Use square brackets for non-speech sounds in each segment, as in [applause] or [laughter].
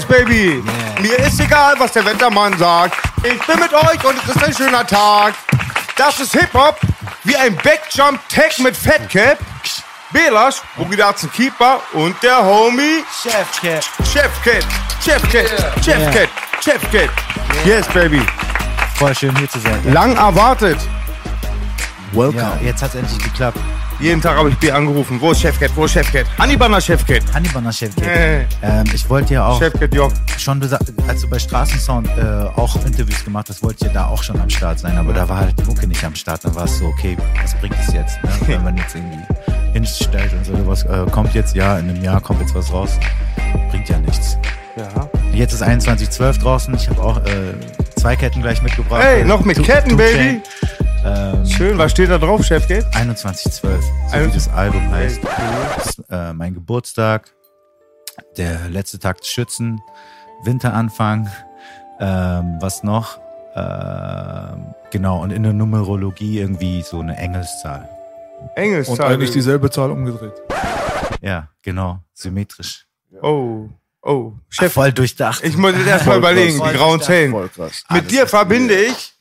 Yes, Baby! Mir ist egal, was der Wettermann sagt. Ich bin mit euch und es ist ein schöner Tag. Das ist Hip-Hop, wie ein Backjump-Tag mit Fatcap. Belasch, Bugidazen Keeper und der Homie Chefcat. Chefcat, Chefcat, Chefcat, Chefcat. Yes, Baby. Voll schön hier zu sein. Lang erwartet. Welcome. Ja, jetzt hat es endlich geklappt. Jeden Tag habe ich B angerufen. Wo ist Chefcat? Wo ist Chefcat? Hannibaner Chefcat. Hannibaner Chefcat. Äh. Ähm, ich wollte ja auch Chefcat, Jock. schon, als du bei Straßensound äh, auch Interviews gemacht hast, wollte ich ja da auch schon am Start sein, aber da war halt die Mucke nicht am Start. Dann war es so, okay, was bringt es jetzt, ne? [laughs] wenn man jetzt irgendwie hinstellt und so, was äh, kommt jetzt, ja, in einem Jahr kommt jetzt was raus, bringt ja nichts. Ja. Jetzt ist 21.12 draußen, ich habe auch äh, zwei Ketten gleich mitgebracht. Hey, Äh, noch mit Two- Ketten, Baby. Ähm, Schön, was steht da drauf, Chefcat? 2112, so wie das Album heißt. Das ist, äh, mein Geburtstag, der letzte Tag des Schützen, Winteranfang, ähm, was noch? Ähm, genau, und in der Numerologie irgendwie so eine Engelszahl. Engelszahl. Und eigentlich dieselbe Zahl umgedreht. Ja, genau, symmetrisch. Oh, oh. Ach, Chef, voll durchdacht. ich muss jetzt erstmal überlegen, krass. die grauen Zellen. Mit dir verbinde ich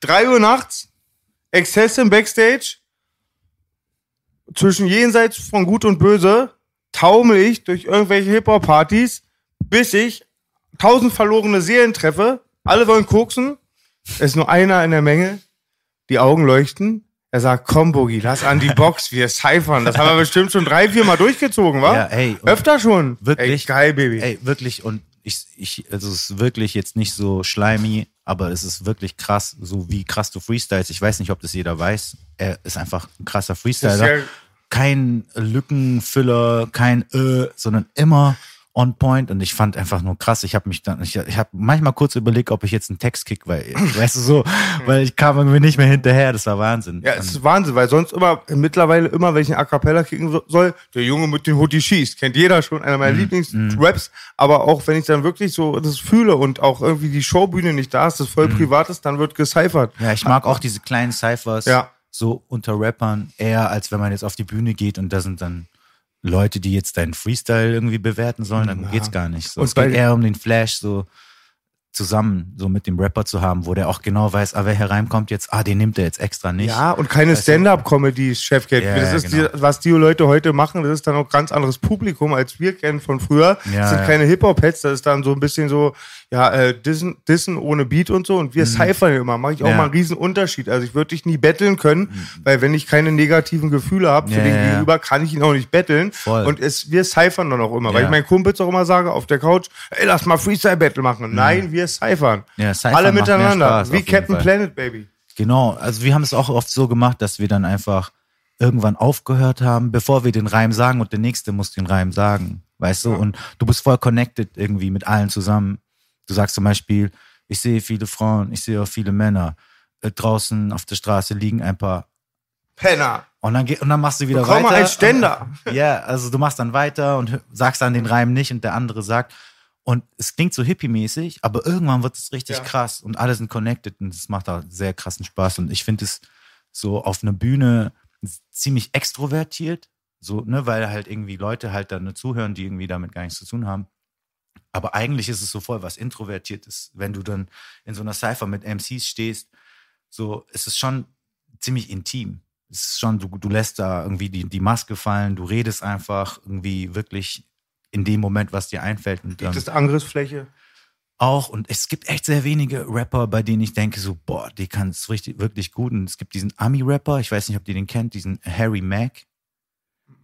3 Uhr nachts, Exzess im Backstage, zwischen jenseits von Gut und Böse, taumel ich durch irgendwelche Hip-Hop-Partys, bis ich tausend verlorene Seelen treffe. Alle wollen koksen. Es ist nur einer in der Menge. Die Augen leuchten. Er sagt, komm, Boogie, lass an die Box, wir cyphern. Das haben wir bestimmt schon drei, vier Mal durchgezogen, wa? Ja, ey, Öfter schon. Wirklich? Ey, geil, Baby. Ey, wirklich, und ich, ich, also es ist wirklich jetzt nicht so schleimy, aber es ist wirklich krass, so wie krass du freestyles. Ich weiß nicht, ob das jeder weiß. Er ist einfach ein krasser Freestyler. kein Lückenfüller, kein äh, sondern immer on point und ich fand einfach nur krass. Ich habe mich dann, ich, ich habe manchmal kurz überlegt, ob ich jetzt einen Text kick, weil, [laughs] weißt du so, weil ich kam irgendwie nicht mehr hinterher. Das war Wahnsinn. Ja, es ist Wahnsinn, weil sonst immer, mittlerweile immer, wenn ich einen A Cappella kicken so- soll, der Junge mit dem Hoodie schießt. Kennt jeder schon, einer Mhm, meiner Lieblingsraps. Aber auch wenn ich dann wirklich so das fühle und auch irgendwie die Showbühne nicht da ist, das voll privat ist, dann wird gecyphert. Mhm. Ja, ich mag auch diese kleinen Cyphers Ja. so unter Rappern eher, als wenn man jetzt auf die Bühne geht und da sind dann Leute, die jetzt deinen Freestyle irgendwie bewerten sollen, dann geht's gar nicht. So, Und es geht eher um den Flash, so zusammen so mit dem Rapper zu haben, wo der auch genau weiß, ah, wer hereinkommt jetzt, ah, den nimmt er jetzt extra nicht. Ja, und keine Stand-Up-Comedy, Chefcat. Ja, das ja, ist genau. die, was die Leute heute machen, das ist dann auch ganz anderes Publikum, als wir kennen von früher. Ja, das sind ja. keine Hip-Hop-Heads, das ist dann so ein bisschen so, ja, äh, Dissen, Dissen ohne Beat und so. Und wir cyphern ja immer. Mache ich auch Mhm. Ja. mal einen riesen Unterschied. Also ich würde dich nie betteln können, weil wenn ich keine negativen Gefühle habe für Ja, den ja. Gegenüber, kann ich ihn auch nicht betteln. Voll. Und es, wir cyphern dann auch immer. Weil ich meinen Kumpels auch immer sage, auf der Couch, ey, lass mal Freestyle-Battle machen. Nein, wir cyphern. Cyphern Alle miteinander. Spaß, wie Captain Fall. Planet, Baby. Genau, also wir haben es auch oft so gemacht, dass wir dann einfach irgendwann aufgehört haben, bevor wir den Reim sagen und der nächste muss den Reim sagen, weißt du? Und du bist voll connected irgendwie mit allen zusammen. Du sagst zum Beispiel, ich sehe viele Frauen, ich sehe auch viele Männer. Äh, Draußen auf der Straße liegen ein paar. Penner. Und dann, geht, und dann machst du wieder Bekomme weiter. einen Ständer. [laughs] Ja, also du machst dann weiter und sagst dann den Reim nicht und der andere sagt. Und es klingt so hippie-mäßig, aber irgendwann wird es richtig Ja. krass und alle sind connected und es macht da sehr krassen Spaß. Und ich finde es so auf einer Bühne ziemlich extrovertiert, so, ne, weil halt irgendwie Leute halt dann zuhören, die irgendwie damit gar nichts zu tun haben. Aber eigentlich ist es so voll was Introvertiertes, wenn du dann in so einer Cypher mit MCs stehst. So, es ist schon ziemlich intim. Es ist schon, du, du lässt da irgendwie die, die Maske fallen, du redest einfach irgendwie wirklich in dem Moment, was dir einfällt. Und Gibt dann, es Angriffsfläche? auch. Und es gibt echt sehr wenige Rapper, bei denen ich denke, so, boah, die kann es richtig, wirklich gut. Und es gibt diesen Ami-Rapper, ich weiß nicht, ob ihr den kennt, diesen Harry Mack.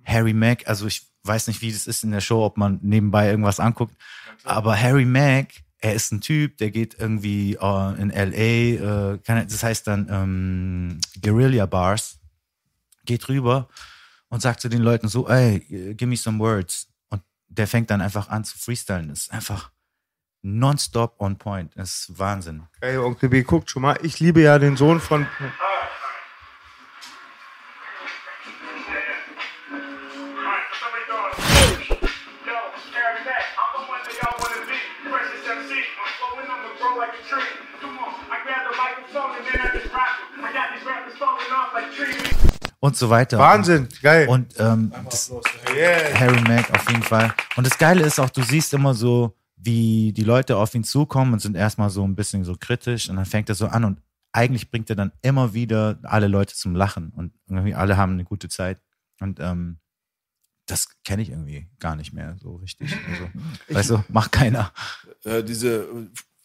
Harry Mack, also ich weiß nicht, wie das ist in der Show, ob man nebenbei irgendwas anguckt. Aber Harry Mack, er ist ein Typ, der geht irgendwie äh, in LA, äh, kann, das heißt dann ähm, Guerilla Bars, geht rüber und sagt zu den Leuten so, ey, give me some words. Und der fängt dann einfach an zu freestylen. Das ist einfach nonstop on point. Das ist Wahnsinn. Ey, Onkel B, guckt schon mal. Ich liebe ja den Sohn von. Und so weiter. Wahnsinn, geil. Und ähm, das, Harry Mack auf jeden Fall. Und das Geile ist auch, du siehst immer so, wie die Leute auf ihn zukommen und sind erstmal so ein bisschen so kritisch und dann fängt er so an und eigentlich bringt er dann immer wieder alle Leute zum Lachen und irgendwie alle haben eine gute Zeit. Und ähm, das kenne ich irgendwie gar nicht mehr so richtig. Also, weißt du, macht keiner. äh, diese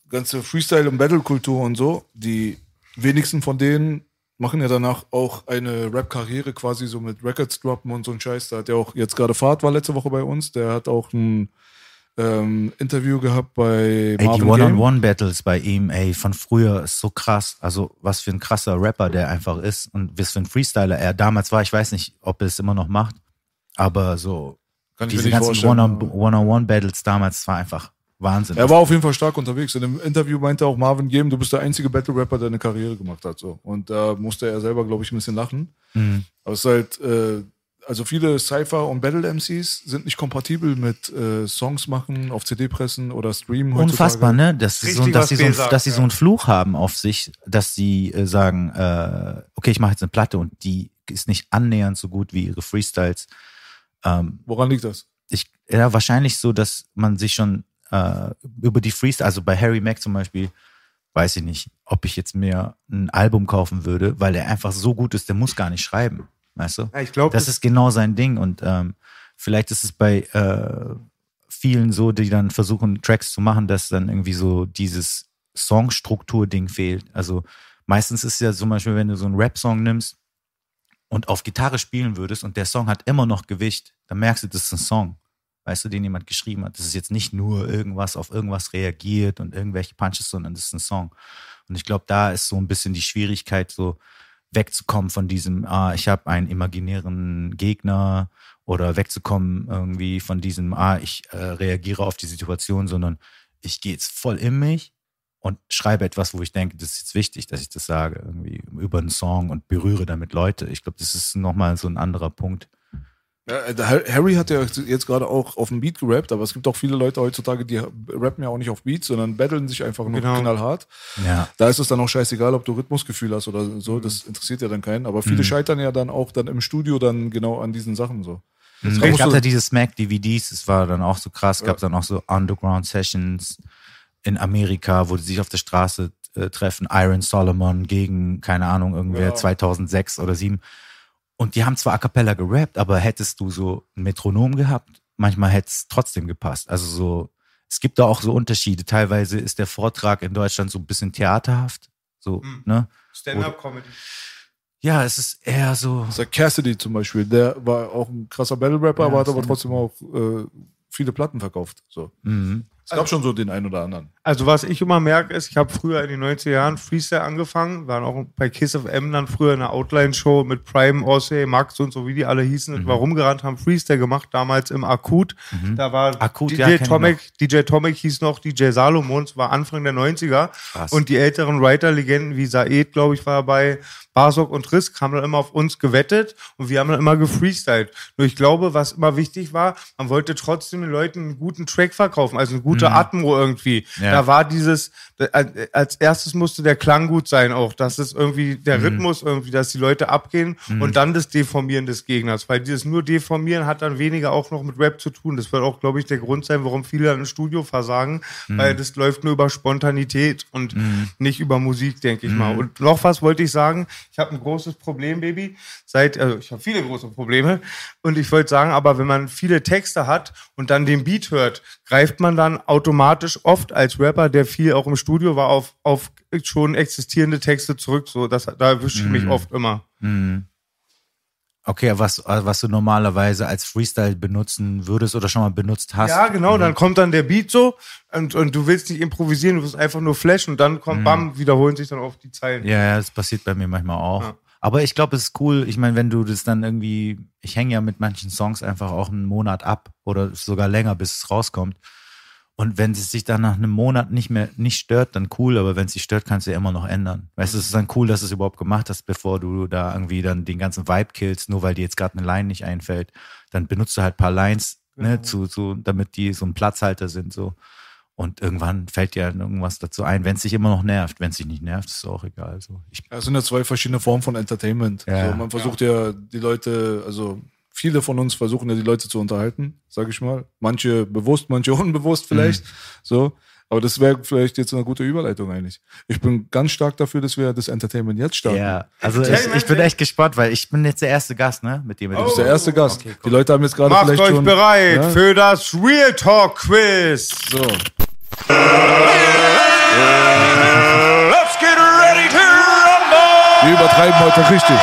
ganze Freestyle- und Battle-Kultur und so, die wenigsten von denen machen ja danach auch eine Rap-Karriere quasi so mit Records droppen und so ein Scheiß. Da hat ja auch jetzt gerade Fahrt war letzte Woche bei uns. Der hat auch ein ähm, Interview gehabt bei Ey, die Marvin. One-on-One-Battles bei ihm, ey, von früher ist so krass. Also, was für ein krasser Rapper der einfach ist und was für ein Freestyler er damals war. Ich weiß nicht, ob er es immer noch macht, aber so Kann diese nicht ganzen One-on-One-Battles damals war einfach Wahnsinn. Er war auf jeden Fall stark unterwegs. In dem Interview meinte auch Marvin Game, du bist der einzige Battle-Rapper, der eine Karriere gemacht hat. So. Und da musste er selber, glaube ich, ein bisschen lachen. Mhm. Aber es ist halt, äh, also viele Cypher und Battle-MCs sind nicht kompatibel mit äh, Songs machen, auf CD pressen oder streamen heutzutage. Unfassbar, ne? Dass sie, so, dass, sie so, sagt, dass sie ja. so einen Fluch haben auf sich, dass sie äh, sagen, äh, okay, ich mache jetzt eine Platte und die ist nicht annähernd so gut wie ihre Freestyles. Ähm, Woran liegt das? ich, ja, wahrscheinlich so, dass man sich schon äh, über die Freestyle, also bei Harry Mack zum Beispiel, weiß ich nicht, ob ich jetzt mir ein Album kaufen würde, weil er einfach so gut ist, der muss gar nicht schreiben, weißt du? Ja, ich glaube, Das ist genau sein Ding und ähm, vielleicht ist es bei äh, vielen so, die dann versuchen, Tracks zu machen, dass dann irgendwie so dieses Songstruktur-Ding fehlt. Also meistens ist ja zum Beispiel, wenn du so einen Rap-Song nimmst und auf Gitarre spielen würdest und der Song hat immer noch Gewicht, dann merkst du, das ist ein Song. Weißt du, den jemand geschrieben hat. Das ist jetzt nicht nur irgendwas auf irgendwas reagiert und irgendwelche Punches, sondern das ist ein Song. Und ich glaube, da ist so ein bisschen die Schwierigkeit, so wegzukommen von diesem, ah, ich habe einen imaginären Gegner oder wegzukommen irgendwie von diesem, ah, ich äh, reagiere auf die Situation, sondern ich gehe jetzt voll in mich und schreibe etwas, wo ich denke, das ist jetzt wichtig, dass ich das sage, irgendwie über einen Song und berühre damit Leute. Ich glaube, das ist nochmal so ein anderer Punkt. Ja, äh, Harry hat ja jetzt gerade auch auf dem Beat gerappt, aber es gibt auch viele Leute heutzutage, die rappen ja auch nicht auf Beats, sondern battlen sich einfach nur Genau. knallhart. Ja. Da ist es dann auch scheißegal, ob du Rhythmusgefühl hast oder so, das interessiert ja dann keinen. Aber viele scheitern ja dann auch dann im Studio dann genau an diesen Sachen so. Es gab ja diese Smack-DVDs, das war dann auch so krass, gab dann auch so Underground-Sessions in Amerika, wo die sich auf der Straße äh, treffen, Iron Solomon gegen, keine Ahnung, irgendwer Ja. 2006 oder 2007. Und die haben zwar a cappella gerappt, aber hättest du so ein Metronom gehabt, manchmal hätte es trotzdem gepasst. Also so, es gibt da auch so Unterschiede. Teilweise ist der Vortrag in Deutschland so ein bisschen theaterhaft. So, Mhm. ne? Stand-up-Comedy. Ja, es ist eher so. Der Cassidy zum Beispiel, der war auch ein krasser Battle-Rapper, Ja, aber hat aber trotzdem auch äh, viele Platten verkauft. So. Mhm. Es gab schon so den einen oder anderen. Also was ich immer merke, ist, ich habe früher in den 90er Jahren Freestyle angefangen, waren auch bei Kiss of M dann früher in einer Outline-Show mit Prime, Orsay, Max und so, wie die alle hießen, und war rumgerannt, haben Freestyle gemacht, damals im Akut. Da war Akut, DJ ja, Tomic, DJ Tomic hieß noch DJ Salomons, war Anfang der 90er. Krass. Und die älteren Writer-Legenden wie Saed, glaube ich, war dabei, Basok und Risk haben dann immer auf uns gewettet und wir haben dann immer gefreestylt. Nur ich glaube, was immer wichtig war, man wollte trotzdem den Leuten einen guten Track verkaufen, also eine gute Atmo irgendwie. Ja. Da war dieses, als erstes musste der Klang gut sein auch, dass es irgendwie, der Rhythmus irgendwie, dass die Leute abgehen und dann das Deformieren des Gegners, weil dieses nur Deformieren hat dann weniger auch noch mit Rap zu tun. Das wird auch, glaube ich, der Grund sein, warum viele dann im Studio versagen, weil das läuft nur über Spontanität und nicht über Musik, denke ich mal. Und noch was wollte ich sagen, ich habe ein großes Problem, Baby, seit, also ich habe viele große Probleme. Und ich wollte sagen, aber wenn man viele Texte hat und dann den Beat hört, greift man dann automatisch oft als Rapper, der viel auch im Studio war, auf, auf schon existierende Texte zurück. So, das, da erwische ich mich Mhm. oft immer. Okay, was, was du normalerweise als Freestyle benutzen würdest oder schon mal benutzt hast. Ja, genau, Mhm. dann kommt dann der Beat so und, und du willst nicht improvisieren, du willst einfach nur flashen und dann kommt, bam, wiederholen sich dann auf die Zeilen. Mhm. Ja, ja, das passiert bei mir manchmal auch. Ja. Aber ich glaube, es ist cool. Ich meine, wenn du das dann irgendwie, ich hänge ja mit manchen Songs einfach auch einen Monat ab oder sogar länger, bis es rauskommt. Und wenn es sich dann nach einem Monat nicht mehr nicht stört, dann cool. Aber wenn es dich stört, kannst du ja immer noch ändern. Weißt du, es ist dann cool, dass du es überhaupt gemacht hast, bevor du da irgendwie dann den ganzen Vibe killst, nur weil dir jetzt gerade eine Line nicht einfällt. Dann benutzt du halt ein paar Lines, ne, zu, zu, damit die so ein Platzhalter sind, so. Und irgendwann fällt dir dann irgendwas dazu ein, wenn es dich immer noch nervt. Wenn es dich nicht nervt, ist es auch egal. So. Ich, Ja, es sind ja zwei verschiedene Formen von Entertainment. Ja. Also man versucht ja. die Leute, also viele von uns versuchen ja die Leute zu unterhalten, sage ich mal. Manche bewusst, manche [laughs] unbewusst vielleicht. So. Aber das wäre vielleicht jetzt eine gute Überleitung eigentlich. Ich bin ganz stark dafür, dass wir das Entertainment jetzt starten. Ja, also ich, ich bin echt gespannt, weil ich bin jetzt der erste Gast, ne, mit dem wir Du bist der erste Gast. Okay, die Leute haben jetzt gerade Macht vielleicht euch schon. bereit Ja? für das Real Talk Quiz. So. Let's get ready to rumble. Wir übertreiben heute richtig.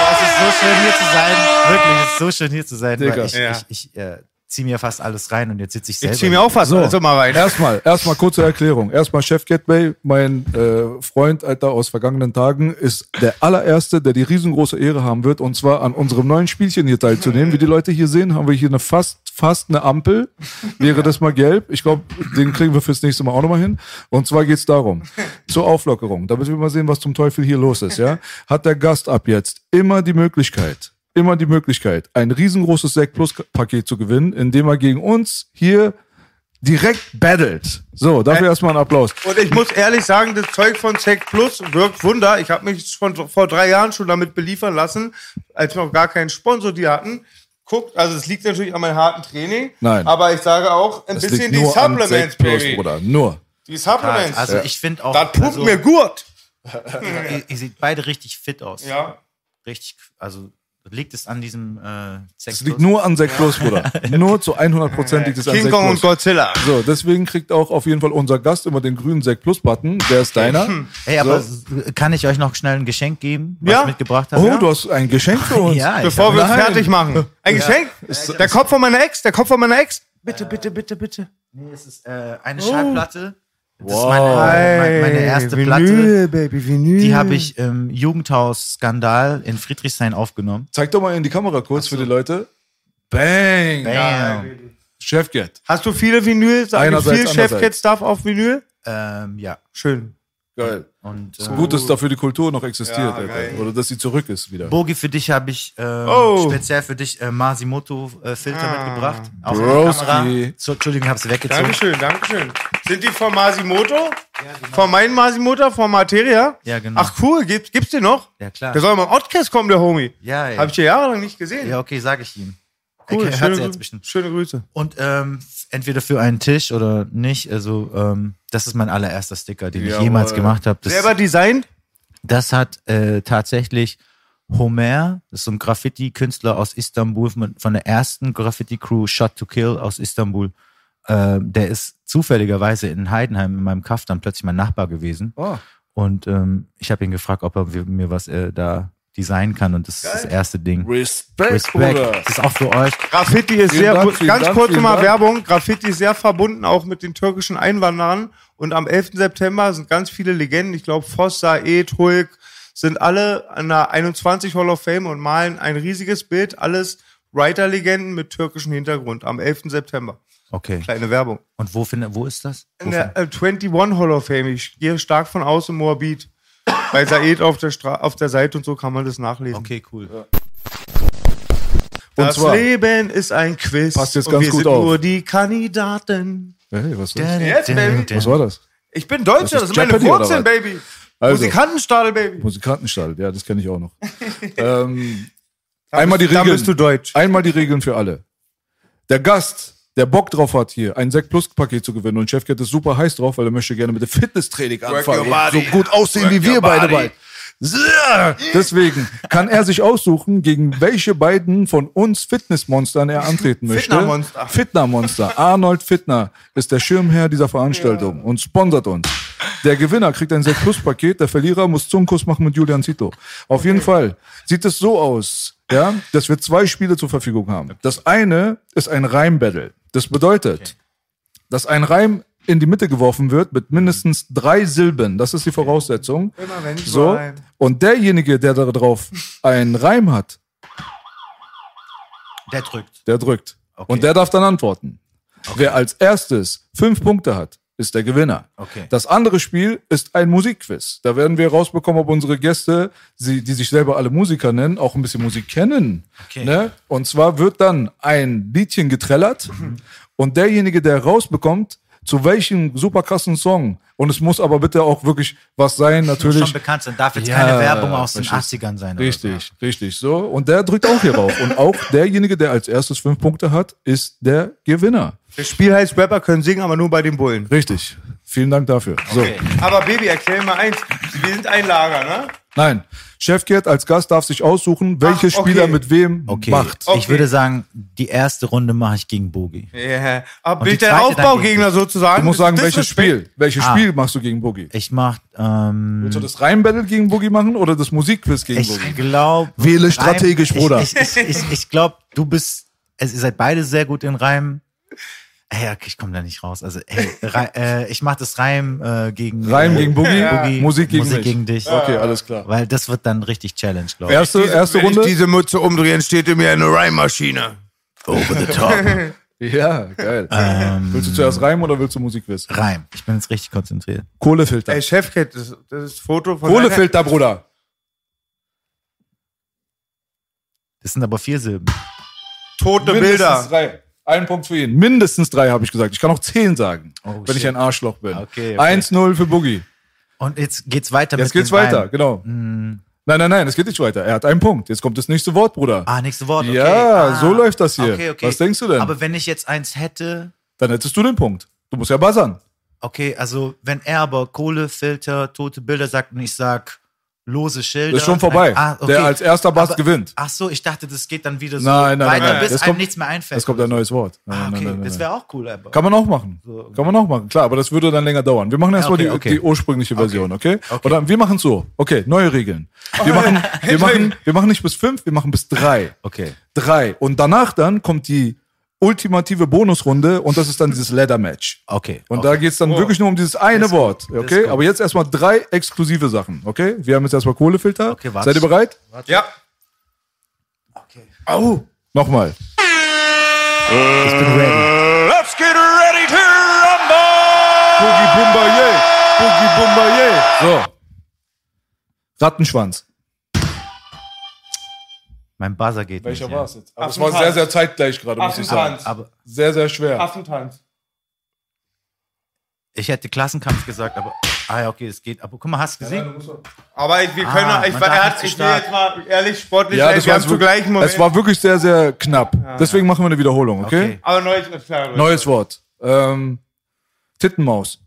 So schön hier zu sein, wirklich, es ist so schön hier zu sein, Digga. weil ich, Ja. ich, ich äh, ziehe mir fast alles rein und jetzt sitze ich Ich selber. zieh mir auch fast So. also mal rein. Erstmal, erstmal kurze Erklärung. Erstmal Chef Gateway, mein äh, Freund, Alter, aus vergangenen Tagen, ist der allererste, der die riesengroße Ehre haben wird, und zwar an unserem neuen Spielchen hier teilzunehmen. Wie die Leute hier sehen, haben wir hier eine fast, fast eine Ampel. Wäre das mal gelb? Ich glaube, den kriegen wir fürs nächste Mal auch nochmal hin. Und zwar geht's darum, zur Auflockerung, damit wir mal sehen, was zum Teufel hier los ist, ja, hat der Gast ab jetzt immer die Möglichkeit, immer die Möglichkeit, ein riesengroßes Sekt Plus Paket zu gewinnen, indem er gegen uns hier direkt battelt. So, dafür erstmal einen Applaus. Und ich muss ehrlich sagen, das Zeug von Sec Plus wirkt Wunder. Ich habe mich schon vor drei Jahren schon damit beliefern lassen, als wir noch gar keinen Sponsor die hatten. Guckt, also es liegt natürlich an meinem harten Training. Nein. Aber ich sage auch, ein Das bisschen die Supplements, Plus, Baby. Bruder. Nur. Die Supplements. Also ich finde auch, das pumpt also, mir gut. [laughs] ihr, ihr seht beide richtig fit aus. Ja. Richtig, also liegt es an diesem äh, Sex Es liegt nur an Sekt Plus, Bruder. [laughs] Nur zu 100 Prozent liegt es an King Sekt Kong und. Godzilla. So, deswegen kriegt auch auf jeden Fall unser Gast immer den grünen Sekt Plus Button. Der ist deiner. Hey, aber So. kann ich euch noch schnell ein Geschenk geben, was Ja. ich mitgebracht habe? Oh, du hast ein Geschenk für uns. [laughs] ja, Bevor wir uns Nein. fertig machen. Ein Geschenk? Der Kopf von meiner Ex, der Kopf von meiner Ex. Bitte, bitte, bitte, bitte. Nee, es ist äh, eine Schallplatte. Das Wow. ist meine, meine, meine erste Platte. Vinyl, Baby, Vinyl. Die habe ich im Jugendhaus-Skandal in Friedrichshain aufgenommen. Zeig doch mal in die Kamera kurz für die Leute. Bang. Bam. Chef Get. Hast du viele Vinyl? Einerseits, viel. Chefcat-Stuff auf Vinyl? Ähm, ja. Schön. Geil. Und äh, Gut, dass dafür die Kultur noch existiert, Ja. Oder dass sie zurück ist wieder. Bogi, für dich habe ich äh, Oh. speziell für dich äh, Masimoto-Filter Ah. mitgebracht. Der Kamera. So, Entschuldigung, ich habe sie weggezogen. Dankeschön, Dankeschön. Sind die von Masimoto? Von meinem Masimoto, von Materia? Ja, genau. Ach cool, gibt's, gibt's den noch? Ja, klar. Der soll mal im Outcast kommen, der Homie. Ja, ey. Hab ich ja jahrelang nicht gesehen. ja, okay, sage ich ihm. cool, hört schöne, sie jetzt bestimmt. schöne Grüße. Und ähm, entweder für einen Tisch oder nicht. Also, ähm, das ist mein allererster Sticker, den ich Jawohl. jemals gemacht habe. Selber designt? das hat äh, tatsächlich Homer, das ist so ein Graffiti-Künstler aus Istanbul, von, der ersten Graffiti-Crew Shot to Kill aus Istanbul. Ähm, der ist zufälligerweise in Heidenheim in meinem Kaff dann plötzlich mein Nachbar gewesen. Ah. Und ähm, ich habe ihn gefragt, ob er mir was äh, da designen kann. Und das ist das erste Ding. Respekt, Respekt. Bruder. Das ist auch für euch. Graffiti ist Vielen sehr, Dank, ganz Dank, kurz mal. Werbung. Graffiti ist sehr verbunden auch mit den türkischen Einwanderern. Und am 11. September sind ganz viele Legenden. Ich glaube, Voss, Saed, Hulk sind alle an der 21 Hall of Fame und malen ein riesiges Bild. Alles Writer-Legenden mit türkischem Hintergrund am 11. September. Okay. Kleine Werbung. Und wo, find, wo ist das? In der äh, 21 Hall of Fame. Ich gehe stark von aus in Moabit. Bei Saed auf der, Stra auf der Seite und so kann man das nachlesen. Okay, cool. Und das zwar, Leben ist ein Quiz. Passt jetzt und ganz wir gut sind auf. nur die Kandidaten. hey, was, ist das? Yes, baby. was war das? Ich bin Deutscher, Das das, ist sind meine Wurzeln? Baby. Also. Musikantenstadel, Baby. Musikantenstall, ja, das kenne ich auch noch. [laughs] ähm, einmal die Da Regeln. bist du deutsch. Einmal die Regeln für alle. Der Gast, der Bock drauf hat, hier ein Sekt Plus Paket zu gewinnen und Chefcat ist super heiß drauf, weil er möchte gerne mit dem Fitnesstraining anfangen. So gut aussehen Work wie wir beide bald. Deswegen kann er sich aussuchen, gegen welche beiden von uns Fitnessmonstern er antreten möchte. Fitnermonster. Fitnermonster. Arnold Fitner ist der Schirmherr dieser Veranstaltung und sponsert uns. Der Gewinner kriegt ein 6 Plus Paket, der Verlierer muss Zungenkuss machen mit Julian Zito. Auf jeden Fall sieht es so aus, ja, dass wir zwei Spiele zur Verfügung haben. Das eine ist ein Reimbattle. Das bedeutet, dass ein Reim in die Mitte geworfen wird mit mindestens drei Silben. Das ist die Voraussetzung. Immer wenn ich So. reim. Und derjenige, der darauf einen Reim hat, Der drückt. der drückt. Okay. Und der darf dann antworten. Wer als erstes fünf Punkte hat, ist der Gewinner. Okay. Das andere Spiel ist ein Musikquiz. Da werden wir rausbekommen, ob unsere Gäste, sie, die sich selber alle Musiker nennen, auch ein bisschen Musik kennen. Okay. Ne? Und zwar wird dann ein Liedchen getrellert und derjenige, der rausbekommt, zu welchem super krassen Song. Und es muss aber bitte auch wirklich was sein, Muss natürlich. schon bekannt sein. Darf jetzt Ja, keine Werbung aus den verstehst 80ern sein. oder Richtig, richtig, so. Und der drückt auch hier rauf. Und auch derjenige, der als erstes fünf Punkte hat, ist der Gewinner. Das Spiel heißt Rapper können singen, aber nur bei den Bullen. Richtig. Vielen Dank dafür. So. Okay. Aber Baby, erklär mir mal eins. Wir sind ein Lager, ne? Nein. Chefkirt als Gast darf sich aussuchen, welche Ach, okay. Spieler mit wem Okay. macht. Okay. Ich würde sagen, die erste Runde mache ich gegen Bogi. Ja. Aber Und bin ich die der zweite dann Aufbaugegner sozusagen? Du musst sagen, welches. Spiel. Welches Ah. Spiel machst du gegen Boogie? Ich mache, ähm, Willst du das Reimbattle gegen Boogie machen oder das Musikquiz gegen ich Boogie? glaube. Wähle strategisch, Bruder. Ich, ich, ich, ich, ich glaube, du bist, also ihr seid beide sehr gut in Reim. Ey, okay, ich komme da nicht raus. Also, ey, Rei- [laughs] äh, ich mache das Reim äh, gegen Reim äh, gegen Boogie, Boogie, Musik gegen Musik mich. gegen dich. Okay, alles klar. Weil das wird dann richtig Challenge, glaube ich. Erste, erste Wenn Runde. ich diese Mütze umdrehen, steht in mir eine Reimmaschine. Over the top. [laughs] Ja, geil. Ähm, willst du zuerst Reim oder willst du Musikquiz? Reim. Ich bin jetzt richtig konzentriert. Kohlefilter. Ey, Chefcat, das, das ist Foto von Kohlefilter, Bruder. Das sind aber vier Silben. tote Mindestens Bilder. drei. Ein Punkt für ihn. Mindestens drei, habe ich gesagt. Ich kann auch zehn sagen, Oh, wenn ich shit. ein Arschloch bin. Okay, okay. 1-0 für Boogie. Und jetzt geht's weiter Jetzt mit geht's dem weiter, Reim. genau. Nein, nein, nein, es geht nicht weiter. Er hat einen Punkt. Jetzt kommt das nächste Wort, Bruder. Ah, nächste Wort. Okay. Ja, ah. so läuft das hier. Okay, okay. Was denkst du denn? Aber wenn ich jetzt eins hätte, Dann hättest du den Punkt. Du musst ja buzzern. okay, also wenn er aber Kohlefilter, tote Bilder sagt und ich sag lose Schilder. Das ist schon vorbei. Ah, okay. Der als erster Bass Aber- gewinnt. Ach so, ich dachte, das geht dann wieder so Nein, nein, weiter, nein. bis Das einem kommt- nichts mehr einfällt. Es kommt ein neues Wort. Nein, Ah, okay, nein, nein, das wäre auch cool, aber. Kann man auch machen. So. Kann man auch machen. Klar, aber das würde dann länger dauern. Wir machen erstmal Okay, die, okay. die ursprüngliche Version, okay? Okay. Oder wir machen so. Okay, neue Regeln. Wir machen, wir machen, [laughs] wir machen nicht bis fünf, wir machen bis drei. Okay. Drei. Und danach dann kommt die ultimative Bonusrunde und das ist dann dieses Leather Match. Okay. Und okay. da geht's dann wirklich nur um dieses eine. Wort. Okay? Aber jetzt erstmal drei exklusive Sachen. Okay? Wir haben jetzt erstmal Kohlefilter. Okay, warte. Seid ihr bereit? Ja. okay. Au! Nochmal. Ich bin ready. Let's get ready to rumble! Boogie Bumba yeah. Boogie Bumba yeah. So. Rattenschwanz. Mein Buzzer geht Welcher nicht. ja. war es jetzt? Aber es war sehr, sehr zeitgleich gerade, muss ich sagen. Aber Sehr, sehr schwer. Affentanz. ich hätte Klassenkampf gesagt, aber. Ah ja, okay, es geht. Aber guck mal, hast du gesehen? Aber wir können, Ah, ich, war, er hat, ich will jetzt mal ehrlich sportlich Ja, sein, das wir war, haben zu gleichen Moment. es war wirklich sehr, sehr knapp. Deswegen machen wir eine Wiederholung, okay? Okay. aber neues, klar. Neues Wort. Ähm, Tittenmaus.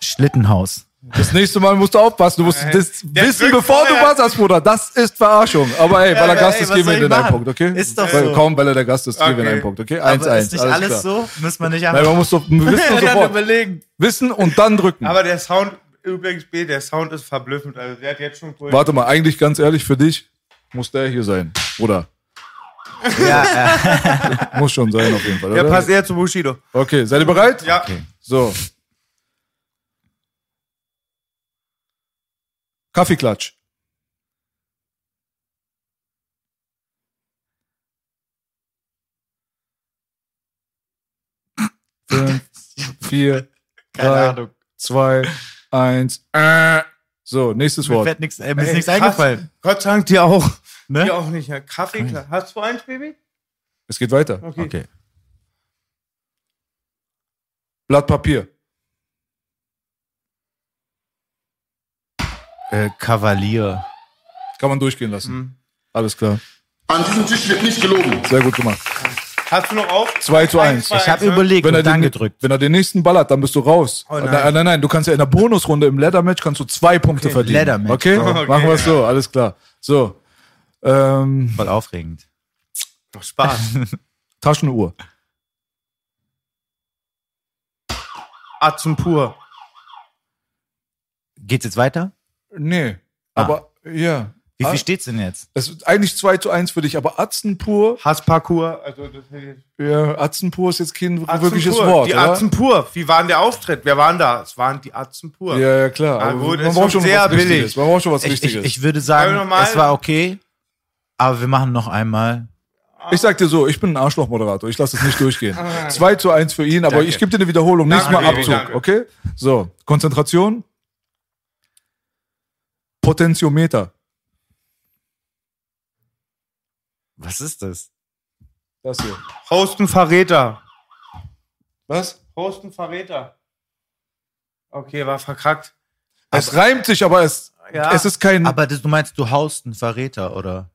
Schlittenhaus. Das nächste Mal musst du aufpassen. Du musst Nein. das Der wissen, bevor du vorher. buzzerst, Bruder. Das ist Verarschung. Aber ey, weil er aber Gast ey, ist, was geben wir den einen? Punkt, okay? Ist doch weil, so. Kaum, weil er der Gast ist, geben wir Okay. einen Punkt, okay? Aber 1-1. ist nicht alles, so? Muss man nicht einfach. Nein, man muss doch wissen [laughs] sofort. überlegen. Wissen und dann drücken. Aber der Sound, übrigens, B, der Sound ist verblüffend. Also der hat jetzt schon cool. Warte mal, eigentlich ganz ehrlich, für dich muss der hier sein, Bruder. Ja, äh, Muss schon sein auf jeden Fall, Der oder? passt eher zu Bushido. Okay, seid ihr bereit? Ja. So. Kaffeeklatsch. Fünf, vier, keine drei, Ahnung. zwei, eins. Äh. So, nächstes Mir Wort. fällt nichts, äh, mir ist nichts eingefallen. Gott sei Dank dir auch. Ne? Dir auch nicht. Ja. Kaffee, klar. Hast du eins, Baby? Es geht weiter. Okay. Okay. Blatt Papier. Äh, Kavalier. Kann man durchgehen lassen. Alles klar. An diesem Tisch wird nicht gelogen. Sehr gut gemacht. Hast du noch auf? 2 zu 1. Ich habe ne? überlegt Wenn er, und dann den, gedrückt. wenn er den nächsten ballert, dann bist du raus. Oh, nein. nein. Nein, nein, nein, du kannst ja in der Bonusrunde im Leather-Match kannst du zwei Punkte verdienen. Leather-Match. Okay? Oh, okay, machen wir es ja. so, alles klar. So. Ähm, Voll aufregend. Doch Spaß. [laughs] Taschenuhr. Atzen pur. Geht's jetzt weiter? Nee. Ah. Aber ja. Wie Ah, viel steht's denn jetzt? Es ist eigentlich 2 zu 1 für dich, aber Atzenpur, Hassparcours. Also das ja, Atzenpur ist jetzt kein Atzen wirkliches. Wort, Die oder? Atzen pur. Wie war denn der Auftritt? Wer waren da? Es waren die Atzen pur. Ja, ja, klar. Ah, aber gut, man braucht schon sehr was billig. Richtiges. Man braucht schon was Ich, ich, Richtiges. ich würde sagen, Aber es war okay, aber wir machen noch einmal. Ich sag dir so, ich bin ein Arschloch-Moderator. Ich lasse es nicht durchgehen. 2 zu 1 für ihn, aber Danke. ich gebe dir eine Wiederholung. Nächstes Mal Abzug, danke. okay? So, Konzentration. Potentiometer. Was ist das? Das hier. Hosten Verräter. Was? Hosten Verräter. Okay, war verkackt. Es reimt sich, aber es, Ja. es ist kein. Aber das, du meinst, du haust einen Verräter, oder?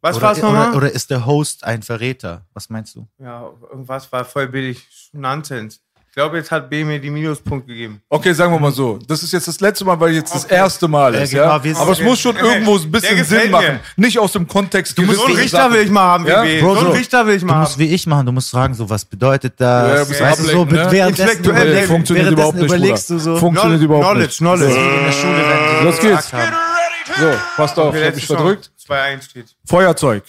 Was oder, war's nochmal? oder, oder ist der Host ein Verräter? Was meinst du? Ja, irgendwas war voll billig. Nonsens. Ich glaube, jetzt hat B mir die Minuspunkt gegeben. Okay, sagen wir mal so. Das ist jetzt das letzte Mal, weil jetzt das Okay. erste Mal Ja, ist, genau, ja. wir- Aber es muss schon irgendwo ein bisschen Sinn mir. machen. Nicht aus dem Kontext. Du musst So einen Richter Sachen. will ich mal haben, Ja? Bro, so einen. Richter will ich Du mal musst haben. wie ich machen, du musst fragen, so was bedeutet Ja, ein das? bisschen weißt du, so ne? währenddessen, Intellektuell funktioniert überhaupt nicht, überlegst du so. Funktioniert Knowledge, überhaupt nicht. Knowledge. Das ist wie in der Schule, Los so geht's. So, passt auf, ich hab mich verdrückt. Chance. 2-1 steht. Feuerzeug.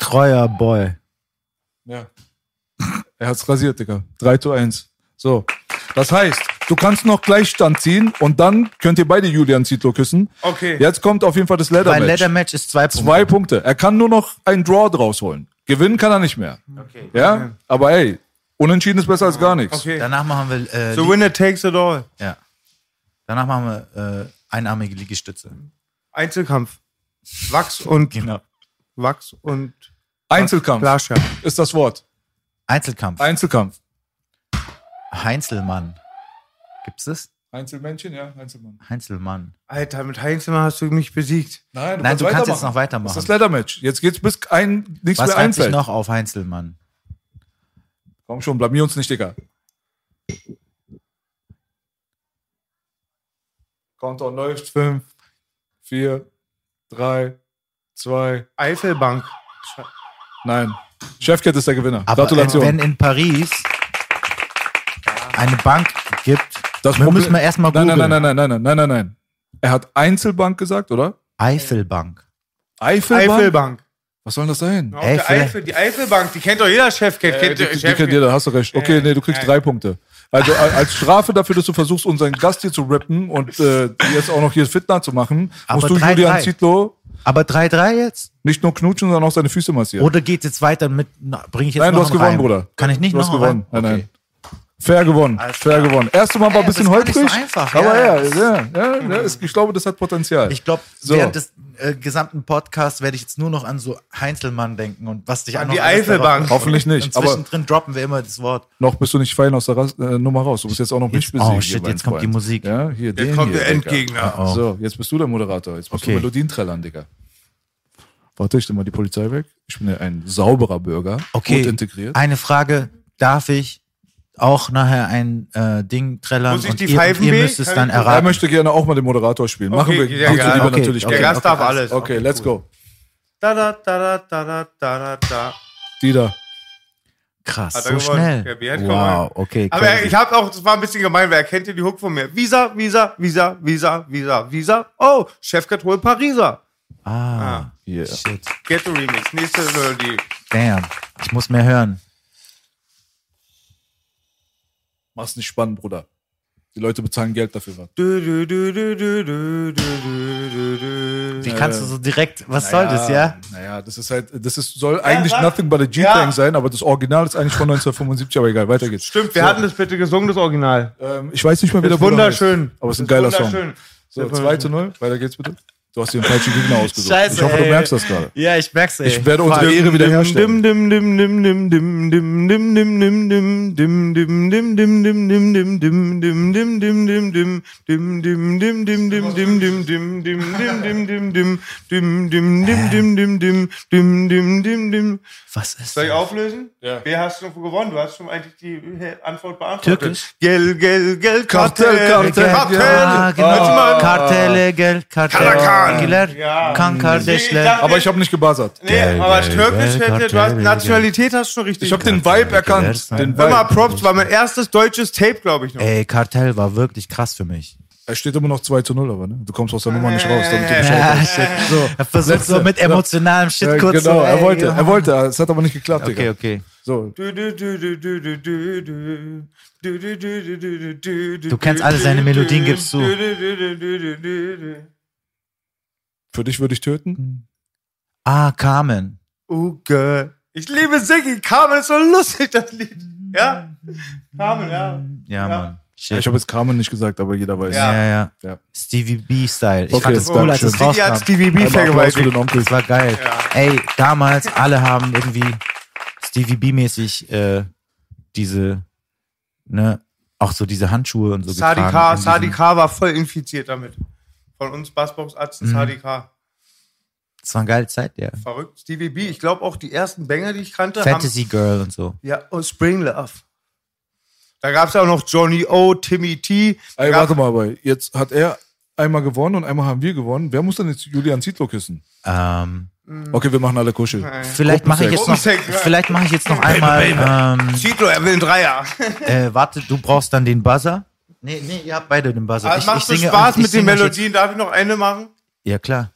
Treuer Boy. Ja. Er hat's rasiert, Digga. 3 zu 1. So. Das heißt, du kannst noch Gleichstand ziehen und dann könnt ihr beide Julian Zietlow küssen. Okay. Jetzt kommt auf jeden Fall das Leather Weil Match. Leather Match ist zwei Punkte. Zwei Punkte. Er kann nur noch einen Draw draus holen. Gewinnen kann er nicht mehr. Okay. Ja? Aber ey, unentschieden ist besser als gar nichts. Okay. Danach machen wir äh, The winner takes it all. ja. Danach machen wir äh, einarmige Liegestütze. Einzelkampf. Wachs und Genau. Wachs und Einzelkampf Glascher. ist das Wort. Einzelkampf. Einzelkampf. Heinzelmann. Gibt's das? Einzelmännchen, ja, Einzelmann. Heinzelmann. Alter, mit Heinzelmann hast du mich besiegt. Nein, Nein, du kannst jetzt noch weitermachen. Das ist das Leather Match. Jetzt geht's bis ein nichts Was mehr einfällt. noch auf Heinzelmann? Komm schon, blamier uns nicht, Digga. Countdown läuft. Fünf, vier, drei, zwei. Eifelbank. Nein. Chefcat ist der Gewinner. Aber Gratulation. wenn in Paris eine Bank gibt, das wir müssen wir erstmal nein, googeln. nein, nein, nein, nein, nein, nein, nein, nein. Er hat Einzelbank gesagt, oder? Eifelbank. Eifelbank? Eifelbank. Was soll das sein? Eifel. Eifel, die Eifelbank, die kennt doch jeder Chef. Kennt, Äh, kennt die, die Chef. kennt jeder, hast du recht. Okay, nee, du kriegst Äh, drei Punkte. Also als Strafe dafür, dass du versuchst, unseren Gast hier zu rippen und äh, jetzt auch noch hier Fitner zu machen, Aber musst du 3-3. Julian Zietlow Aber 3-3 jetzt? nicht nur knutschen, sondern auch seine Füße massieren. Oder geht jetzt weiter mit, bringe ich jetzt Nein, noch du hast gewonnen, rein? Bruder. Kann ich nicht du hast noch einen gewonnen. rein? Nein, Okay. nein. Fair gewonnen. Alles Fair klar. gewonnen. Erste Mal war ein bisschen holprig. so einfach, aber ja. ja, ja, ja, ja ist, ich glaube, das hat Potenzial. Ich glaube, So. während des äh, gesamten Podcasts werde ich jetzt nur noch an so Heinzelmann denken und was dich An die Eifelbank. Hoffentlich nicht, Und aber- zwischendrin droppen wir immer das Wort. noch bist du nicht fein aus der Ras äh, Nummer raus. Du bist jetzt auch noch nicht besiegt. oh, shit, jetzt kommt die Freund. Musik. Ja, hier, den Jetzt kommt hier, der. Endgegner. Oh. So, jetzt bist du der Moderator. Jetzt musst Okay. du Melodien trällern, Digga. Warte, ich nehme mal die Polizei weg. Ich bin ja ein sauberer Bürger. Okay. Gut integriert. Eine Frage, darf ich auch nachher ein äh, Ding trällern Muss ich und die ihr, Pfeifen ihr müsst es dann ich- Er erraten. möchte gerne auch mal den Moderator spielen. Machen Okay, wir ja, gut ja, lieber okay, natürlich okay. Der. Gast darf alles. Okay, let's go. Da, da, da, da, da, da, da, da. Die da. Krass, so gewonnen. schnell. Ja, wow, okay. Aber crazy. ich habe auch, das war ein bisschen gemein, weil er kennt ja die Hook von mir. Visa, Visa, Visa, Visa, Visa, Visa. Oh, Chefcat holt Pariser. ah, Yeah. shit. Get the Remix. Nächste Melodie. Damn. Ich muss mehr hören. Mach's nicht spannend, Bruder. Die Leute bezahlen Geld dafür. Was. Die kannst du so direkt, was naja, soll das, ja? Naja, das ist halt, das ist, soll äh, eigentlich ja, Nothing but a G-Thang ja. sein, aber das Original ist eigentlich von 1975, aber egal, weiter geht's. Stimmt, wir so. hatten das bitte gesungen, das Original. Ähm, ich weiß nicht mal, wie der Wunderschön. Heißt, aber es ist ein geiler Song. So, 2 zu 0, weiter geht's bitte. Du hast den falschen Gegner ausgesucht. Scheiße, ich hoffe, ey. du merkst das gerade. Ja, ich merk's, ey. Ich werde Fuck. unsere Ehre wiederherstellen. Was ist Soll ich auflösen? Ja. Wer hast du gewonnen? Du hast schon eigentlich die Antwort beantwortet. Türkisch? Geld, Geld, Geld, Kartell, Kartell, Kartell. Kartelle, gel, Kartell. Kartell, Ja. Kan Kardeşler. Aber ich habe nicht gebuzzert. Nee, Gel, aber gel, Türkisch gel, hätte, du hast. Nationalität hast du schon richtig. Ich habe den Vibe erkannt. Den Vibe. Props, war mein erstes deutsches Tape, glaube ich noch. Ey, Kartell war wirklich krass für mich. Es steht immer noch 2 zu 0, aber ne? Du kommst aus der Nummer nicht raus, damit du Bescheid Ja, shit. So. Er versucht so mit emotionalem Shit Ja, kurz genau, so, er wollte, er wollte, es hat aber nicht geklappt, Okay, Digga. okay. So, Du, kennst alle seine Melodien, gibst du. du, du, du, du, du, du, du. Für dich würde ich töten. Ah, Carmen. Oh Gott. Ich liebe Siggi. Carmen ist so lustig, das Lied. Ja? Carmen, ja. Ja, Ja. Mann. Shit. Ich habe jetzt Carmen nicht gesagt, aber jeder weiß. ja, ja, Ja. Stevie B-Style. Ich Okay, fand das cool, als es. Siggi hat rauskam. Stevie B vergewaltigt. Das war geil. Ey, damals, alle haben irgendwie Stevie B-mäßig äh, diese, ne, auch so diese Handschuhe und so Sadi getragen. K, in diesem- Sadi K war voll infiziert damit. Von uns Bassbox-Arzten Mhm. Sadi K. Das war eine geile Zeit, ja. Verrückt. Stevie B. Ich glaube auch die ersten Banger, die ich kannte, Fantasy Girl und so. haben... Ja, und Spring Love. Da gab es ja auch noch Johnny O, Timmy T. Ey, warte mal, aber jetzt hat er einmal gewonnen und einmal haben wir gewonnen. Wer muss denn jetzt Julian Zietlow küssen? Ähm, Okay, wir machen alle Kuschel. vielleicht mache ich jetzt noch, vielleicht mache ich jetzt noch einmal, ähm, Zitlo, er will einen Dreier. äh, warte, du brauchst dann den Buzzer. Nee, nee, ihr habt beide den Buzzer. Aber Ich, macht ich singe, Spaß ich mit den Melodien. Darf ich noch eine machen? Ja, klar.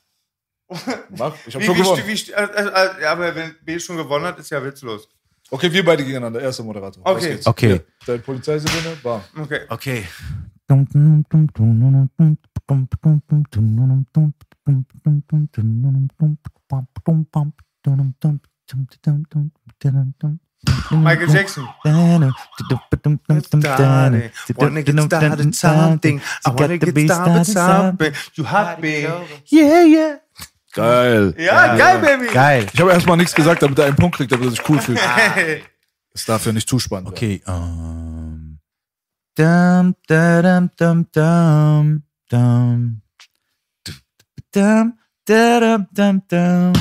[laughs] Mach, ich hab Wie, schon wie, gewonnen. wie, wie, äh, äh, ja, aber wenn B schon gewonnen hat, ist ja witzlos. Okay, wir beide gegeneinander. Erster Moderator. Okay. Okay. Ja, Dein Polizeisirene, bam. Okay. Okay. Michael Jackson. Wanna get started something. I wanna get started something. You hot me. Yeah, yeah. Geil. Ja, geil, Baby. Geil. Ich habe erstmal nichts gesagt, damit er einen Punkt kriegt, damit er sich cool fühlt. [laughs] Das darf ja nicht zu spannend. Okay. Um, dum, da, dum, dum, dum, dum. Dum, da, dum, dum, dum.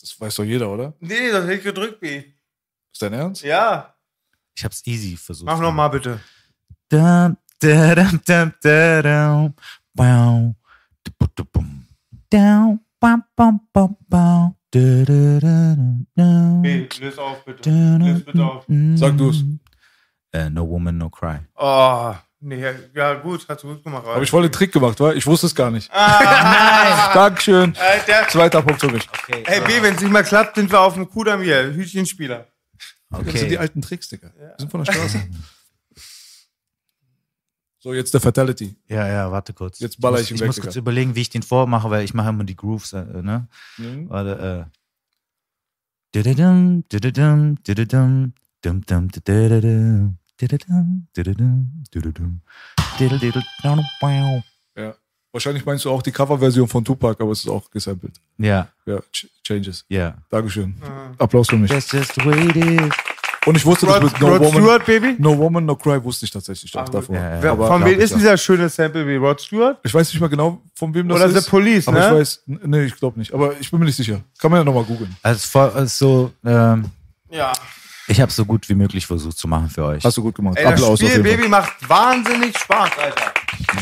Das weiß doch jeder, oder? Nee, das hätte ich gedrückt, B. Ist dein Ernst? Ja. Ich hab's easy versucht. Mach nochmal bitte. Da, da. Wow. Down. B, löse auf, bitte. Du, Löse bitte auf. Sag du's. Äh, no woman, no cry. Oh, nee, ja, ja, gut, hast du gut gemacht. Habe ich voll den Trick gemacht, wa? Ich wusste es gar nicht. Ah, [laughs] Dankeschön. Alter. Zweiter Punkt für mich. Okay. Hey, B, wenn es nicht mal klappt, sind wir auf dem Kudam hier. Hütchenspieler. Das sind die okay. alten Tricks, Digga. Wir sind von der Straße. So, jetzt der Fatality. Ja, ja, warte kurz. Jetzt baller muss, ich ihn Ich weg, muss Digga. kurz überlegen, wie ich den vormache, weil ich mache immer die Grooves, äh, ne? Mhm. Warte, äh. Dididum, dididum, dum, dum, dididum, dididum, dididum, dididum, dididum, wow. Ja. Wahrscheinlich meinst du auch die Coverversion von Tupac, aber es ist auch gesampelt. Ja, Ja, Ch Changes. ja. Dankeschön. Applaus für mich. That's just the way it is. Und ich wusste Rod, das mit No Rod Woman, Stewart, Baby? no Woman, No Cry wusste ich tatsächlich auch Ah, gut. davor. Ja, ja. Von wem ist dieser schöne Sample wie Rod Stewart? Ich weiß nicht mal genau, von wem das Oder ist. The Police, aber ne? ich weiß, nee, ich glaube nicht. Aber ich bin mir nicht sicher. Kann man ja nochmal googeln. Also, es ist so, ähm, Ja. Ich habe so gut wie möglich versucht zu machen für euch. Hast du gut gemacht. Ey, das Applaus Spiel, jeden Fall. Baby, macht wahnsinnig Spaß, Alter.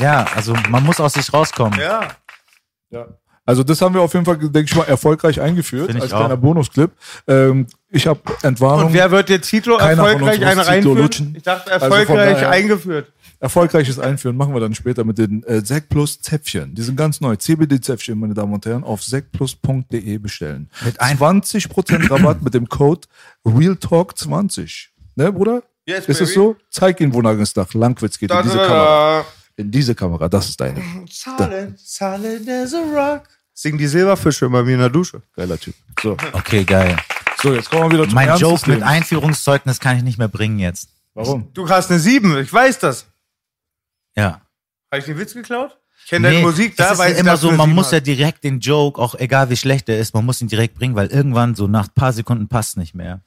Ja, also man muss aus sich rauskommen. Ja. Ja. Also das haben wir auf jeden Fall, denke ich mal, erfolgreich eingeführt als auch. kleiner Bonusclip. Ähm, ich habe Entwarnung. Und wer wird jetzt uns erfolgreich einen Tito reinführen? lutschen. Ich dachte, Also erfolgreich daher- eingeführt. Erfolgreiches Einführen machen wir dann später mit den äh, Sek Plus Zäpfchen. Die sind ganz neu. CBD-Zäpfchen, meine Damen und Herren, auf sekplus.de bestellen. Mit ein- 20% Rabatt mit dem Code RealTalk20. Ne, Bruder? Yes, ist es so? Zeig ihn, wonach es nach Langwitz geht. In Da, diese da, Kamera. da. In diese Kamera. Das ist deine. Solid, solid as a rock. Singen die Silberfische bei mir in der Dusche. Geiler Typ. So, Okay, geil. so jetzt kommen wir wieder zum Mein Joke mit. Einführungszeugnis kann ich nicht mehr bringen jetzt. Warum? Du hast eine 7, ich weiß das. Ja. Habe ich den Witz geklaut? Ich kenne deine Nee, Musik, es da ist weiß ja ich, immer so, man muss ja direkt den Joke, auch egal wie schlecht er ist, man muss ihn direkt bringen, weil irgendwann so nach ein paar Sekunden passt nicht mehr.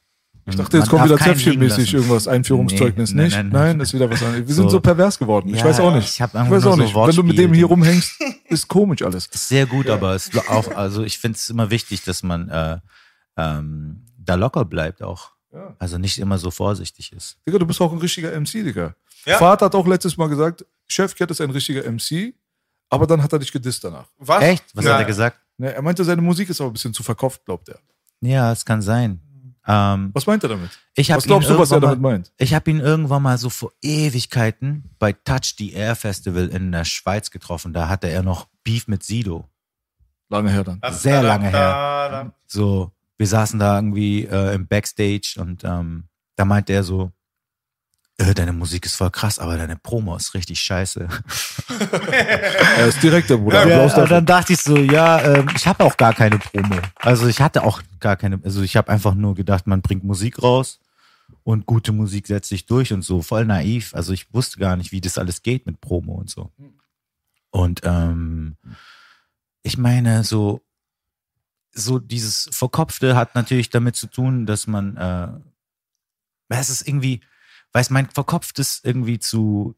Ich dachte, jetzt kommt wieder Zäpfchenmäßig irgendwas, Einführungszeugnis. Nee, nein, nicht? nein, Nein, nein. das ist wieder was anderes. Wir So. sind so pervers geworden. Ich Ja, weiß auch nicht. ich hab ich weiß auch so nicht. Wenn du mit dem hier rumhängst, ist komisch alles. ist sehr gut, aber es ist auch, also ich finde es immer wichtig, dass man äh, ähm, da locker bleibt auch. Ja. Also nicht immer so vorsichtig ist. Digga, du bist auch ein richtiger MC, Digga. Ja. Vater hat auch letztes Mal gesagt, Chefcat ist ein richtiger MC, aber dann hat er dich gedisst danach. Was? Echt? Was Ja. hat er gesagt? Ne, er meinte, seine Musik ist aber ein bisschen zu verkauft, glaubt er. Ja, es kann sein. Ähm, Was meint er damit? Was glaubst du, was er damit mal, meint? Ich habe ihn irgendwann mal so vor Ewigkeiten bei Touch the Air Festival in der Schweiz getroffen. Da hatte er noch Beef mit Sido. Lange her dann. sehr lange her. Da, da. So, wir saßen da irgendwie äh, im Backstage und ähm, da meinte er so, äh, deine Musik ist voll krass, aber deine Promo ist richtig scheiße. [laughs] Er ist direkter Bruder. Ja, Ja, dann dachte ich so, ja, ähm, ich habe auch gar keine Promo. Also ich hatte auch gar keine, also ich habe einfach nur gedacht, man bringt Musik raus und gute Musik setzt sich durch und so, voll naiv. Also ich wusste gar nicht, wie das alles geht mit Promo und so. Und ähm, ich meine, so, so dieses Verkopfte hat natürlich damit zu tun, dass man, äh, es ist irgendwie, weiß mein Verkopftes irgendwie zu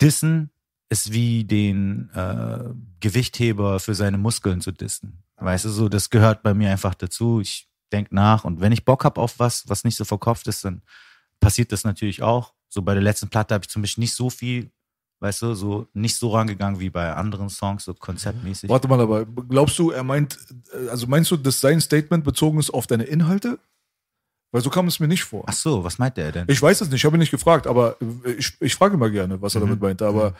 dissen, ist wie den äh, Gewichtheber für seine Muskeln zu dissen. Weißt du, so, das gehört bei mir einfach dazu. Ich denke nach und wenn ich Bock habe auf was, was nicht so verkopft ist, dann passiert das natürlich auch. So bei der letzten Platte habe ich zum Beispiel nicht so viel, weißt du, so nicht so rangegangen wie bei anderen Songs, so konzeptmäßig. Warte mal, aber glaubst du, er meint, äh, also meinst du, dass sein Statement bezogen ist auf deine Inhalte? Weil so kam es mir nicht vor. Ach so, was meint er denn? Ich weiß es nicht, ich habe ihn nicht gefragt, aber ich, ich frage immer gerne, was er Mhm. damit meinte. Aber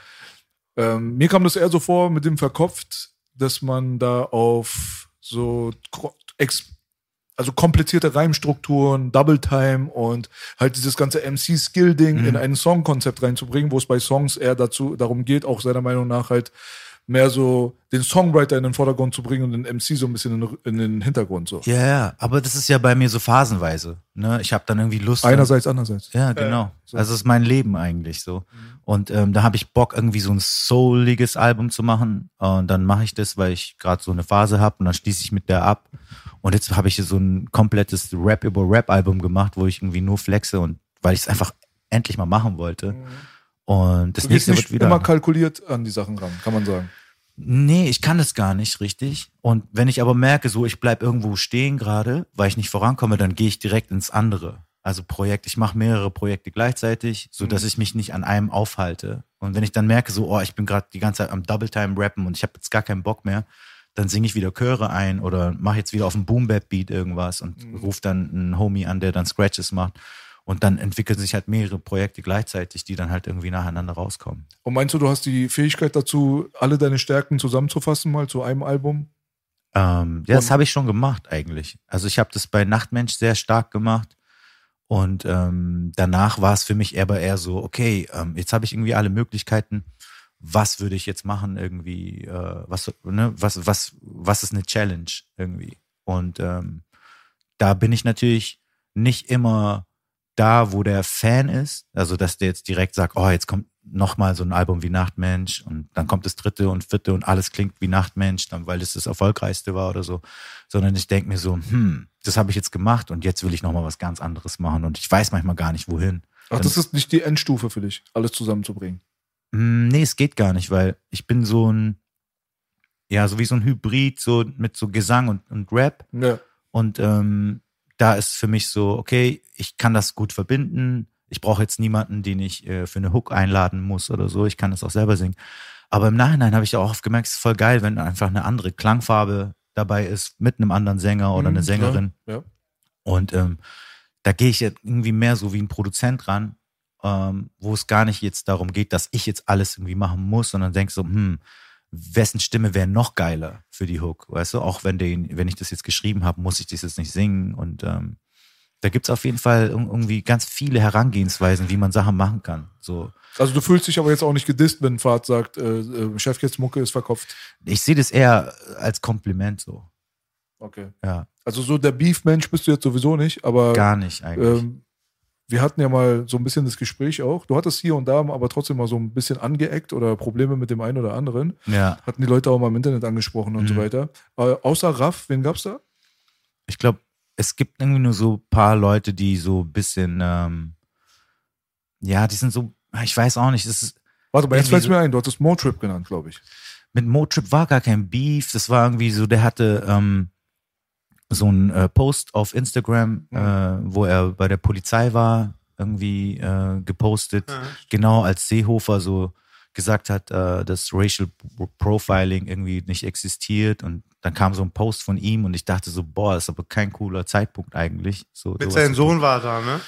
ähm, mir kam das eher so vor mit dem verkopft, dass man da auf so also komplizierte Reimstrukturen, Double Time und halt dieses ganze MC-Skill-Ding Mhm. in ein Songkonzept reinzubringen, wo es bei Songs eher dazu darum geht, auch seiner Meinung nach halt mehr so den Songwriter in den Vordergrund zu bringen und den MC so ein bisschen in, in den Hintergrund so. ja, ja, aber das ist ja bei mir so phasenweise. Ne? Ich habe dann irgendwie Lust. Einerseits, andererseits. Ja, genau. so. Also es ist mein Leben eigentlich so. Und ähm, da habe ich Bock, irgendwie so ein souliges Album zu machen. Und dann mache ich das, weil ich gerade so eine Phase habe und dann schließe ich mit der ab. Und jetzt habe ich so ein komplettes Rap über Rap-Album gemacht, wo ich irgendwie nur flexe und weil ich es einfach endlich mal machen wollte. Und das Du nächste nicht wird wieder. immer kalkuliert an die Sachen ran, kann man sagen. Nee, ich kann das gar nicht richtig. Und wenn ich aber merke, so ich bleib irgendwo stehen gerade, weil ich nicht vorankomme, dann gehe ich direkt ins andere. Also Projekt, ich mache mehrere Projekte gleichzeitig, so dass ich mich nicht an einem aufhalte. Und wenn ich dann merke, so, oh, ich bin gerade die ganze Zeit am Double Time rappen und ich habe jetzt gar keinen Bock mehr, dann singe ich wieder Chöre ein oder mache jetzt wieder auf dem Boom Bap Beat irgendwas und ruf dann einen Homie an, der dann Scratches macht. Und dann entwickeln sich halt mehrere Projekte gleichzeitig, die dann halt irgendwie nacheinander rauskommen. Und meinst du, du hast die Fähigkeit dazu, alle deine Stärken zusammenzufassen, mal zu einem Album? Ähm, ja, das habe ich schon gemacht eigentlich. Also ich habe das bei Nachtmensch sehr stark gemacht. Und ähm, danach war es für mich aber eher so, okay, ähm, jetzt habe ich irgendwie alle Möglichkeiten. Was würde ich jetzt machen irgendwie? Äh, was, ne, was, was, was ist eine Challenge irgendwie? Und ähm, da bin ich natürlich nicht immer da, wo der Fan ist. Also dass der jetzt direkt sagt, oh, jetzt kommt noch mal so ein Album wie Nachtmensch und dann kommt das dritte und vierte und alles klingt wie Nachtmensch, dann weil es das erfolgreichste war oder so, sondern ich denke mir so, hm, das habe ich jetzt gemacht und jetzt will ich noch mal was ganz anderes machen und ich weiß manchmal gar nicht wohin. Ach, das ist nicht die Endstufe für dich, alles zusammenzubringen. Hm, Nee, es geht gar nicht, weil ich bin so ein, ja, so wie so ein Hybrid, so mit so Gesang und, und Rap. Ja. Und ähm, da ist für mich so, okay, ich kann das gut verbinden. Ich brauche jetzt niemanden, den ich äh, für eine Hook einladen muss oder so. Ich kann das auch selber singen. Aber im Nachhinein habe ich auch oft gemerkt, es ist voll geil, wenn einfach eine andere Klangfarbe dabei ist mit einem anderen Sänger oder Mhm, eine Sängerin. klar, Ja. Und ähm, da gehe ich jetzt irgendwie mehr so wie ein Produzent ran, ähm, wo es gar nicht jetzt darum geht, dass ich jetzt alles irgendwie machen muss, sondern denk so, hm, wessen Stimme wäre noch geiler für die Hook, weißt du? Auch wenn den, wenn ich das jetzt geschrieben habe, muss ich das jetzt nicht singen. Und ähm, da gibt's auf jeden Fall ir- irgendwie ganz viele Herangehensweisen, wie man Sachen machen kann. So, Also du fühlst dich aber jetzt auch nicht gedisst, wenn Fahrt sagt, äh, äh, Chefkids Mucke ist verkopft. ich sehe das eher als Kompliment so. Okay. Ja, Also so der Beef-Mensch bist du jetzt sowieso nicht, aber gar nicht eigentlich. ähm, wir hatten ja mal so ein bisschen das Gespräch auch. Du hattest hier und da aber trotzdem mal so ein bisschen angeeckt oder Probleme mit dem einen oder anderen. Ja. Hatten die Leute auch mal im Internet angesprochen und so Mhm. weiter. Äh, außer Raff, wen gab's da? Ich glaube, es gibt irgendwie nur so ein paar Leute, die so ein bisschen, ähm, ja, die sind so, ich weiß auch nicht, das ist, Warte mal, jetzt fällt so- mir ein, du hattest Motrip genannt, glaube ich. mit Motrip war gar kein Beef, das war irgendwie so, der hatte ähm, so einen äh, Post auf Instagram, äh, wo er bei der Polizei war, irgendwie äh, gepostet, genau als Seehofer so gesagt hat, äh, dass Racial Profiling irgendwie nicht existiert und dann kam so ein Post von ihm und ich dachte so, boah, ist aber kein cooler Zeitpunkt eigentlich. So, Mit seinem. Sohn war da, ne?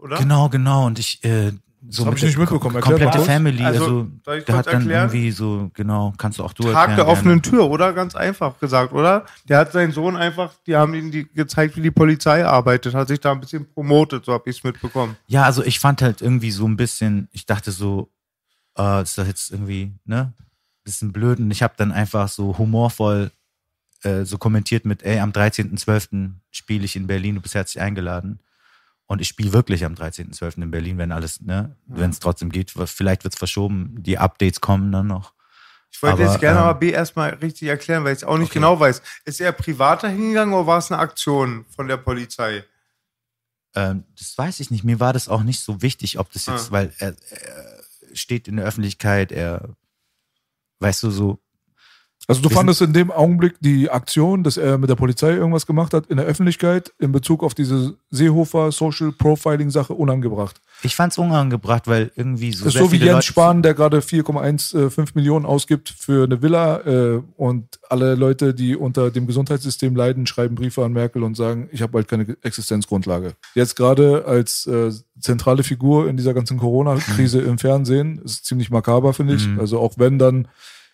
Oder? Genau, genau. Und ich, äh, so hab mit ich nicht mitbekommen. kom- Erklär komplette. Family, Also, also, der hat dann erklären? irgendwie so, genau, kannst du auch du Tag erklären. der offenen gerne. Tür, oder? Ganz einfach gesagt, oder? Der hat seinen Sohn einfach, die haben ihm die, gezeigt, wie die Polizei arbeitet, hat sich da ein bisschen promotet, so habe ich es mitbekommen. Ja, also ich fand halt irgendwie so ein bisschen, ich dachte so, äh, ist das jetzt irgendwie, ne, bisschen blöd und ich habe dann einfach so humorvoll äh, so kommentiert mit, ey, am 13.12. spiele ich in Berlin, du bist herzlich eingeladen. Und ich spiele wirklich am 13.12. in Berlin, wenn alles, ne, wenn es trotzdem geht. Vielleicht wird es verschoben, die Updates kommen dann noch. Ich wollte Aber, jetzt gerne ähm, aber B erstmal richtig erklären, weil ich es auch nicht Okay. genau weiß. Ist er privat hingegangen oder war es eine Aktion von der Polizei? Ähm, das weiß ich nicht. Mir war das auch nicht so wichtig, ob das jetzt, Ah. weil er, er steht in der Öffentlichkeit, er, weißt du, so, Also du Wir fandest in dem Augenblick die Aktion, dass er mit der Polizei irgendwas gemacht hat, in der Öffentlichkeit in Bezug auf diese Seehofer Social Profiling Sache unangebracht. ich fand's unangebracht, weil irgendwie so. Das ist so wie Jens Leute- Spahn, der gerade 4,15 Millionen ausgibt für eine Villa äh, und alle Leute, die unter dem Gesundheitssystem leiden, schreiben Briefe an Merkel und sagen, ich habe bald keine Existenzgrundlage. Jetzt gerade als äh, zentrale Figur in dieser ganzen Corona-Krise [clears throat] im Fernsehen, ist ziemlich makaber, finde ich. Mhm. Also auch wenn dann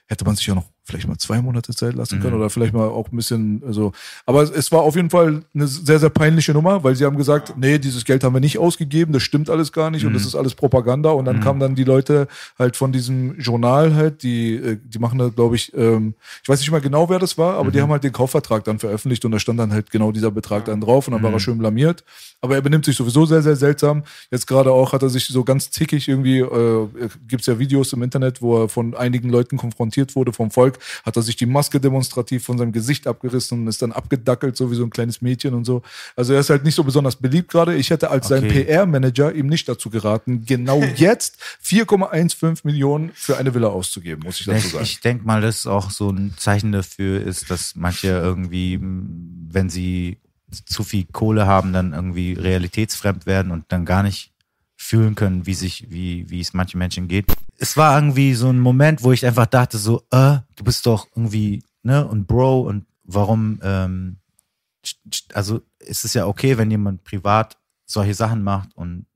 hätte man sich ja noch vielleicht mal zwei Monate Zeit lassen können Mhm. oder vielleicht mal auch ein bisschen, also, aber es, es war auf jeden Fall eine sehr, sehr peinliche Nummer, weil sie haben gesagt, nee, dieses Geld haben wir nicht ausgegeben, das stimmt alles gar nicht und das ist alles Propaganda und dann Mhm. kamen dann die Leute halt von diesem Journal halt, die, äh, die machen da, glaube ich, ähm, ich weiß nicht mal genau, wer das war, aber die haben halt den Kaufvertrag dann veröffentlicht und da stand dann halt genau dieser Betrag dann drauf und dann war er schön blamiert. Aber er benimmt sich sowieso sehr, sehr seltsam. Jetzt gerade auch hat er sich so ganz zickig irgendwie, äh, gibt's ja Videos im Internet, wo er von einigen Leuten konfrontiert wurde vom Volk, hat er sich die Maske demonstrativ von seinem Gesicht abgerissen und ist dann abgedackelt, so wie so ein kleines Mädchen und so. Also er ist halt nicht so besonders beliebt gerade. Ich hätte als sein Okay. PR-Manager ihm nicht dazu geraten, genau [laughs] jetzt 4,15 Millionen für eine Villa auszugeben, muss ich dazu Ich, sagen. ich denke mal, das ist auch so ein Zeichen dafür ist, dass manche irgendwie, wenn sie zu viel Kohle haben, dann irgendwie realitätsfremd werden und dann gar nicht fühlen können, wie sich, wie, wie es manchen Menschen geht. Es war irgendwie so ein Moment, wo ich einfach dachte so, äh, du bist doch irgendwie, ne, und Bro und warum, ähm, also ist es ja okay, wenn jemand privat solche Sachen macht und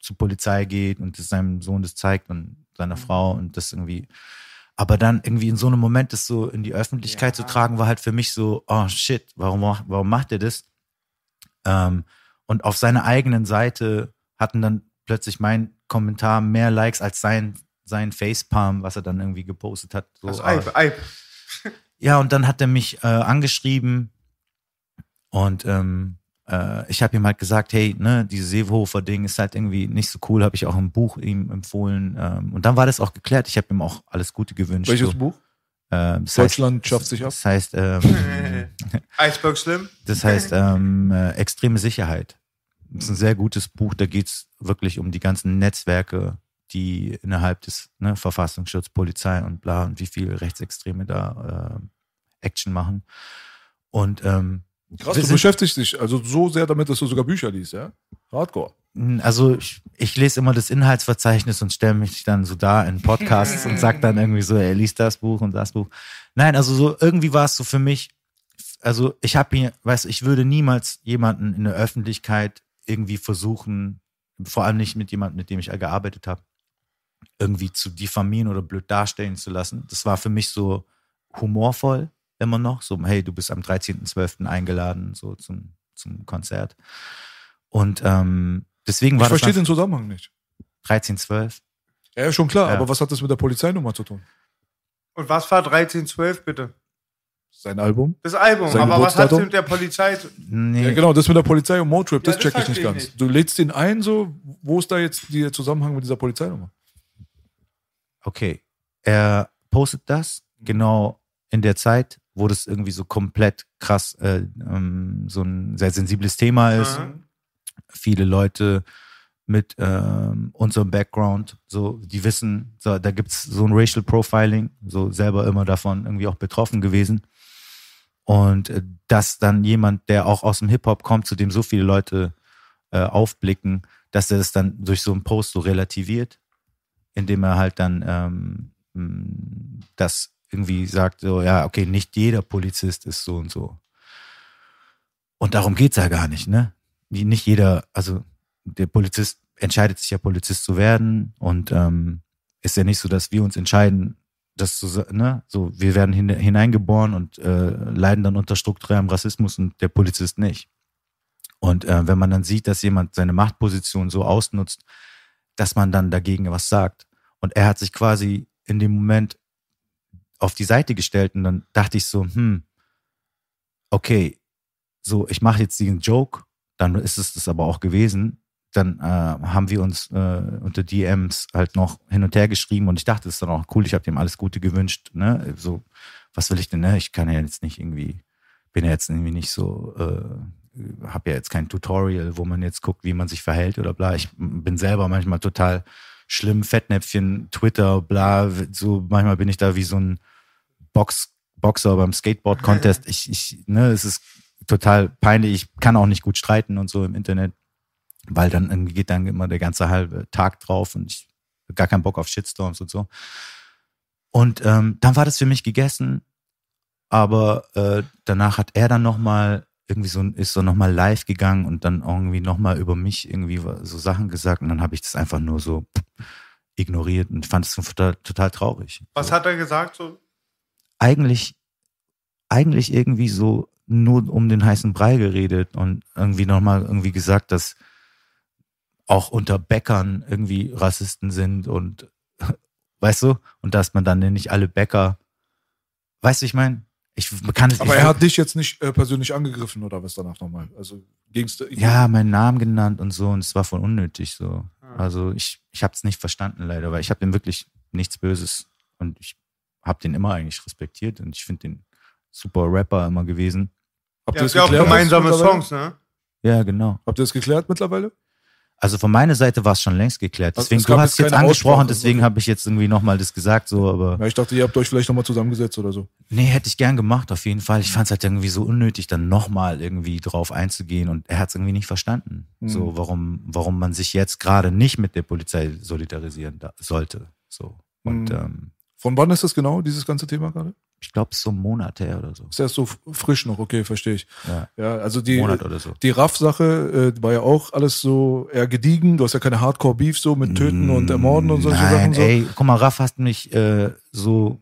zur Polizei geht und seinem Sohn das zeigt und seiner Frau und das irgendwie. Aber dann irgendwie in so einem Moment das so in die Öffentlichkeit zu tragen, war halt für mich so, oh shit, warum, warum macht er das? Ähm, und auf seiner eigenen Seite hatten dann plötzlich mein Kommentar mehr Likes als sein, sein Facepalm, was er dann irgendwie gepostet hat. So, ah, Eib, Eib. [laughs] [laughs] ja, und dann hat er mich äh, angeschrieben und ähm, äh, ich habe ihm halt gesagt, hey, ne, dieses Seehofer-Ding ist halt irgendwie nicht so cool, habe ich auch im Buch ihm empfohlen. Ähm, und dann war das auch geklärt. Ich habe ihm auch alles Gute gewünscht. Welches so. Buch? Ähm, das Deutschland heißt, schafft sich ab. Das heißt, ähm, [laughs] Eisberg Slim. das heißt ähm, äh, extreme Sicherheit. Das ist ein sehr gutes Buch. Da geht's wirklich um die ganzen Netzwerke, die innerhalb des ne, Verfassungsschutz, Polizei und bla und wie viele Rechtsextreme da äh, Action machen. Und ähm, Krass, du beschäftigst dich also so sehr damit, dass du sogar Bücher liest, ja? Hardcore. Also ich, ich lese immer das Inhaltsverzeichnis und stelle mich dann so da in Podcasts und sag dann irgendwie so, er liest das Buch und das Buch. Nein, also so irgendwie war es so für mich, also ich habe hier, weißt du, ich würde niemals jemanden in der Öffentlichkeit irgendwie versuchen, vor allem nicht mit jemandem, mit dem ich gearbeitet habe, irgendwie zu diffamieren oder blöd darstellen zu lassen. Das war für mich so humorvoll immer noch, so hey, du bist am 13.12. eingeladen, so zum, zum Konzert. Und ähm, deswegen Ich war das verstehe den Zusammenhang nicht. 13.12. Ja, ja, schon klar, Ja. aber was hat das mit der Polizeinummer zu tun? Und was war 1312, bitte? Sein Album? Das Album. Sein aber was hat Geburtsdatum? mit der Polizei zu Nee, Ja, genau, das mit der Polizei und Motrip, das Ja, das check ich nicht ich ganz. nicht. Du lädst den ein, so, wo ist da jetzt der Zusammenhang mit dieser Polizeinummer? okay. Er postet das genau in der Zeit, wo das irgendwie so komplett krass äh, ähm, so ein sehr sensibles Thema ist. Mhm. Viele Leute mit ähm, unserem Background, so die wissen, so, da gibt's so ein Racial Profiling, so selber immer davon irgendwie auch betroffen gewesen. Und äh, dass dann jemand, der auch aus dem Hip-Hop kommt, zu dem so viele Leute äh, aufblicken, dass er das dann durch so einen Post so relativiert, indem er halt dann ähm, mh, das irgendwie sagt, so, ja, okay, nicht jeder Polizist ist so und so. Und darum geht's ja gar nicht, ne? Nicht jeder, also der Polizist entscheidet sich ja, Polizist zu werden und ähm, ist ja nicht so, dass wir uns entscheiden, das zu, ne, so, wir werden hin, hineingeboren und äh, leiden dann unter strukturellem Rassismus und der Polizist nicht. Und äh, wenn man dann sieht, dass jemand seine Machtposition so ausnutzt, dass man dann dagegen was sagt. Und er hat sich quasi in dem Moment auf die Seite gestellt und dann dachte ich so, hm, okay, so, ich mache jetzt diesen Joke, dann ist es das aber auch gewesen. Dann äh, haben wir uns äh, unter DMs halt noch hin und her geschrieben und ich dachte, das ist dann auch cool, ich habe dem alles Gute gewünscht. Ne? So, was will ich denn, ne? Ich kann ja jetzt nicht irgendwie, bin ja jetzt irgendwie nicht so, äh, habe ja jetzt kein Tutorial, wo man jetzt guckt, wie man sich verhält oder bla. Ich bin selber manchmal total schlimm, Fettnäpfchen, Twitter, bla. So manchmal bin ich da wie so ein Box, Boxer beim Skateboard-Contest. [laughs] Ich, ich, ne, es ist total peinlich. Ich kann auch nicht gut streiten und so im Internet, weil dann irgendwie geht dann immer der ganze halbe Tag drauf und ich gar keinen Bock auf Shitstorms und so. Und ähm, dann war das für mich gegessen, aber äh, danach hat er dann nochmal irgendwie so ist so nochmal live gegangen und dann irgendwie nochmal über mich irgendwie so Sachen gesagt und dann habe ich das einfach nur so ignoriert und fand es total, total traurig. Was so hat er gesagt? So? eigentlich, eigentlich irgendwie so nur um den heißen Brei geredet und irgendwie nochmal irgendwie gesagt, dass auch unter Bäckern irgendwie Rassisten sind und [laughs] weißt du, und dass man dann nicht alle Bäcker, weißt du, ich meine, ich kann es Aber ich, er hat dich jetzt nicht äh, persönlich angegriffen oder was danach nochmal? Also ging's ja meinen Namen genannt und so und es war voll unnötig so. Also ich, ich habe es nicht verstanden leider, weil ich habe dem wirklich nichts Böses und ich habe den immer eigentlich respektiert und ich finde den super Rapper immer gewesen. Habt Ja, ihr es das ja auch gemeinsame? Songs, ne? Ja, genau. Habt ihr das geklärt mittlerweile? Also von meiner Seite war es schon längst geklärt. Also Deswegen, es gab du jetzt hast jetzt keine angesprochen, Aussprache, deswegen habe ich jetzt irgendwie nochmal das gesagt, so, aber Ja, ich dachte, ihr habt euch vielleicht nochmal zusammengesetzt oder so. nee, hätte ich gern gemacht, auf jeden Fall. Ich fand es halt irgendwie so unnötig, dann nochmal irgendwie drauf einzugehen und er hat es irgendwie nicht verstanden. Mhm. So, warum, warum man sich jetzt gerade nicht mit der Polizei solidarisieren da, sollte. So. Und Mhm. ähm, Von wann ist das genau, dieses ganze Thema gerade? ich glaube, so ein Monat her oder so. Ist erst so frisch noch, okay, verstehe ich. Ja, Ja, also die, Monat oder so. die Raff-Sache äh, war ja auch alles so eher gediegen. Du hast ja keine Hardcore-Beef so mit Töten und Ermorden und solche Sachen so. ey, guck mal, Raff hast mich äh, so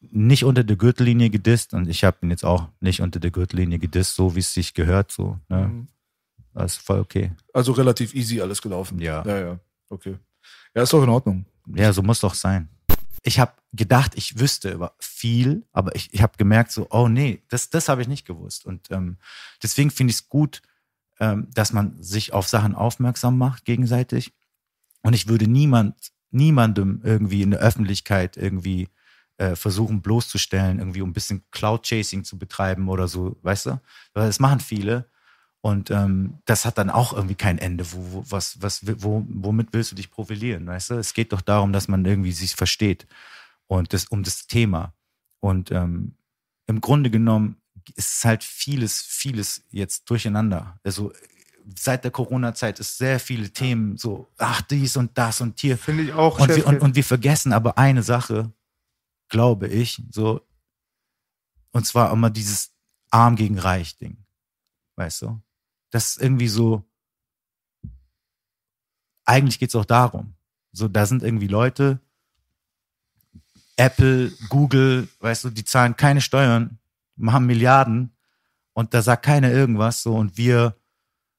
nicht unter der Gürtellinie gedisst und ich habe ihn jetzt auch nicht unter der Gürtellinie gedisst, so wie es sich gehört, so. Ne? Mhm. Das ist voll okay. Also relativ easy alles gelaufen. Ja. Ja, ja. Okay. Ja, ist doch in Ordnung. Ja, so muss doch sein. Ich habe gedacht, ich wüsste über viel, aber ich, ich habe gemerkt, so, oh nee, das, das habe ich nicht gewusst. Und ähm, deswegen finde ich es gut, ähm, dass man sich auf Sachen aufmerksam macht gegenseitig. Und ich würde niemand, niemandem irgendwie in der Öffentlichkeit irgendwie äh, versuchen bloßzustellen, irgendwie um ein bisschen Cloud-Chasing zu betreiben oder so, weißt du? Das machen viele. Und ähm, das hat dann auch irgendwie kein Ende. Wo, wo, was, was, wo, womit willst du dich profilieren, weißt du? Es geht doch darum, dass man irgendwie sich versteht und das um das Thema. Und ähm, im Grunde genommen ist es halt vieles, vieles jetzt durcheinander. Also seit der Corona-Zeit ist sehr viele Themen so, ach dies und das und hier. Finde ich auch Und wir, und, und wir vergessen aber eine Sache, glaube ich, so, und zwar immer dieses Arm gegen Reich Ding. Weißt du? Das ist irgendwie so, eigentlich geht's auch darum. So, da sind irgendwie Leute, Apple, Google, weißt du, die zahlen keine Steuern, haben Milliarden und da sagt keiner irgendwas so und wir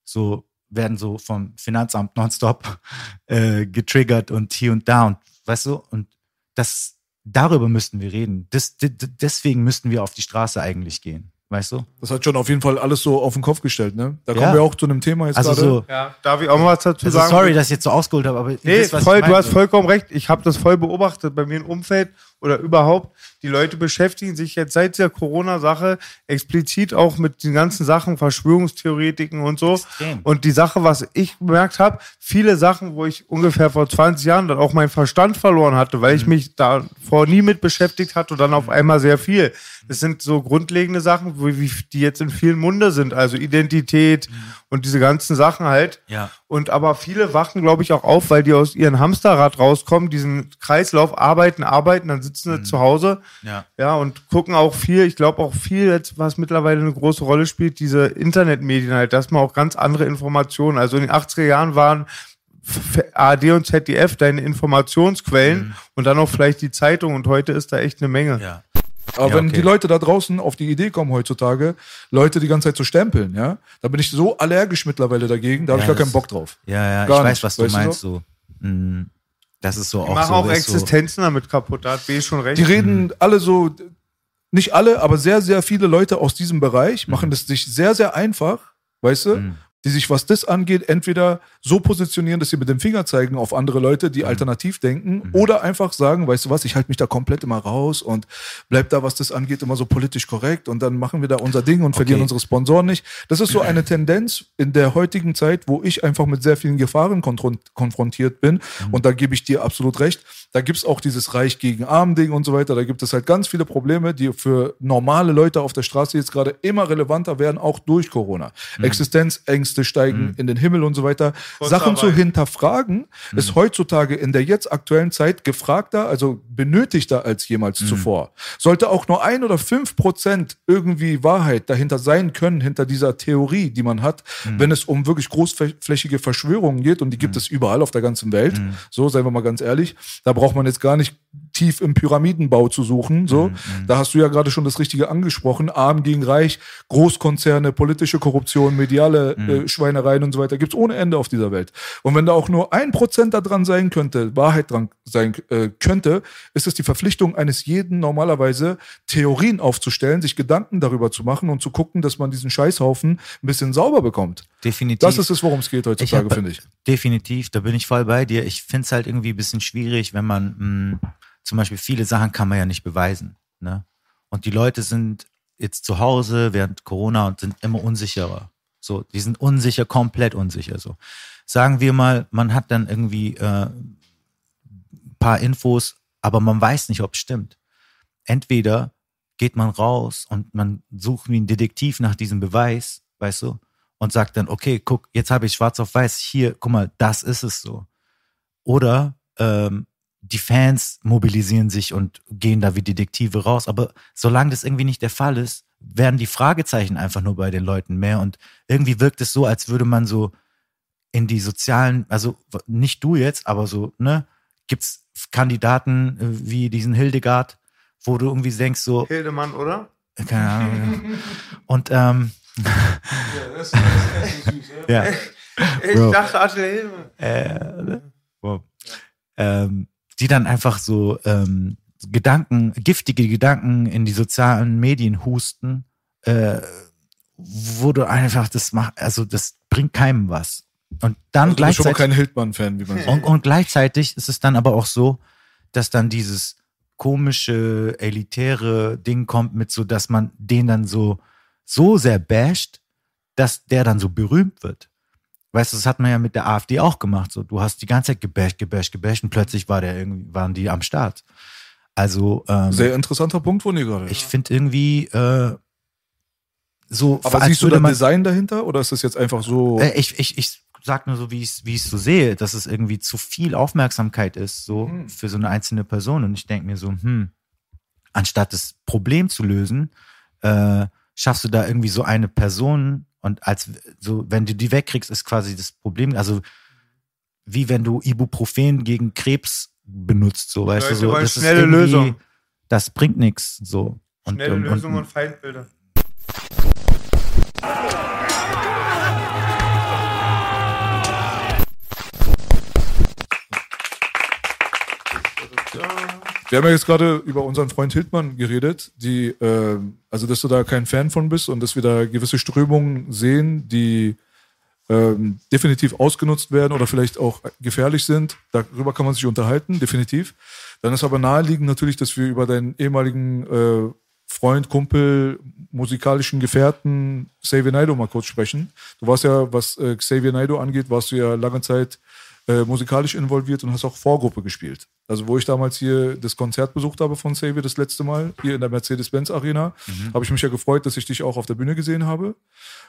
so werden so vom Finanzamt nonstop [laughs] äh, getriggert und hier und da und weißt du und das darüber müssten wir reden. Das, deswegen müssten wir auf die Straße eigentlich gehen. Weißt du? Das hat schon auf jeden Fall alles so auf den Kopf gestellt, ne? Da kommen Ja. wir auch zu einem Thema jetzt Also gerade. so, Ja, darf ich auch mal was dazu also sagen? sorry, dass ich jetzt so ausgeholt habe, aber ihr Nee, wisst, was voll, ich du hast vollkommen recht. Ich habe das voll beobachtet bei mir im Umfeld oder überhaupt. Die Leute beschäftigen sich jetzt seit der Corona-Sache explizit auch mit den ganzen Sachen, Verschwörungstheoretiken und so. Extrem. Und die Sache, was ich gemerkt habe, viele Sachen, wo ich ungefähr vor 20 Jahren dann auch meinen Verstand verloren hatte, weil ich Mhm. mich davor nie mit beschäftigt hatte und dann auf einmal sehr viel. Das sind so grundlegende Sachen, wie, die jetzt in vielen Munde sind, also Identität und diese ganzen Sachen halt. Mhm. Ja. Und aber viele wachen, glaube ich, auch auf, weil die aus ihrem Hamsterrad rauskommen, diesen Kreislauf arbeiten, arbeiten, dann sitzen sie zu Hause. Ja. Ja, und gucken auch viel, ich glaube auch viel, jetzt, was mittlerweile eine große Rolle spielt, diese Internetmedien halt, dass man auch ganz andere Informationen, also in den 80er Jahren waren ARD und ZDF deine Informationsquellen und dann auch vielleicht die Zeitung und heute ist da echt eine Menge. ja. Aber Ja, wenn okay. die Leute da draußen auf die Idee kommen heutzutage, Leute die ganze Zeit zu stempeln, ja, da bin ich so allergisch mittlerweile dagegen, da habe ich gar keinen Bock drauf. Ja, ja, Gar ich weiß, nicht, was du weißt du meinst. So. Mm, Das ist so Die auch machen so. auch ist so, Existenzen damit kaputt, da hat B schon recht. Die reden alle so, nicht alle, aber sehr, sehr viele Leute aus diesem Bereich machen es sich sehr, sehr einfach, weißt du, Mhm. Die sich, was das angeht, entweder so positionieren, dass sie mit dem Finger zeigen auf andere Leute, Mhm. die alternativ denken, oder einfach sagen, weißt du was, ich halte mich da komplett immer raus und bleib da, was das angeht, immer so politisch korrekt und dann machen wir da unser Ding und verlieren Okay. unsere Sponsoren nicht. Das ist so eine Tendenz in der heutigen Zeit, wo ich einfach mit sehr vielen Gefahren konfron- konfrontiert bin Mhm. und da gebe ich dir absolut recht. Da gibt es auch dieses Reich gegen Arm-Ding und so weiter. Da gibt es halt ganz viele Probleme, die für normale Leute auf der Straße jetzt gerade immer relevanter werden, auch durch Corona. Mhm. Existenzängste steigen in den Himmel und so weiter. Sachen zu Kurzarbeit. hinterfragen ist heutzutage in der jetzt aktuellen Zeit gefragter, also benötigter als jemals zuvor. Sollte auch nur ein oder fünf Prozent irgendwie Wahrheit dahinter sein können, hinter dieser Theorie, die man hat, wenn es um wirklich großflächige Verschwörungen geht, und die gibt es überall auf der ganzen Welt. So, seien wir mal ganz ehrlich. Da braucht man jetzt gar nicht tief im Pyramidenbau zu suchen. So, da hast du ja gerade schon das Richtige angesprochen. Arm gegen Reich, Großkonzerne, politische Korruption, mediale äh, Schweinereien und so weiter gibt's ohne Ende auf dieser Welt. Und wenn da auch nur ein Prozent da dran sein könnte, Wahrheit dran sein äh, könnte, ist es die Verpflichtung eines jeden normalerweise, Theorien aufzustellen, sich Gedanken darüber zu machen und zu gucken, dass man diesen Scheißhaufen ein bisschen sauber bekommt. definitiv. Das ist es, worum es geht heutzutage, finde ich. Definitiv, da bin ich voll bei dir. Ich finde es halt irgendwie ein bisschen schwierig, wenn man mh, zum Beispiel viele Sachen kann man ja nicht beweisen. Ne? Und die Leute sind jetzt zu Hause während Corona und sind immer unsicherer. So, die sind unsicher, komplett unsicher. So, sagen wir mal, man hat dann irgendwie äh, paar Infos, aber man weiß nicht, ob es stimmt. Entweder geht man raus und man sucht wie ein Detektiv nach diesem Beweis, weißt du, und sagt dann, okay, guck, jetzt habe ich schwarz auf weiß, hier, guck mal, das ist es so. Oder ähm, die Fans mobilisieren sich und gehen da wie Detektive raus. Aber solange das irgendwie nicht der Fall ist, werden die Fragezeichen einfach nur bei den Leuten mehr. Und irgendwie wirkt es so, als würde man so in die sozialen, also nicht du jetzt, aber so, ne, gibt's Kandidaten äh, wie diesen Hildegard, wo du irgendwie denkst, so, Hildemann, oder? keine Ahnung. ja. [laughs] Und ähm, ja. [laughs] Ich Bro. dachte Attila Hildmann. äh, wow. ähm, die dann einfach so ähm, Gedanken, giftige Gedanken in die sozialen Medien husten, äh, wo du einfach das macht, also das bringt keinem was. Und dann Also du bist schon mal gleichzeitig kein Hildmann-Fan, wie man sagt. [laughs] und, und gleichzeitig ist es dann aber auch so, dass dann dieses komische, elitäre Ding kommt mit so, dass man den dann so, so sehr basht, dass der dann so berühmt wird. Weißt du, das hat man ja mit der AfD auch gemacht. So, du hast die ganze Zeit gebasht, gebasht, gebasht und plötzlich war der irgendwie, waren die am Start. Also, ähm, Sehr interessanter Punkt von dir gerade. ich finde irgendwie äh, so, Aber siehst du da man- Design dahinter oder ist das jetzt einfach so? äh, ich, ich, ich sag nur so, wie ich es wie ich's so sehe, dass es irgendwie zu viel Aufmerksamkeit ist, so Hm. für so eine einzelne Person. Und ich denke mir so, hm, anstatt das Problem zu lösen, äh, schaffst du da irgendwie so eine Person und als so, wenn du die wegkriegst, ist quasi das Problem. Also wie wenn du Ibuprofen gegen Krebs benutzt, so weißt du Leute so. Das ist schnelle irgendwie- Lösung. Das bringt nichts. So. Und, Schnelle und, Lösung und, und Feindbilder. Wir haben ja jetzt gerade über unseren Freund Hildmann geredet, die, äh, also dass du da kein Fan von bist und dass wir da gewisse Strömungen sehen, die ähm, definitiv ausgenutzt werden oder vielleicht auch gefährlich sind. Darüber kann man sich unterhalten, definitiv. Dann ist aber naheliegend natürlich, dass wir über deinen ehemaligen äh, Freund, Kumpel, musikalischen Gefährten Xavier Naidoo mal kurz sprechen. Du warst ja, was äh, Xavier Naidoo angeht, warst du ja lange Zeit äh, musikalisch involviert und hast auch Vorgruppe gespielt. Also wo ich damals hier das Konzert besucht habe von Xavier das letzte Mal, hier in der Mercedes-Benz Arena, habe ich mich ja gefreut, dass ich dich auch auf der Bühne gesehen habe.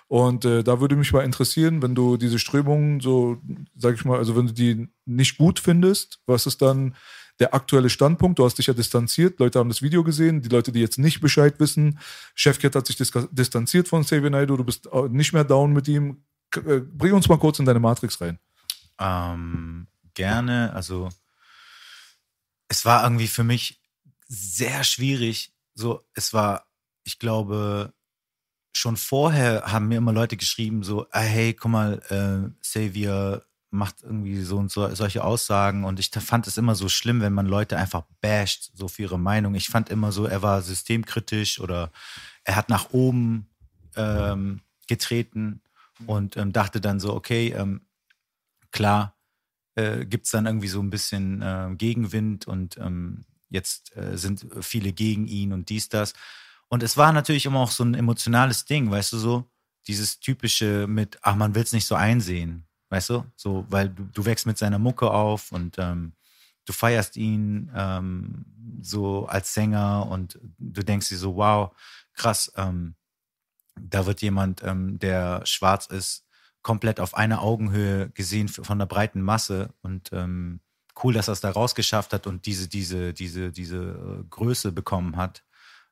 Und äh, da würde mich mal interessieren, wenn du diese Strömungen so, sag ich mal, also wenn du die nicht gut findest, was ist dann der aktuelle Standpunkt? Du hast dich ja distanziert, Leute haben das Video gesehen, die Leute, die jetzt nicht Bescheid wissen, Chefcat hat sich dis- distanziert von Xavier Naidoo, du bist äh, nicht mehr down mit ihm. Äh, bring uns mal kurz in deine Matrix rein. Ähm, gerne, also es war irgendwie für mich sehr schwierig. So, es war, ich glaube, schon vorher haben mir immer Leute geschrieben, so, ah, hey, guck mal, äh, Xavier macht irgendwie so und so solche Aussagen und ich fand es immer so schlimm, wenn man Leute einfach basht, so für ihre Meinung. Ich fand immer so, er war systemkritisch oder er hat nach oben ähm, getreten und ähm, dachte dann so, okay, ähm, klar, äh, gibt es dann irgendwie so ein bisschen äh, Gegenwind und ähm, jetzt äh, sind viele gegen ihn und dies, das. Und es war natürlich immer auch so ein emotionales Ding, weißt du, so dieses typische mit, ach, man will es nicht so einsehen, weißt du, so, weil du, du wächst mit seiner Mucke auf und ähm, du feierst ihn ähm, so als Sänger und du denkst dir so, wow, krass, ähm, da wird jemand, ähm, der schwarz ist, komplett auf einer Augenhöhe gesehen von der breiten Masse und ähm, cool, dass er es da rausgeschafft hat und diese, diese, diese, diese äh, Größe bekommen hat,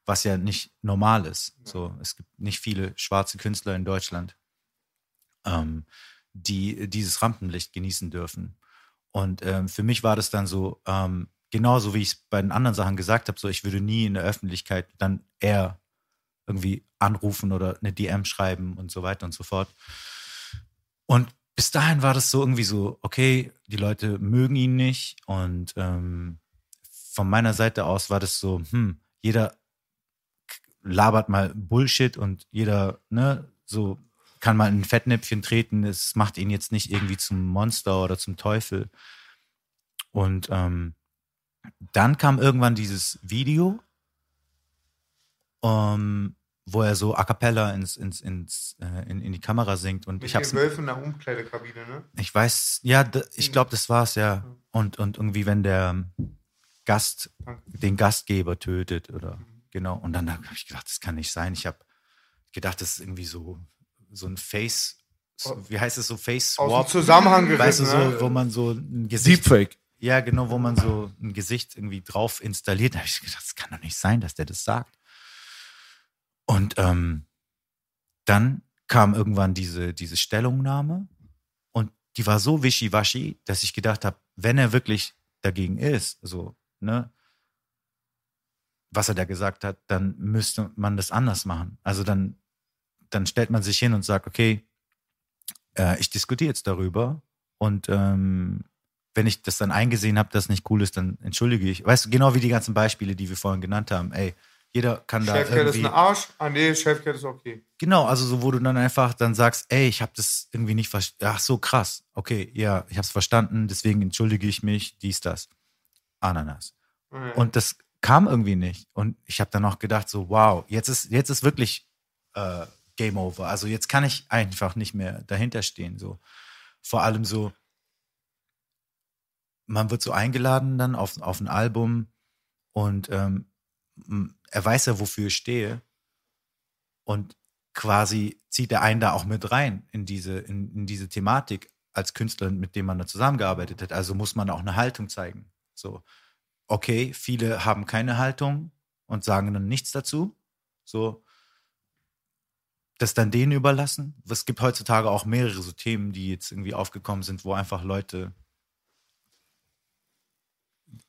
was ja nicht normal ist. So, es gibt nicht viele schwarze Künstler in Deutschland, ähm, die dieses Rampenlicht genießen dürfen. Und ähm, für mich war das dann so, ähm, genauso wie ich es bei den anderen Sachen gesagt habe, so ich würde nie in der Öffentlichkeit dann eher irgendwie anrufen oder eine DM schreiben und so weiter und so fort. Und bis dahin war das so irgendwie so, okay, die Leute mögen ihn nicht. Und ähm, von meiner Seite aus war das so, hm, jeder labert mal Bullshit und jeder, ne, so kann mal in ein Fettnäpfchen treten, es macht ihn jetzt nicht irgendwie zum Monster oder zum Teufel. Und ähm, dann kam irgendwann dieses Video, ähm, wo er so a cappella ins, ins, ins, äh, in, in die Kamera singt. Und Mit ich hab's, den Wölfen in der Umkleidekabine, ne? ich weiß, ja, d- ich glaube, das war's ja. Und, und irgendwie, wenn der Gast den Gastgeber tötet oder genau. Und dann habe ich gedacht, das kann nicht sein. Ich habe gedacht, das ist irgendwie so, so ein Face, so, wie heißt es so, Face Aus dem Swap. Zusammenhang gerissen, Weißt du, so, ne? wo man so ein Gesicht. Deepfake. Ja, genau, wo man so ein Gesicht irgendwie drauf installiert. Da habe ich gedacht, das kann doch nicht sein, dass der das sagt. Und ähm, dann kam irgendwann diese, diese Stellungnahme und die war so wischiwaschi, dass ich gedacht habe, wenn er wirklich dagegen ist, so, ne, was er da gesagt hat, dann müsste man das anders machen. Also dann, dann stellt man sich hin und sagt, okay, äh, ich diskutiere jetzt darüber und ähm, wenn ich das dann eingesehen habe, dass nicht cool ist, dann entschuldige ich. Weißt du, genau wie die ganzen Beispiele, die wir vorhin genannt haben. Ey, jeder kann da Chefcat ist irgendwie... ein Arsch. Ah, nee, Chefcat ist okay. Genau, also so, wo du dann einfach dann sagst, ey, ich habe das irgendwie nicht verstanden. Ach so, krass. Okay, ja, ich habe es verstanden, deswegen entschuldige ich mich, dies, das. Ananas. Ja. Und das kam irgendwie nicht. Und ich habe dann auch gedacht, so, wow, jetzt ist, jetzt ist wirklich äh, Game Over. Also jetzt kann ich einfach nicht mehr dahinter stehen. So. Vor allem so, man wird so eingeladen dann auf, auf ein Album und ähm, er weiß ja, wofür ich stehe. Und quasi zieht er einen da auch mit rein in diese, in, in diese Thematik als Künstler, mit dem man da zusammengearbeitet hat. Also muss man auch eine Haltung zeigen. So, okay, viele haben keine Haltung und sagen dann nichts dazu. So, das dann denen überlassen. Es gibt heutzutage auch mehrere so Themen, die jetzt irgendwie aufgekommen sind, wo einfach Leute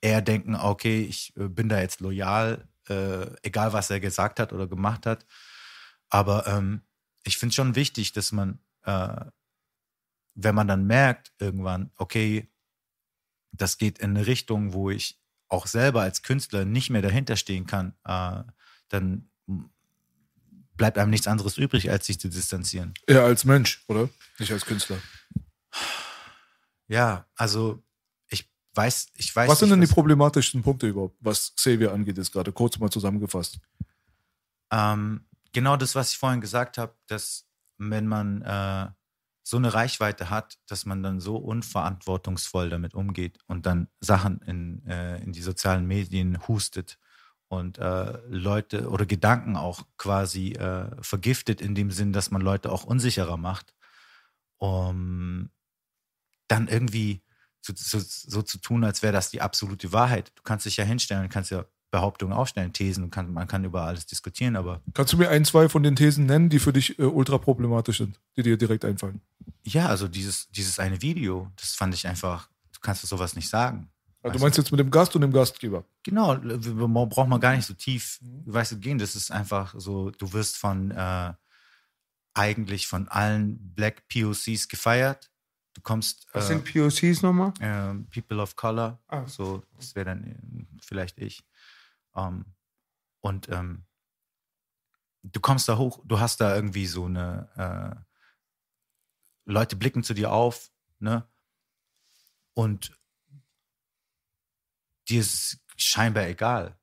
eher denken, okay, ich äh, bin da jetzt loyal, äh, egal was er gesagt hat oder gemacht hat. Aber ähm, ich finde schon wichtig, dass man, äh, wenn man dann merkt irgendwann, okay, das geht in eine Richtung, wo ich auch selber als Künstler nicht mehr dahinter stehen kann, äh, dann bleibt einem nichts anderes übrig, als sich zu distanzieren. Eher als Mensch, oder? Nicht als Künstler. Ja, also weiß, ich weiß. Was sind nicht, denn die problematischsten Punkte überhaupt, was Xavier angeht, jetzt gerade kurz mal zusammengefasst? Ähm, genau das, was ich vorhin gesagt habe, dass wenn man äh, so eine Reichweite hat, dass man dann so unverantwortungsvoll damit umgeht und dann Sachen in, äh, in die sozialen Medien hustet und äh, Leute oder Gedanken auch quasi äh, vergiftet in dem Sinn, dass man Leute auch unsicherer macht, um dann irgendwie so, so, so zu tun, als wäre das die absolute Wahrheit. Du kannst dich ja hinstellen, kannst ja Behauptungen aufstellen, Thesen, und kann, man kann über alles diskutieren, aber Kannst du mir ein, zwei von den Thesen nennen, die für dich äh, ultra problematisch sind, die dir direkt einfallen? ja, also dieses, dieses eine Video, das fand ich einfach, du kannst sowas nicht sagen. Also, du meinst jetzt mit dem Gast und dem Gastgeber? Genau, man braucht man gar nicht so tief, weißt du, gehen. Das ist einfach so, du wirst von äh, eigentlich von allen Black POCs gefeiert. Du kommst Was äh, sind POCs nochmal? äh, People of Color, Ah. so, das wäre dann äh, vielleicht ich. Ähm, und ähm, du kommst da hoch, du hast da irgendwie so eine, äh, Leute blicken zu dir auf, ne? Und dir ist scheinbar egal.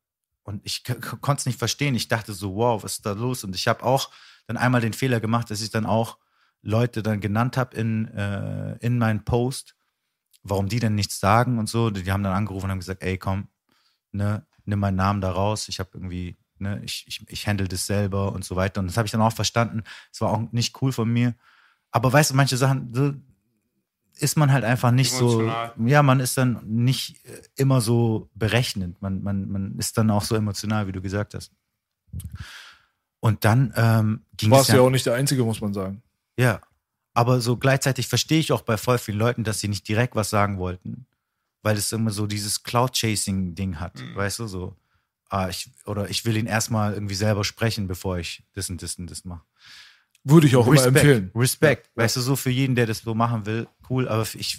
Und ich konnte es nicht verstehen. Ich dachte so, wow, was ist da los? Und ich habe auch dann einmal den Fehler gemacht, dass ich dann auch Leute dann genannt habe in, äh, in meinen Post, warum die denn nichts sagen und so. Die haben dann angerufen und haben gesagt, ey, komm, ne, nimm meinen Namen da raus. Ich habe irgendwie, ne, ich, ich, ich handle das selber und so weiter. Und das habe ich dann auch verstanden. Es war auch nicht cool von mir. Aber weißt du, manche Sachen, so ist man halt einfach nicht Emotional. so, ja, man ist dann nicht äh, immer so berechnend. Man, man, man ist dann auch so emotional, wie du gesagt hast. Und dann ähm, ging Warst es ja ja, auch nicht der Einzige, muss man sagen. Ja, aber so gleichzeitig verstehe ich auch bei voll vielen Leuten, dass sie nicht direkt was sagen wollten, weil es immer so dieses Cloud-Chasing-Ding hat, Mhm. weißt du, so. Ah, ich, oder ich will ihn erstmal irgendwie selber sprechen, bevor ich das und das und das mache. Würde ich auch immer empfehlen. Respekt. Weißt du, so für jeden, der das so machen will, cool. Aber ich,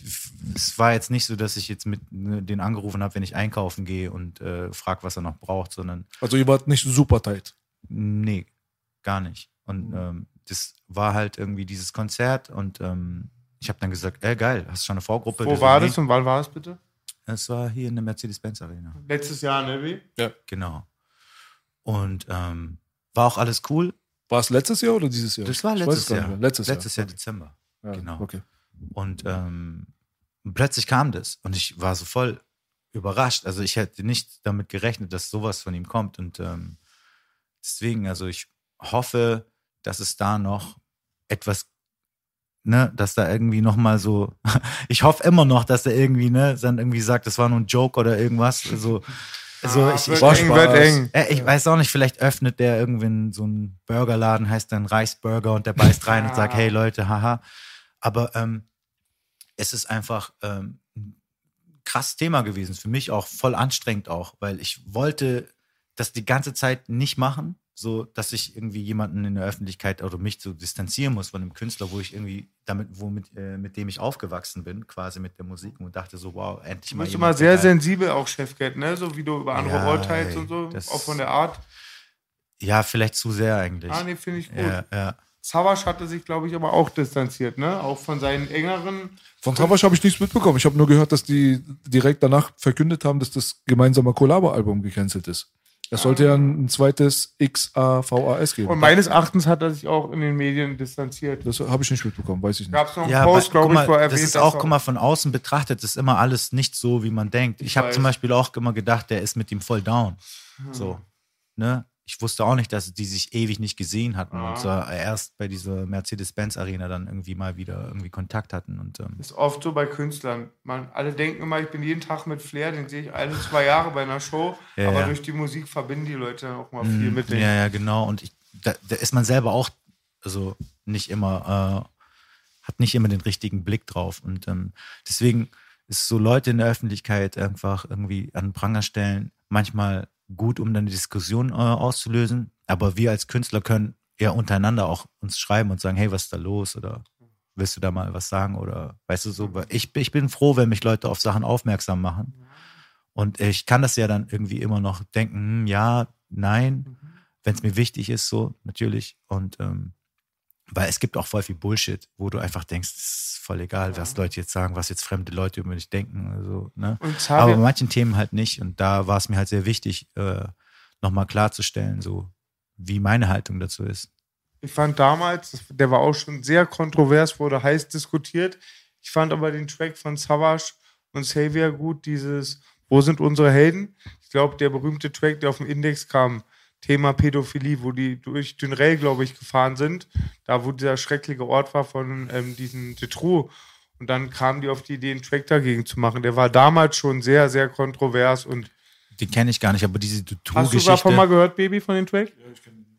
es war jetzt nicht so, dass ich jetzt mit ne, den angerufen habe, wenn ich einkaufen gehe und äh, frag, was er noch braucht, sondern Also ihr wart nicht super tight. nee, gar nicht. Und ähm, das war halt irgendwie dieses Konzert und ähm, ich habe dann gesagt, ey geil, hast du schon eine Vorgruppe? Wo so, war nee. das und wann war es bitte? Es war hier in der Mercedes-Benz-Arena. Letztes Jahr, ne? Wie? Genau. Und ähm, war auch alles cool. War es letztes Jahr oder dieses Jahr? Das war letztes Jahr. Letztes, letztes Jahr Jahr. Dezember. Ja, genau. Okay. Und ähm, plötzlich kam das und ich war so voll überrascht. Also ich hätte nicht damit gerechnet, dass sowas von ihm kommt. Und ähm, deswegen, also ich hoffe, dass es da noch etwas, ne, dass da irgendwie noch mal so, [laughs] ich hoffe immer noch, dass er irgendwie, ne, dann irgendwie sagt, das war nur ein Joke oder irgendwas. Also Ah, ich, wird ich, war eng, eng. äh, ich weiß auch nicht, vielleicht öffnet der irgendwie so einen Burgerladen, heißt dann Reisburger und der beißt rein und sagt, Ah. hey Leute, haha. Aber ähm, es ist einfach ähm, ein krasses Thema gewesen, für mich auch voll anstrengend auch, weil ich wollte das die ganze Zeit nicht machen, so dass ich irgendwie jemanden in der Öffentlichkeit oder mich so distanzieren muss von einem Künstler, wo ich irgendwie damit, womit, äh, mit dem ich aufgewachsen bin, quasi mit der Musik und dachte so, wow, endlich Du mal bist jemand, immer sehr der- sensibel auch, Chefcat, ne? So wie du über andere Ja, urteilst und so. das- Auch von der Art. Ja, vielleicht zu sehr eigentlich. Ah, nee, finde ich gut. ja, ja. Savage hatte sich, glaube ich, aber auch distanziert, ne? Auch von seinen engeren. Von Savasch habe ich nichts mitbekommen. Ich habe nur gehört, dass die direkt danach verkündet haben, dass das gemeinsame Collabo-Album gecancelt ist. Es sollte ja ein, zweites XAVAS geben. Und meines Erachtens hat er sich auch in den Medien distanziert. das habe ich nicht mitbekommen, weiß ich nicht. Gab es noch einen Ja, Post, glaube ich, mal, wo er das erwähnt, ist auch, guck mal, von außen betrachtet ist immer alles nicht so, wie man denkt. Ich, Ich habe zum Beispiel auch immer gedacht, der ist mit ihm voll down. So, ne? Ich wusste auch nicht, dass die sich ewig nicht gesehen hatten Ah. und so erst bei dieser Mercedes-Benz-Arena dann irgendwie mal wieder irgendwie Kontakt hatten. Und ähm, ist oft so bei Künstlern. Man, alle denken immer, ich bin jeden Tag mit Flair, den sehe ich alle zwei Jahre bei einer Show. Ja, aber ja. durch die Musik verbinden die Leute auch mal viel mit ja, denen. ja, genau. Und ich, da, da ist man selber auch also nicht immer, äh, hat nicht immer den richtigen Blick drauf. Und ähm, deswegen ist so Leute in der Öffentlichkeit einfach irgendwie an Pranger stellen, manchmal gut, um dann eine Diskussion äh, auszulösen. Aber wir als Künstler können eher untereinander auch uns schreiben und sagen, hey, was ist da los? Oder willst du da mal was sagen? Oder weißt du so, weil ich, ich bin froh, wenn mich Leute auf Sachen aufmerksam machen. Und ich kann das ja dann irgendwie immer noch denken, hm, ja, nein, wenn es mir wichtig ist, so natürlich. Und ähm, weil es gibt auch voll viel Bullshit, wo du einfach denkst, es ist voll egal, was Leute jetzt sagen, was jetzt fremde Leute über dich denken. Also, ne? Und Aber bei manchen Themen halt nicht. Und da war es mir halt sehr wichtig, äh, nochmal klarzustellen, so wie meine Haltung dazu ist. ich fand damals, der war auch schon sehr kontrovers, wurde heiß diskutiert. Ich fand aber den Track von Savage und Xavier gut, dieses Wo sind unsere Helden? Ich glaube, der berühmte Track, der auf dem Index kam, Thema Pädophilie, wo die durch Dünrell, glaube ich, gefahren sind, da wo dieser schreckliche Ort war von ähm, diesen Dutroux. Und dann kamen die auf die Idee, einen Track dagegen zu machen. Der war damals schon sehr, sehr kontrovers und Den kenne ich gar nicht, aber diese Hast du davon mal gehört, Baby, von dem Track?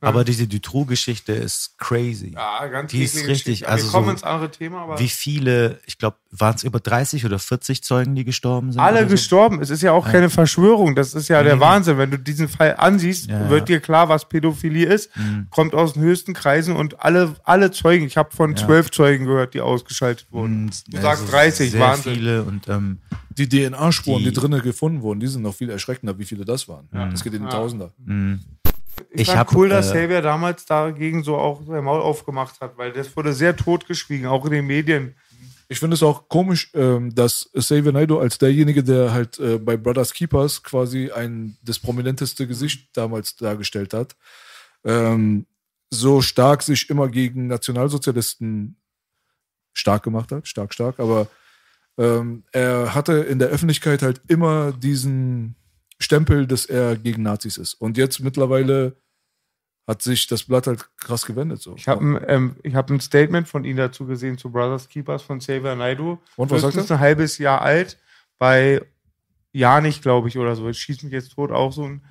Aber diese Dutroux-Geschichte ist crazy. Ja, ganz Die ist richtig, Geschichte. also Wir kommen so- ins andere Thema, aber Wie viele, ich glaube, waren es über 30 oder 40 Zeugen, die gestorben sind? alle so? gestorben. Es ist ja auch keine Verschwörung. Das ist ja der Mhm. Wahnsinn. Wenn du diesen Fall ansiehst, Ja, wird dir klar, was Pädophilie ist. Mhm. Kommt aus den höchsten Kreisen und alle, alle Zeugen. Ich habe von Ja. zwölf Zeugen gehört, die ausgeschaltet wurden. Und, Du sagst also 30, sehr Wahnsinn. viele und ähm, Die DNA-Spuren, die, Die- drinnen gefunden wurden, die sind noch viel erschreckender, wie viele das waren. Das geht in die Ja. Tausender. mh. Ich, Ich fand hab, cool, dass äh, Xavier damals dagegen so auch sein Maul aufgemacht hat, weil das wurde sehr totgeschwiegen, auch in den Medien. Ich finde es auch komisch, ähm, dass Xavier Naidoo als derjenige, der halt äh, bei Brothers Keepers quasi ein das prominenteste Gesicht damals dargestellt hat, ähm, so stark sich immer gegen Nationalsozialisten stark gemacht hat, stark, stark, aber ähm, er hatte in der Öffentlichkeit halt immer diesen Stempel, dass er gegen Nazis ist. Und jetzt mittlerweile hat sich das Blatt halt krass gewendet. So. Ich habe ein, ähm, ich hab ein Statement von ihm dazu gesehen zu Brothers Keepers von Xavier Naidoo. Und was sagt er? ein halbes Jahr alt, bei Janich, glaube ich, oder so. Ich schieß mich jetzt tot, auch so ein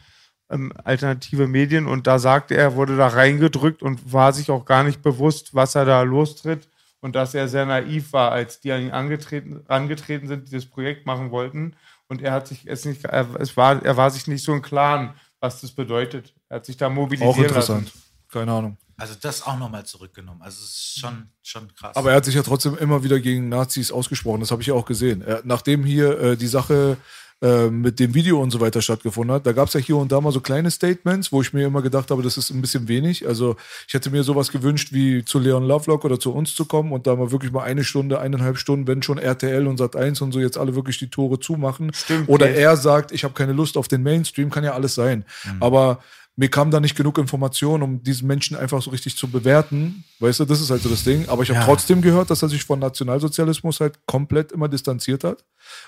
ähm, alternative Medien. Und da sagte er, wurde da reingedrückt und war sich auch gar nicht bewusst, was er da lostritt. Und dass er sehr naiv war, als die an ihn angetreten, angetreten sind, die das Projekt machen wollten. Und er hat sich es nicht, er, es war, er war sich nicht so im Klaren, was das bedeutet. Er hat sich da mobilisieren Auch interessant. lassen. Keine Ahnung. Also das auch nochmal zurückgenommen. Also es ist schon, schon krass. Aber er hat sich ja trotzdem immer wieder gegen Nazis ausgesprochen. Das habe ich ja auch gesehen. Er, nachdem hier äh, die Sache äh, mit dem Video und so weiter stattgefunden hat, da gab es ja hier und da mal so kleine Statements, wo ich mir immer gedacht habe, das ist ein bisschen wenig. Also ich hätte mir sowas gewünscht, wie zu Leon Lovelock oder zu uns zu kommen und da mal wirklich mal eine Stunde, eineinhalb Stunden, wenn schon RTL und Sat1 und so jetzt alle wirklich die Tore zumachen. Stimmt, Oder Dave. er sagt, ich habe keine Lust auf den Mainstream, kann ja alles sein. Aber mir kam da nicht genug Information, um diesen Menschen einfach so richtig zu bewerten. Weißt du, das ist halt so das Ding. Aber ich habe Ja. trotzdem gehört, dass er sich von Nationalsozialismus halt komplett immer distanziert hat.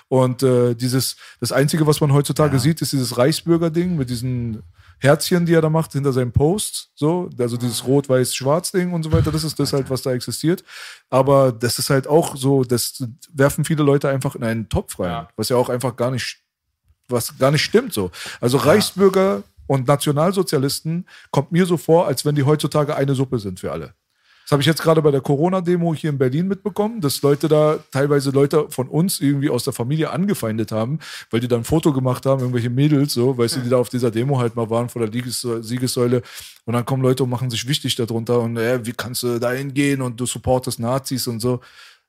Und äh, dieses, das Einzige, was man heutzutage Ja. sieht, ist dieses Reichsbürger-Ding mit diesen Herzchen, die er da macht hinter seinem Post. So, also dieses Rot-Weiß-Schwarz-Ding und so weiter. Das ist das halt, was da existiert. Aber das ist halt auch so, das werfen viele Leute einfach in einen Topf rein, Ja. was ja auch einfach gar nicht was gar nicht stimmt so. Also Reichsbürger und Nationalsozialisten kommt mir so vor, als wenn die heutzutage eine Suppe sind für alle. Das habe ich jetzt gerade bei der Corona-Demo hier in Berlin mitbekommen, dass Leute da, teilweise Leute von uns irgendwie aus der Familie angefeindet haben, weil die dann ein Foto gemacht haben, irgendwelche Mädels, so, weißt du, die da auf dieser Demo halt mal waren vor der Siegessäule. Und dann kommen Leute und machen sich wichtig darunter und äh, wie kannst du da hingehen und du supportest Nazis und so.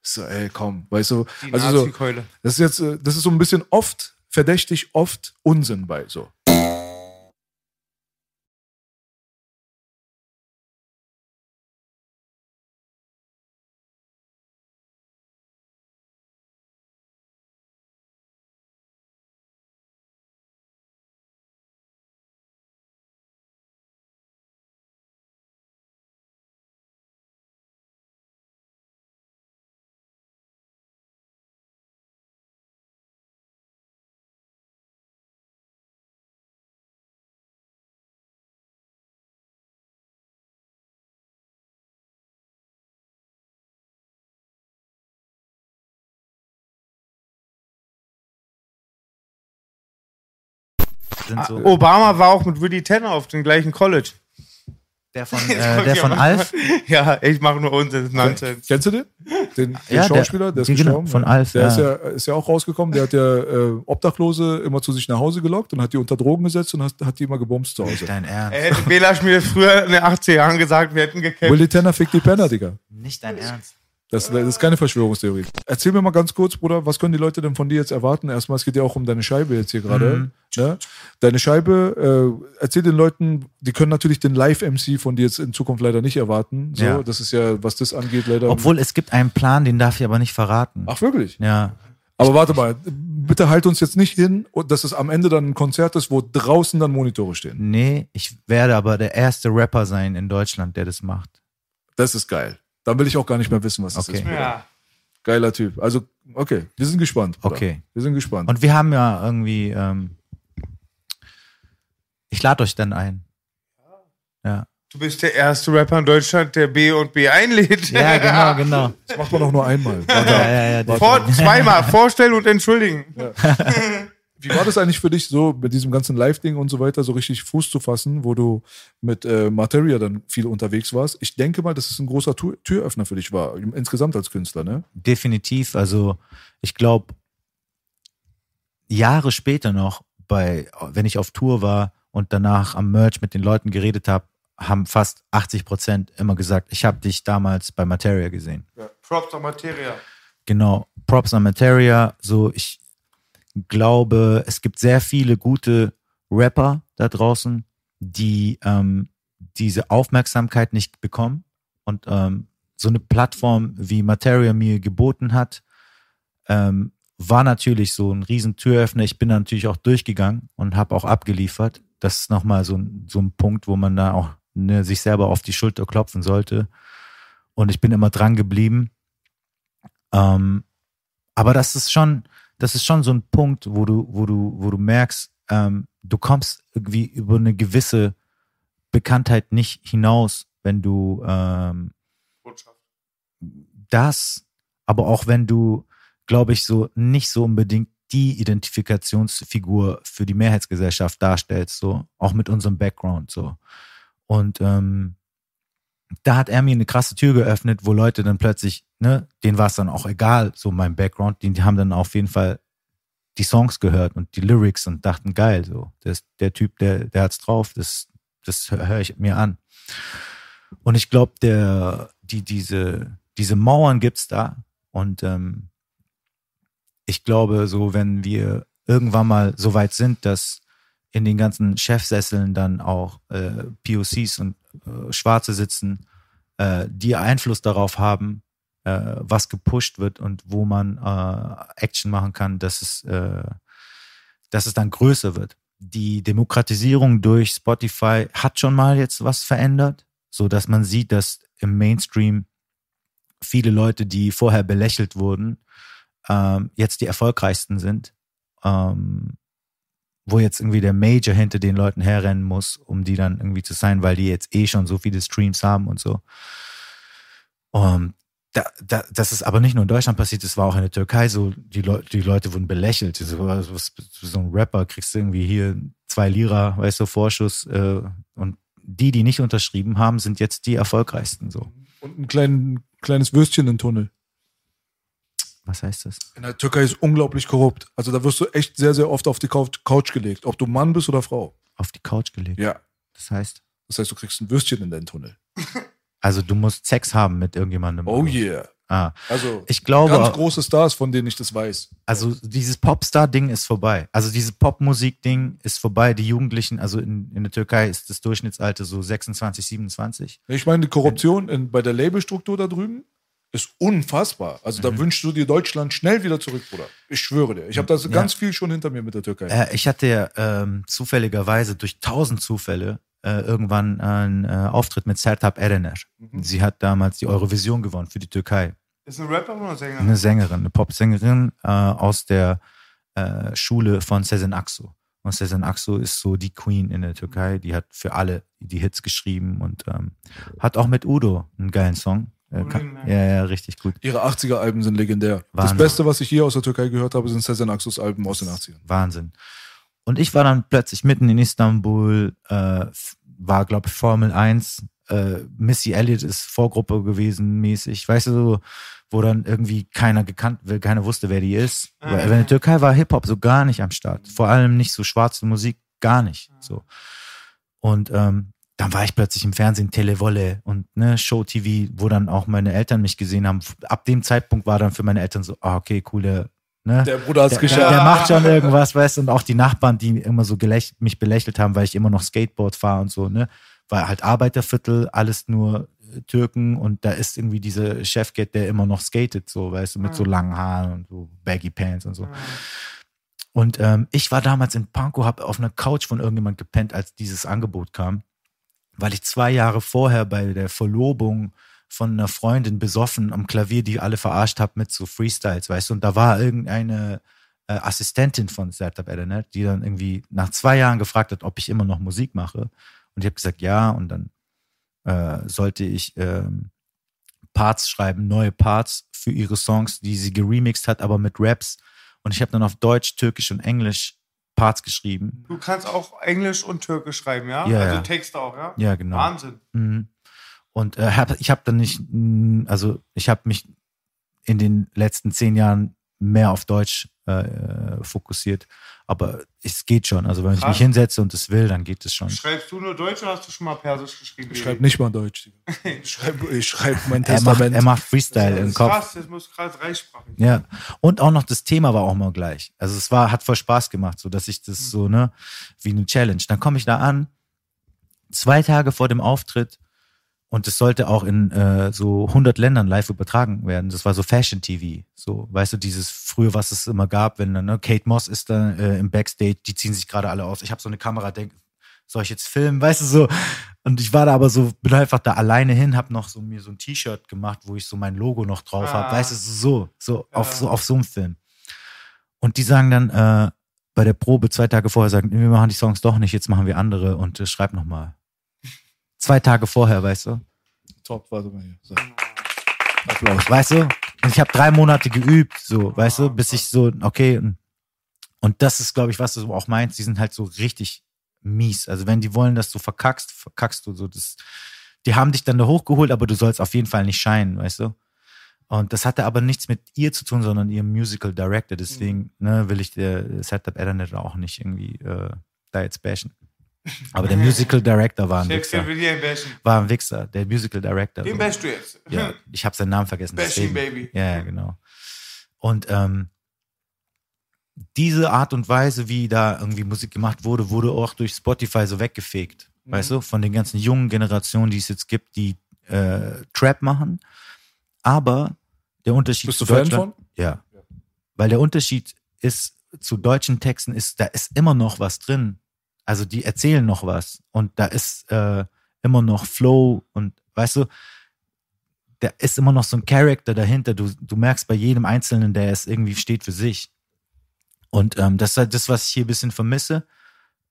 So, ey, komm, weißt du. Die Also so, das ist jetzt, äh, das ist so ein bisschen oft, verdächtig oft Unsinn bei so. So, Obama war auch mit Willy Tanner auf dem gleichen College. der von, [laughs] äh, der von Alf. [laughs] Ja, ich mache nur Unsinn, Nonsens. Kennst du den? Den, den Ja, der- Schauspieler, der, ist genau, gestorben. von ja. Alf, Der ja. Ist, ja, ist ja auch rausgekommen. Der hat ja äh, Obdachlose immer zu sich nach Hause gelockt und hat die unter Drogen gesetzt und hat, hat die immer gebumst zu Hause. Nicht dein Ernst. Er hätte Bela mir früher in den 80er Jahren gesagt, wir hätten gekämpft. Willy Tanner fickt die Penner, Digga. Nicht dein Ernst. Das, das ist keine Verschwörungstheorie. Erzähl mir mal ganz kurz, Bruder, was können die Leute denn von dir jetzt erwarten? Erstmal, es geht ja auch um deine Scheibe jetzt hier gerade. Mhm. Ne? Deine Scheibe, äh, erzähl den Leuten, die können natürlich den Live-MC von dir jetzt in Zukunft leider nicht erwarten. So, Ja. das ist ja, was das angeht, leider. Obwohl es gibt einen Plan, den darf ich aber nicht verraten. Ach, wirklich? Ja. Aber warte mal, bitte halt uns jetzt nicht hin, dass es am Ende dann ein Konzert ist, wo draußen dann Monitore stehen. Nee, ich werde aber der erste Rapper sein in Deutschland, der das macht. Das ist geil. Dann will ich auch gar nicht mehr wissen, was das Okay. ist. Ja. Geiler Typ. Also, okay, wir sind gespannt. Bruder. Okay. Wir sind gespannt. Und wir haben ja irgendwie, ähm, ich lade euch dann ein. Ja. Du bist der erste Rapper in Deutschland, der B und B einlädt. Ja, [laughs] genau, genau. das macht man auch nur einmal. [laughs] Ja, ja, ja, Vor, zweimal vorstellen und entschuldigen. [laughs] Wie war das eigentlich für dich so, mit diesem ganzen Live-Ding und so weiter, so richtig Fuß zu fassen, wo du mit äh, Materia dann viel unterwegs warst? Ich denke mal, dass es ein großer Tür Türöffner für dich war, insgesamt als Künstler, ne? definitiv. Also ich glaube, Jahre später noch, bei, wenn ich auf Tour war und danach am Merch mit den Leuten geredet habe, haben fast 80 Prozent immer gesagt, ich habe dich damals bei Materia gesehen. Props an Materia. Genau, Props an Materia. So, ich glaube, es gibt sehr viele gute Rapper da draußen, die ähm, diese Aufmerksamkeit nicht bekommen und ähm, so eine Plattform wie Materia mir geboten hat, ähm, war natürlich so ein riesen Türöffner. Ich bin da natürlich auch durchgegangen und habe auch abgeliefert. Das ist nochmal so, ein- so ein Punkt, wo man da auch ne, sich selber auf die Schulter klopfen sollte. Und ich bin immer dran geblieben. Ähm, aber das ist schon, das ist schon so ein Punkt, wo du, wo du, wo du merkst, ähm, du kommst irgendwie über eine gewisse Bekanntheit nicht hinaus, wenn du ähm, das, aber auch wenn du, glaube ich, so nicht so unbedingt die Identifikationsfigur für die Mehrheitsgesellschaft darstellst, so auch mit unserem Background so. Und ähm, da hat er mir eine krasse Tür geöffnet, wo Leute dann plötzlich, ne, denen war es dann auch egal, so mein Background, die, die haben dann auf jeden Fall die Songs gehört und die Lyrics und dachten, geil, so, das, der Typ, der, der hat's drauf, das, das höre hör ich mir an. Und ich glaube, der, die, diese, diese Mauern gibt's da. Und ähm, ich glaube, so wenn wir irgendwann mal so weit sind, dass in den ganzen Chefsesseln dann auch äh, POCs und äh, Schwarze sitzen, äh, die Einfluss darauf haben, äh, was gepusht wird und wo man äh, Action machen kann, dass es, äh, dass es dann größer wird. Die Demokratisierung durch Spotify hat schon mal jetzt was verändert, so dass man sieht, dass im Mainstream viele Leute, die vorher belächelt wurden, ähm, jetzt die erfolgreichsten sind. Ähm, wo jetzt irgendwie der Major hinter den Leuten herrennen muss, um die dann irgendwie zu sein, weil die jetzt eh schon so viele Streams haben und so. Um, da, da, das ist aber nicht nur in Deutschland passiert, das war auch in der Türkei so, die, Leu die Leute wurden belächelt. So, was, so ein Rapper kriegst du irgendwie hier zwei Lira, weißt du, Vorschuss. Äh, und die, die nicht unterschrieben haben, sind jetzt die erfolgreichsten. So. Und ein klein, kleines Würstchen im Tunnel. Was heißt das? In der Türkei ist unglaublich korrupt. Also da wirst du echt sehr, sehr oft auf die Couch, gelegt, ob du Mann bist oder Frau. Auf die Couch gelegt. Ja. Das heißt, Das heißt, du kriegst ein Würstchen in deinen Tunnel. [laughs] also du musst Sex haben mit irgendjemandem. Oh yeah. Ah. Also Ich glaube, ganz große Stars, von denen ich das weiß. Also dieses Popstar-Ding ist vorbei. Also dieses Popmusik-Ding ist vorbei. Die Jugendlichen, also in, in der Türkei ist das Durchschnittsalter so 26, 27. Ich meine, die Korruption in, bei der Labelstruktur da drüben ist unfassbar. Also Mhm. da wünschst du dir Deutschland schnell wieder zurück, Bruder. Ich schwöre dir. Ich habe da so ganz viel schon hinter mir mit der Türkei. Äh, ich hatte ja ähm, zufälligerweise durch tausend Zufälle äh, irgendwann einen äh, Auftritt mit Sertab Erener. Sie hat damals die Eurovision gewonnen für die Türkei. Ist ein Rapper oder ein Sänger? Eine Sängerin, eine Popsängerin äh, aus der äh, Schule von Sezen Aksu. Und Sezen Aksu ist so die Queen in der Türkei. Die hat für alle die Hits geschrieben und ähm, hat auch mit Udo einen geilen Song. Äh, kann, ja, ja, richtig gut. Ihre 80er-Alben sind legendär. Wahnsinn. Das Beste, was ich hier aus der Türkei gehört habe, sind Sezen Aksus Alben aus den 80ern. Wahnsinn. Und ich war dann plötzlich mitten in Istanbul, äh, war, glaube ich, Formel 1. Äh, Missy Elliott ist Vorgruppe gewesen, mäßig. Weißt du, so, wo dann irgendwie keiner gekannt, wird, keiner wusste, wer die ist. Weil in der Türkei war Hip-Hop so gar nicht am Start. Vor allem nicht so schwarze Musik, gar nicht. So. Und ähm, dann war ich plötzlich im Fernsehen, Televolle und ne, Show TV, wo dann auch meine Eltern mich gesehen haben. Ab dem Zeitpunkt war dann für meine Eltern so, ah, okay, coole, ne? Der Bruder hat's der, geschafft. Der, der macht schon irgendwas, weißt du, und auch die Nachbarn, die immer so mich belächelt haben, weil ich immer noch Skateboard fahre und so, ne? War halt Arbeiterviertel, alles nur äh, Türken und da ist irgendwie dieser Chefget, der immer noch skatet, so, weißt du, mit so langen Haaren und so Baggy Pants und so. Und ähm, ich war damals in Pankow, habe auf einer Couch von irgendjemand gepennt, als dieses Angebot kam, weil ich zwei Jahre vorher bei der Verlobung von einer Freundin besoffen am Klavier, die alle verarscht habe mit so Freestyles, weißt du, und da war irgendeine äh, Assistentin von Startup Ethernet, die dann irgendwie nach zwei Jahren gefragt hat, ob ich immer noch Musik mache. Und ich habe gesagt, ja, und dann äh, sollte ich ähm, Parts schreiben, neue Parts für ihre Songs, die sie geremixed hat, aber mit Raps. Und ich habe dann auf Deutsch, Türkisch und Englisch Parts geschrieben. Du kannst auch Englisch und Türkisch schreiben, ja? Ja, also ja. Texte auch, ja? Ja, genau. Wahnsinn. Mhm. Und äh, hab, ich habe dann nicht, also ich habe mich in den letzten zehn Jahren mehr auf Deutsch äh, fokussiert. Aber es geht schon. Also wenn ich Krass. mich hinsetze und es will, dann geht es schon. Schreibst du nur Deutsch oder hast du schon mal Persisch geschrieben? Ich schreibe nicht mal Deutsch. [laughs] Ich schreibe ich schreib [laughs] mein Er macht, Testament. er macht Freestyle das im ist Kopf. krass, das muss krass dreisprachig. Ja. Und auch noch das Thema war auch mal gleich. Also es war, hat voll Spaß gemacht, so dass ich das so, ne, wie eine Challenge. Dann komme ich da an, zwei Tage vor dem Auftritt und es sollte auch in äh, so 100 Ländern live übertragen werden. Das war so Fashion TV, so, weißt du, dieses früher, was es immer gab, wenn dann, ne, Kate Moss ist da äh, im Backstage, die ziehen sich gerade alle aus. Ich habe so eine Kamera, denk, soll ich jetzt filmen, weißt du so. Und ich war da aber so, bin einfach da alleine hin, habe noch so mir so ein T-Shirt gemacht, wo ich so mein Logo noch drauf hab, Ah. weißt du, so, so auf Ja. so auf so einem Film. Und die sagen dann äh, bei der Probe zwei Tage vorher, sagen, wir machen die Songs doch nicht, jetzt machen wir andere und äh, schreib noch mal. Zwei Tage vorher, weißt du? Top, warte mal hier. So. Applaus. Weißt du? Und ich habe drei Monate geübt, so, weißt du, bis ich so, okay. Und, und das ist, glaube ich, was du auch meinst, die sind halt so richtig mies. Also wenn die wollen, dass du verkackst, verkackst du so. Das, die haben dich dann da hochgeholt, aber du sollst auf jeden Fall nicht scheinen, weißt du? Und das hatte aber nichts mit ihr zu tun, sondern ihrem Musical Director. Deswegen ne, will ich der Setup Ethernet auch nicht irgendwie äh, da jetzt bashen. Aber der Musical Director war ein Wichser. War ein Wichser, der Musical Director. Den so. bashst du jetzt. Ja, ich habe seinen Namen vergessen. Bashing. Baby. Ja, ja, genau. Und ähm, diese Art und Weise, wie da irgendwie Musik gemacht wurde, wurde auch durch Spotify so weggefegt. Mhm. Weißt du, von den ganzen jungen Generationen, die es jetzt gibt, die äh, Trap machen. Aber der Unterschied Bist du zu Fan Deutschland, von? Ja. Weil der Unterschied ist zu deutschen Texten ist, da ist immer noch was drin. Also die erzählen noch was und da ist äh, immer noch Flow und weißt du, da ist immer noch so ein Charakter dahinter. Du, du merkst bei jedem Einzelnen, der es irgendwie steht für sich. Und ähm, das ist halt das, was ich hier ein bisschen vermisse.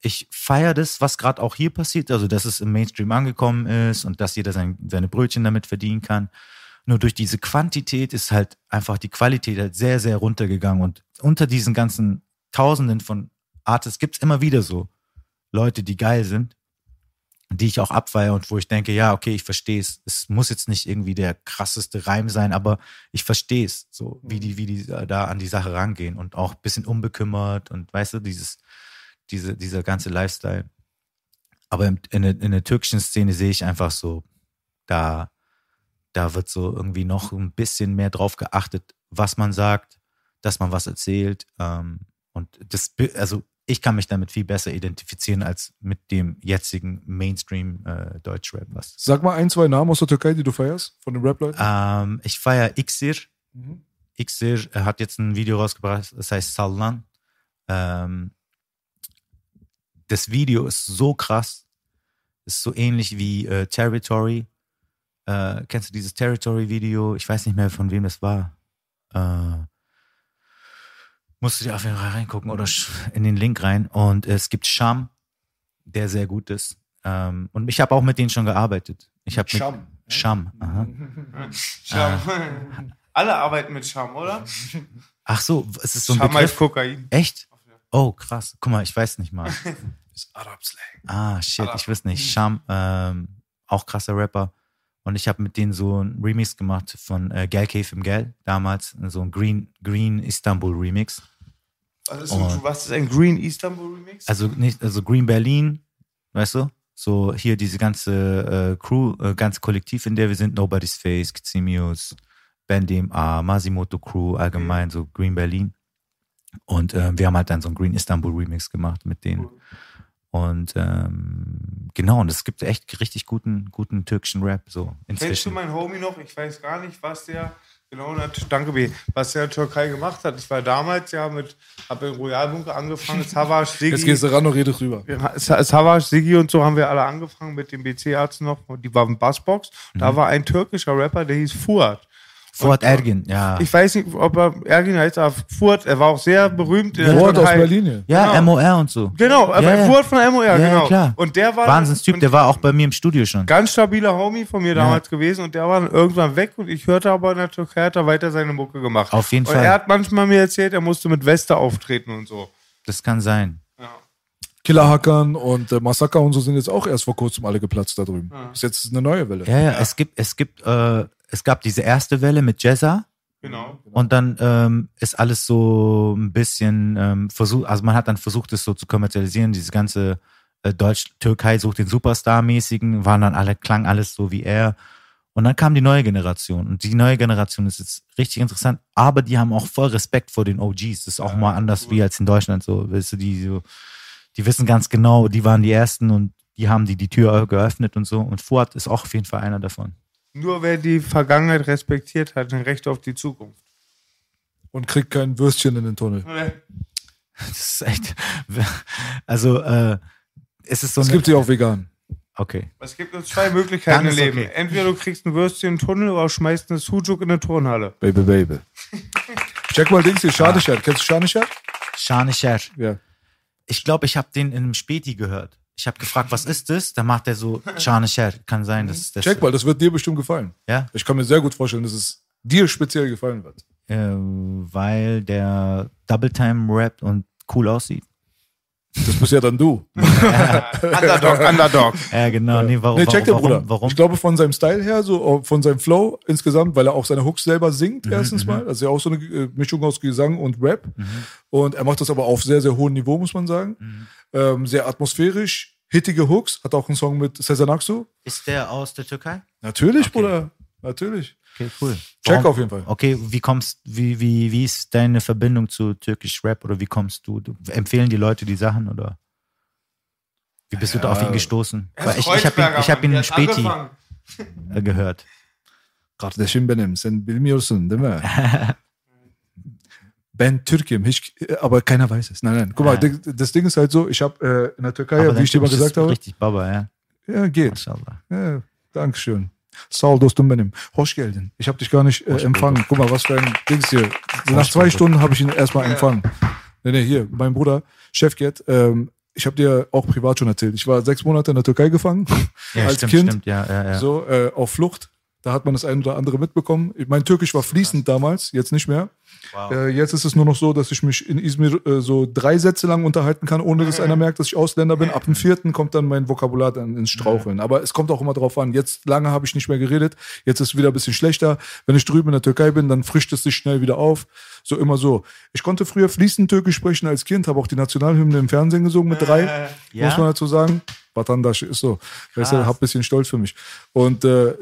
Ich feiere das, was gerade auch hier passiert, also dass es im Mainstream angekommen ist und dass jeder sein, seine Brötchen damit verdienen kann. Nur durch diese Quantität ist halt einfach die Qualität halt sehr, sehr runtergegangen. Und unter diesen ganzen Tausenden von Artists gibt's immer wieder so Leute, die geil sind, die ich auch abfeiere und wo ich denke, ja, okay, ich verstehe es. Es muss jetzt nicht irgendwie der krasseste Reim sein, aber ich verstehe es, so wie die, wie die da an die Sache rangehen und auch ein bisschen unbekümmert und weißt du, dieses, diese, dieser ganze Lifestyle. Aber in der, in der türkischen Szene sehe ich einfach so, da, da wird so irgendwie noch ein bisschen mehr drauf geachtet, was man sagt, dass man was erzählt. Ähm, und das, also ich kann mich damit viel besser identifizieren als mit dem jetzigen Mainstream äh, Deutschrap. Was. Sag mal ein, zwei Namen aus der Türkei, die du feierst, von den Rap-Leuten. Ähm, ich feiere Xir. Mhm. Xir hat jetzt ein Video rausgebracht, das heißt Sallan. Ähm, das Video ist so krass, ist so ähnlich wie äh, Territory. Äh, kennst du dieses Territory-Video? Ich weiß nicht mehr, von wem das war. Äh, musst du dir auf jeden Fall reingucken oder in den Link rein. Und es gibt Sham, der sehr gut ist. Ähm, und ich habe auch mit denen schon gearbeitet. Ich habe Sham, Sham. Aha. [laughs] Scham. Alle arbeiten mit Scham, oder? Ach so, es ist so ein Scham heißt Begriff. Kokain. Echt? Oh, krass. Guck mal, ich weiß nicht mal. [laughs] Ist Arab-Slang. Ah, shit, ich weiß nicht. Sham, ähm, auch krasser Rapper. Und ich habe mit denen so ein Remix gemacht von äh, Gel Cave im Gel, damals. So ein Green, Green Istanbul Remix. Was ist, ein, Und- was ist ein Green Istanbul Remix? Also nicht, also Green Berlin, weißt du? So hier diese ganze äh, Crew, äh, ganze Kollektiv, in der wir sind, Nobody's Face, Ximius, Band DMA, Masimoto Crew, allgemein so Green Berlin. Und äh, wir haben halt dann so einen Green Istanbul Remix gemacht mit denen. Und ähm, genau, und es gibt echt richtig guten, guten türkischen Rap so Kennst du inzwischen. meinen Homie noch? Ich weiß gar nicht, was der genau, danke B, was der in der Türkei gemacht hat. Ich war damals ja mit, habe im Royalbunker angefangen, [laughs] Savas, Jetzt Sigi, gehst du ran und redest rüber. Sa- Savas, Sigi und so haben wir alle angefangen mit dem BC-Arzt noch. Und Die waren Bassbox. Da war ein türkischer Rapper, der hieß Fuad. Fuad Ergin, ja. Ich weiß nicht, ob er Ergin heißt, aber Fuad, er war auch sehr berühmt in der Wort aus. Berlin ja, genau. MOR und so. Genau, aber Ja, ja. Fuad von MOR, Ja, genau. ja, klar. Und der war Wahnsinnstyp, der war auch bei mir im Studio schon. ganz stabiler Homie von mir damals gewesen und der war dann irgendwann weg und ich hörte aber in der Türkei hat er weiter seine Mucke gemacht. Auf jeden und Fall. er hat manchmal mir erzählt, er musste mit Weste auftreten und so. Das kann sein. Killer Hackern und äh, Massaker und so sind jetzt auch erst vor kurzem alle geplatzt da drüben. Ist jetzt eine neue Welle. Ja, ja, es gibt, es gibt, äh, es gab diese erste Welle mit Jezza Genau. und dann ähm, ist alles so ein bisschen ähm, versucht, also man hat dann versucht, es so zu kommerzialisieren, diese ganze äh, Deutsch-Türkei sucht den Superstar-mäßigen, waren dann alle, klang alles so wie er. Und dann kam die neue Generation. Und die neue Generation ist jetzt richtig interessant, aber die haben auch voll Respekt vor den OGs. Das ist auch mal anders wie als in Deutschland so. Weißt du, die so, die wissen ganz genau, die waren die Ersten und die haben die die Tür geöffnet und so. Und Fuad ist auch auf jeden Fall einer davon. Nur wer die Vergangenheit respektiert, hat ein Recht auf die Zukunft. Und kriegt kein Würstchen in den Tunnel. Das ist echt, also, äh, es ist so Es gibt sie auch vegan. okay. Es gibt nur zwei Möglichkeiten im Leben. okay. Entweder du kriegst ein Würstchen in den Tunnel oder schmeißt eine Sujuk in eine Turnhalle. Baby, baby. Check mal Dings hier, Schadescher. Kennst du Schadescher? Shanisher. Ja. Ich glaube, ich habe den in einem Späti gehört. Ich habe gefragt, was ist das? Da macht er so Shanisher. Kann sein, dass das. Check mal, das wird dir bestimmt gefallen. Ja, Ich kann mir sehr gut vorstellen, dass es dir speziell gefallen wird. äh, weil der Double Time rappt und cool aussieht. Das bist ja dann du. [laughs] Underdog, Underdog. Ja, genau. Nee, warum? Nee, check dir, warum, Bruder. warum? Ich glaube, von seinem Style her, so äh, von seinem Flow insgesamt, weil er auch seine Hooks selber singt, Mhm, erstens mal. Also ja auch so eine äh, Mischung aus Gesang und Rap. Und er macht das aber auf sehr, sehr hohem Niveau, muss man sagen. Mhm. Ähm, sehr atmosphärisch, hittige Hooks. Hat auch einen Song mit Cesar Naxu. Ist der aus der Türkei? Natürlich, Okay. Bruder. Natürlich. Okay, cool. Check Warum- auf jeden Fall. Okay, wie kommst, wie, wie, wie ist deine Verbindung zu türkisch Rap oder wie kommst du? du empfehlen die Leute die Sachen oder? Wie bist du da auf ihn gestoßen? Weil ich ich habe ihn, ich hab ihn in Späti äh, [laughs] gehört. Kardeşim benim, sen bilmiyorsun, değil mi? [laughs] Ben Türkim, ich, aber keiner weiß es. Nein, nein. Guck mal, Ja. das Ding ist halt so, ich habe äh, in der Türkei, Aber wie ich dir mal gesagt ist habe, Richtig Baba, ja. ja, geht. Mashallah. Ja, Dankeschön. Sağ ol dostum benim. Hoş geldin. Ich habe dich gar nicht äh, empfangen. Guck mal, was für ein Dings hier. Nach zwei. Stunden habe ich ihn erstmal empfangen. Nee, nee, hier, mein Bruder, Chefget, ähm, ich habe dir auch privat schon erzählt. Ich war sechs Monate in der Türkei gefangen. Ja, [laughs] als stimmt, Kind. stimmt, ja, ja, ja. So, äh, auf Flucht. Da hat man das ein oder andere mitbekommen. Mein Türkisch war fließend damals, jetzt nicht mehr. Wow. Äh, jetzt ist es nur noch so, dass ich mich in Izmir äh, so drei Sätze lang unterhalten kann, ohne dass einer merkt, dass ich Ausländer bin. Ab dem vierten kommt dann mein Vokabular dann ins Straucheln. Aber es kommt auch immer drauf an. Jetzt lange habe ich nicht mehr geredet. Jetzt ist es wieder ein bisschen schlechter. Wenn ich drüben in der Türkei bin, dann frischt es sich schnell wieder auf. So immer so. Ich konnte früher fließend Türkisch sprechen als Kind, habe auch die Nationalhymne im Fernsehen gesungen mit drei. Ja? Muss man dazu sagen. Vatandasch ist so. Krass. hab ein bisschen stolz für mich. Und äh,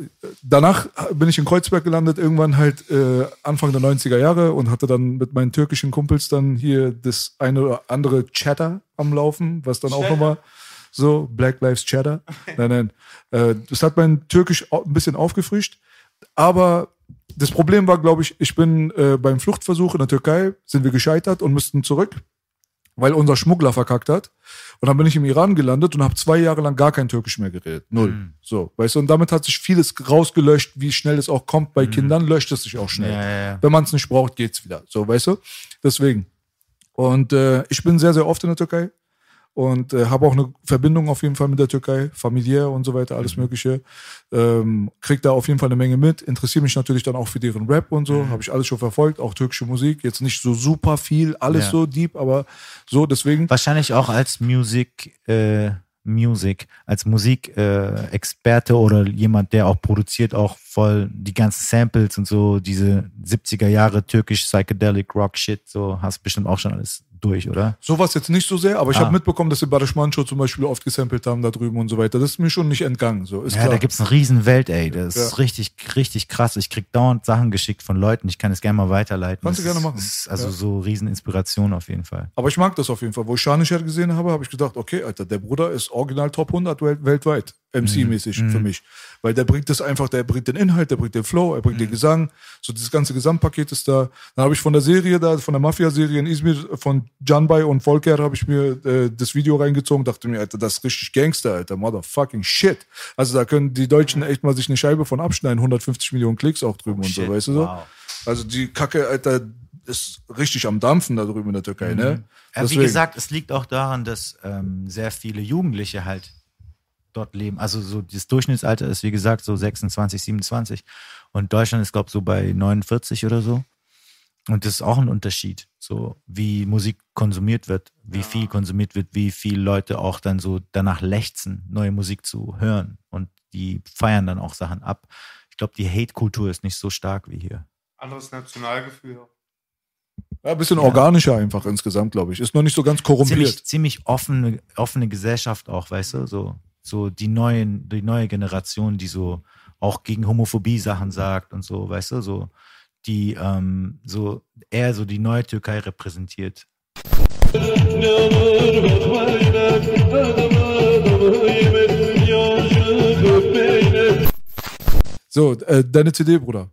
danach bin ich in Kreuzberg gelandet, irgendwann halt äh, Anfang der 90er Jahre und hatte dann mit meinen türkischen Kumpels dann hier das eine oder andere Chatter am Laufen, was dann auch nochmal so Black Lives Chatter. Nein, nein. Äh, das hat mein Türkisch ein bisschen aufgefrischt. Aber das Problem war, glaube ich, ich bin äh, beim Fluchtversuch in der Türkei, sind wir gescheitert und mussten zurück, weil unser Schmuggler verkackt hat. Und dann bin ich im Iran gelandet und habe zwei Jahre lang gar kein Türkisch mehr geredet. Null. Mhm. So, weißt du, und damit hat sich vieles rausgelöscht, wie schnell es auch kommt. Bei Kindern löscht es sich auch schnell. Mhm. Ja, ja, ja. Wenn man es nicht braucht, geht's wieder. So, weißt du? Deswegen. Und äh, ich bin sehr, sehr oft in der Türkei und äh, habe auch eine Verbindung auf jeden Fall mit der Türkei, familiär und so weiter, alles Mögliche. Ähm, krieg da auf jeden Fall eine Menge mit. Interessiere mich natürlich dann auch für deren Rap und so. Habe ich alles schon verfolgt, auch türkische Musik. Jetzt nicht so super viel, alles Ja. so deep, aber so, deswegen. Wahrscheinlich auch als Music, äh, Music, als Musikexperte äh, oder jemand, der auch produziert, auch voll die ganzen Samples und so, diese 70er Jahre türkisch Psychedelic Rock Shit, so hast bestimmt auch schon alles durch, oder? Sowas jetzt nicht so sehr, aber ich Ah. habe mitbekommen, dass sie Barishman Show zum Beispiel oft gesampelt haben da drüben und so weiter. Das ist mir schon nicht entgangen. So, ist Ja, klar. da gibt's eine riesen Welt, ey. Das Ja. ist richtig, richtig krass. Ich krieg dauernd Sachen geschickt von Leuten. Ich kann es gerne mal weiterleiten. Kannst du Das gerne ist- machen. Ist also Ja. so riesen Inspiration auf jeden Fall. Aber ich mag das auf jeden Fall. Wo ich Scharnischer gesehen habe, habe ich gedacht, okay, Alter, der Bruder ist original Top 100 welt weltweit, MC-mäßig Mhm. für mich. Weil der bringt das einfach, der bringt den Inhalt, der bringt den Flow, er Mhm. bringt den Gesang. So dieses ganze Gesamtpaket ist da. Dann habe ich von der Serie da, von der Mafia-Serie in Izmir, von Canbay und Volker, habe ich mir äh, das Video reingezogen, dachte mir, Alter, das ist richtig Gangster, Alter, motherfucking shit. Also da können die Deutschen echt mal sich eine Scheibe von abschneiden, 150 Millionen Klicks auch drüben und so, Oh, Shit, weißt du so? wow. Also die Kacke, Alter, ist richtig am Dampfen da drüben in der Türkei, ne? Ja, Mhm. wie Deswegen. gesagt, es liegt auch daran, dass ähm, sehr viele Jugendliche halt dort leben. Also so das Durchschnittsalter ist, wie gesagt, so 26, 27. Und Deutschland ist, glaube ich, so bei 49 oder so. Und das ist auch ein Unterschied, so wie Musik konsumiert wird, wie viel konsumiert wird, wie viele Leute auch dann so danach lechzen, neue Musik zu hören. Und die feiern dann auch Sachen ab. Ich glaube, die Hate-Kultur ist nicht so stark wie hier. Anderes Nationalgefühl. Ja, ein bisschen organischer einfach insgesamt, glaube ich. Ist noch nicht so ganz korrumpiert. ziemlich, ziemlich offene, offene Gesellschaft auch, weißt du? So, so die neuen, die neue Generation, die so auch gegen Homophobie Sachen sagt und so, weißt du, so, die ähm, so eher so die neue Türkei repräsentiert. So, äh, deine CD, Bruder.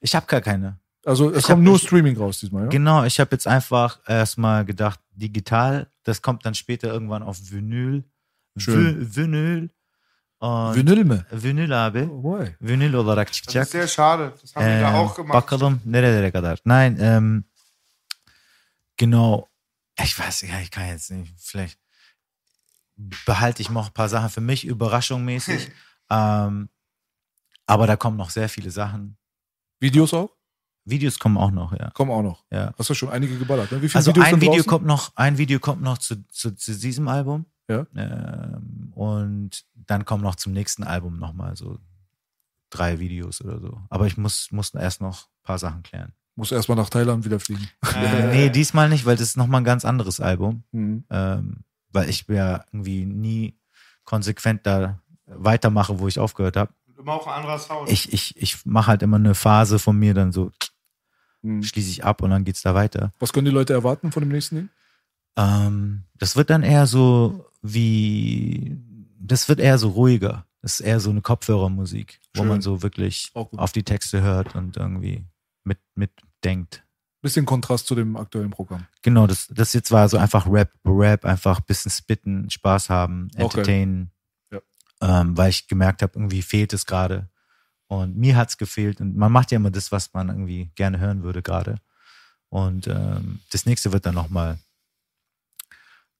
Ich habe gar keine. Also es Ich kommt nur ich- Streaming raus diesmal, ja? Genau, ich habe jetzt einfach erstmal gedacht, digital, das kommt dann später irgendwann auf Vinyl. Schön. Vinyl. Und Vinyl mi? Vinyl abi. Oh, why? Vinyl olarak Das çıkacak. ist sehr schade. Das haben wir da auch gemacht. Bakalım nerelere kadar. Nein, ähm, genau. Ich weiß, ja, ich kann jetzt nicht. Vielleicht behalte ich noch ein paar Sachen für mich, überraschungsmäßig. [laughs] ähm, aber da kommen noch sehr viele Sachen. Videos auch? Videos kommen auch noch, ja. Kommen auch noch. ja. Hast du schon einige geballert? Ne? Wie viele Also Videos ein sind Video draußen? kommt noch, ein Video kommt noch zu, zu, zu diesem Album. Ja. Ähm, und dann kommen noch zum nächsten Album nochmal so drei Videos oder so. Aber ich muss, muss erst noch ein paar Sachen klären. Muss erstmal nach Thailand wieder fliegen. Äh, [laughs] nee, diesmal nicht, weil das ist nochmal ein ganz anderes Album. Mhm. Ähm, weil ich ja irgendwie nie konsequent da weitermache, wo ich aufgehört habe. Immer auch ein anderer Sound. Ich, ich, ich mache halt immer eine Phase von mir, dann so Mhm. schließe ich ab und dann geht's da weiter. Was können die Leute erwarten von dem nächsten Ding? Ähm, das wird dann eher so wie, das wird eher so ruhiger. Das ist eher so eine Kopfhörermusik, wo Schön. man so wirklich auf die Texte hört und irgendwie mit, mitdenkt. Bisschen Kontrast zu dem aktuellen Programm. Genau, das, das jetzt war so einfach Rap, Rap, einfach bisschen spitten, Spaß haben, Okay. entertainen. Ja. Ähm, weil ich gemerkt habe, irgendwie fehlt es gerade. Und mir hat's gefehlt. Und man macht ja immer das, was man irgendwie gerne hören würde gerade. Und ähm, das nächste wird dann nochmal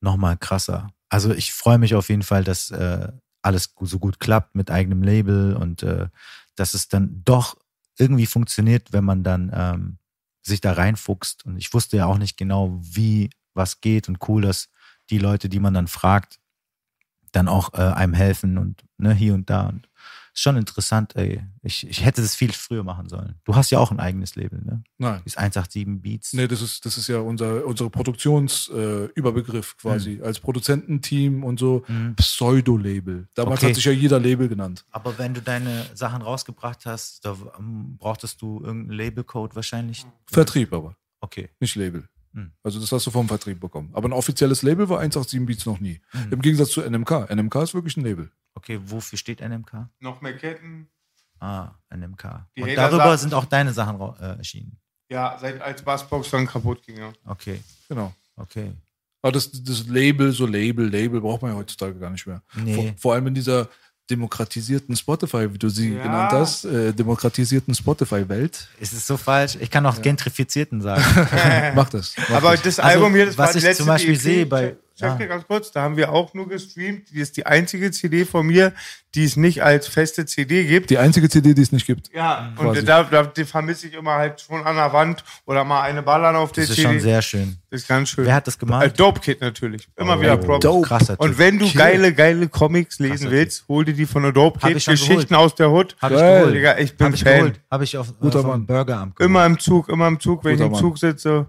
noch mal krasser. Also ich freue mich auf jeden Fall, dass äh, alles so gut klappt mit eigenem Label und äh, dass es dann doch irgendwie funktioniert, wenn man dann ähm, sich da reinfuchst. Und ich wusste ja auch nicht genau, wie was geht und cool, dass die Leute, die man dann fragt, dann auch äh, einem helfen und ne, hier und da. Und ist schon interessant, ey. Ich, ich hätte das viel früher machen sollen. Du hast ja auch ein eigenes Label, ne? Nein. Ist 187 Beats. Nee, das ist, das ist ja unser, unsere Produktionsüberbegriff äh, quasi. Als Produzententeam und so Mhm. Pseudo-Label. Damals Okay. hat sich ja jeder Label genannt. Aber wenn du deine Sachen rausgebracht hast, da ähm, brauchtest du irgendeinen Labelcode wahrscheinlich. Vertrieb aber, Okay. nicht Label. Mhm. Also das hast du vom Vertrieb bekommen. Aber ein offizielles Label war 187 Beats noch nie. Mhm. Im Gegensatz zu NMK. NMK ist wirklich ein Label. Okay, wofür steht NMK? Noch mehr Ketten. Ah, NMK. Die Und Hater darüber sagen- sind auch deine Sachen äh, erschienen. Ja, seit als Bassbox dann kaputt ging. Ja. Okay, Genau. okay. Aber das, das Label, so Label, Label braucht man ja heutzutage gar nicht mehr. Nee. Vor, vor allem in dieser demokratisierten Spotify, wie du sie Ja. genannt hast, äh, demokratisierten Spotify-Welt. Ist es so falsch? Ich kann auch gentrifizierten sagen. [laughs] [laughs] Mach das. Mach Aber das. das Also, Album hier, das was war die ich letzte zum Beispiel EP. sehe bei- Check, check ja. dir ganz kurz, da haben wir auch nur gestreamt. Die ist die einzige CD von mir, die es nicht als feste CD gibt. Die einzige CD, die es nicht gibt. Ja, Quasi. und da, da die vermisse ich immer halt schon an der Wand oder mal eine Ballern auf der Das ist CD. schon sehr schön. das ist ganz schön. Wer hat das Äh, gemalt? Dope Kid natürlich. Immer wieder Props. Dope. Krasser Typ. Und wenn du geile, geile Comics lesen Krasser willst, hol dir die von der Dope Hab Kid. ich Geschichten geholt. aus der Hood. Hab ich geholt. Digga, ich bin Hab ich Fan. geholt. Habe ich auf Guter äh, vom Mann. Burgeramt geholt. Immer im Zug, immer im Zug, wenn Guter ich im Mann. Zug sitze.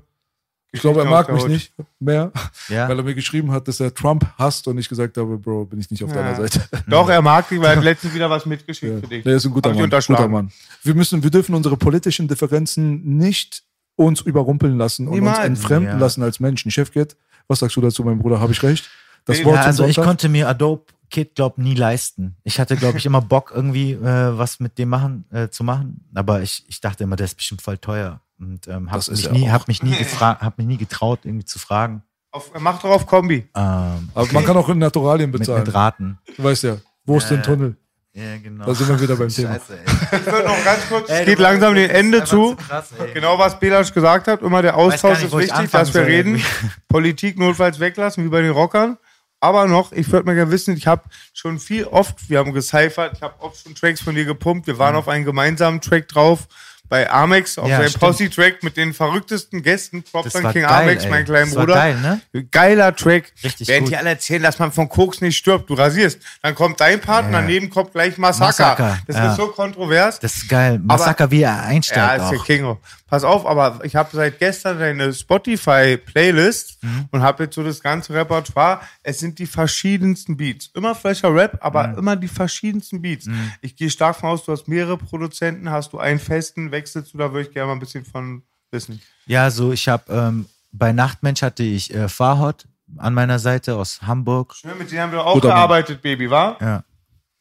Ich glaube, er mag mich Hood. nicht mehr, Ja. weil er mir geschrieben hat, dass er Trump hasst und ich gesagt habe, Bro, bin ich nicht auf deiner Ja. Seite. Doch, er mag dich, weil er hat [laughs] letztens wieder was mitgeschickt Ja. für dich. Der ist ein guter Mann. Guter Mann. Wir müssen, wir dürfen unsere politischen Differenzen nicht uns überrumpeln lassen und Niemals. uns entfremden Ja. lassen als Menschen. Chefkit, was sagst du dazu, mein Bruder? Habe ich recht? Das Ja, Wort Ja, also ich konnte mir Adobe Kit, glaub, nie leisten. Ich hatte, glaube ich, immer Bock, irgendwie äh, was mit dem machen, äh, zu machen. Aber ich, ich dachte immer, der ist bestimmt voll teuer. Und ähm, hab, Das ist mich ja nie, hab, mich nie hab mich nie getraut, irgendwie zu fragen. Auf, mach doch auf Kombi. Ähm, Aber man kann auch in Naturalien mit, bezahlen. mit Raten. Du weißt ja, wo ist den ja. Tunnel? Ja, genau. Da sind wir wieder beim [laughs] Thema. Scheiße, ey. Ich würde noch ganz kurz, Ey, es geht langsam das dem ist Ende einfach zu. krass. Genau, was Belasch gesagt hat, immer der Austausch nicht, ist wichtig, dass wir reden. [laughs] Politik notfalls weglassen, wie bei den Rockern. Aber noch, ich würde mal gerne wissen, ich habe schon viel oft, wir haben gecyphert, ich habe oft schon Tracks von dir gepumpt, wir waren auf einen gemeinsamen Track drauf bei Amex, auf Mhm. Ja, seinem. Posse-Track mit den verrücktesten Gästen, Props an King geil, Amex, ey. mein kleiner Bruder. geil, ne? Geiler Track. Richtig Während gut. die alle erzählen, dass man von Koks nicht stirbt, du rasierst. Dann kommt dein Part und Ja. daneben kommt gleich Massaker. Massaker, Das ja. ist so kontrovers. Das ist geil. Massaker, wie er Ja, einsteigt ist der auch. Kingo. Pass auf, aber ich habe seit gestern deine Spotify-Playlist Mhm. und habe jetzt so das ganze Repertoire. Es sind die verschiedensten Beats. Immer fresher Rap, aber Mhm. immer die verschiedensten Beats. Ich gehe stark von aus, du hast mehrere Produzenten, hast du einen festen, wechselst du, da würde ich gerne mal ein bisschen von wissen. Ja, so ich habe ähm, bei Nachtmensch hatte ich äh, Farhot an meiner Seite aus Hamburg. Schön, mit denen haben wir auch Mann. gearbeitet, Baby, wa? Ja.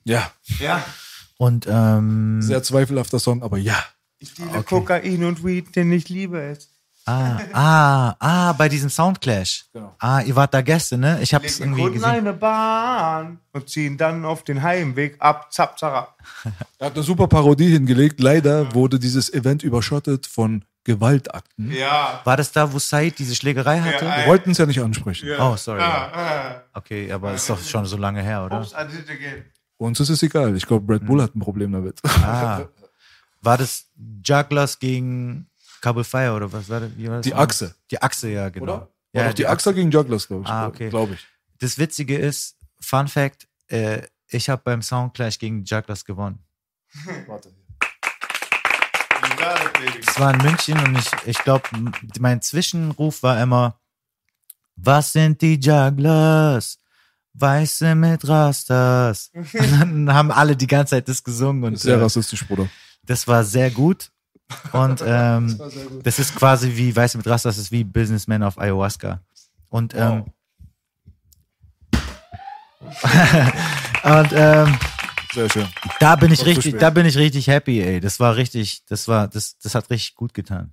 Ja, Ja. Und ähm, sehr zweifelhafter Song, aber ja. Ich liebe Kokain und Weed, denn ich liebe es. ah, ah, ah, bei diesem Soundclash. Genau. Ah, ihr wart da Gäste, ne? Ich hab's Legen irgendwie Kunden gesehen. eine Bahn und ziehen dann auf den Heimweg ab, zap, zarab. Er hat eine super Parodie hingelegt. Leider wurde dieses Event überschottet von Gewaltakten. Ja. War das da, wo Said diese Schlägerei hatte? Ja, Wir wollten es ja nicht ansprechen. Oh, sorry. Ah, Okay, aber ist doch schon so lange her, ah. oder? Ups. Uns ist es egal. Ich glaube, Red Mhm. Bull hat ein Problem damit. Ah. [laughs] War das Jugglers gegen Cable Fire oder was war das? Wie war das Die nochmal? Achse. Die Achse, ja, genau. Oder? Ja, War doch die Achse gegen Jugglers, glaube ich. Ah, okay. Glaube ich. Das Witzige ist, Fun Fact, äh, ich habe beim Soundclash gegen Jugglers gewonnen. [laughs] Warte. Es war in München und ich, ich glaube, mein Zwischenruf war immer, was sind die Jugglers? Weiße mit Rastas. [laughs] Und dann haben alle die ganze Zeit das gesungen und Sehr äh, rassistisch, Bruder. Das war sehr gut. Und [laughs] ähm, das ist quasi wie Weiße mit Rastas, das ist wie Businessman auf Ayahuasca. Und ähm, [laughs] und ähm, Sehr schön. da bin ich richtig, da bin ich richtig happy, ey. Das war richtig, das war, das, das hat richtig gut getan.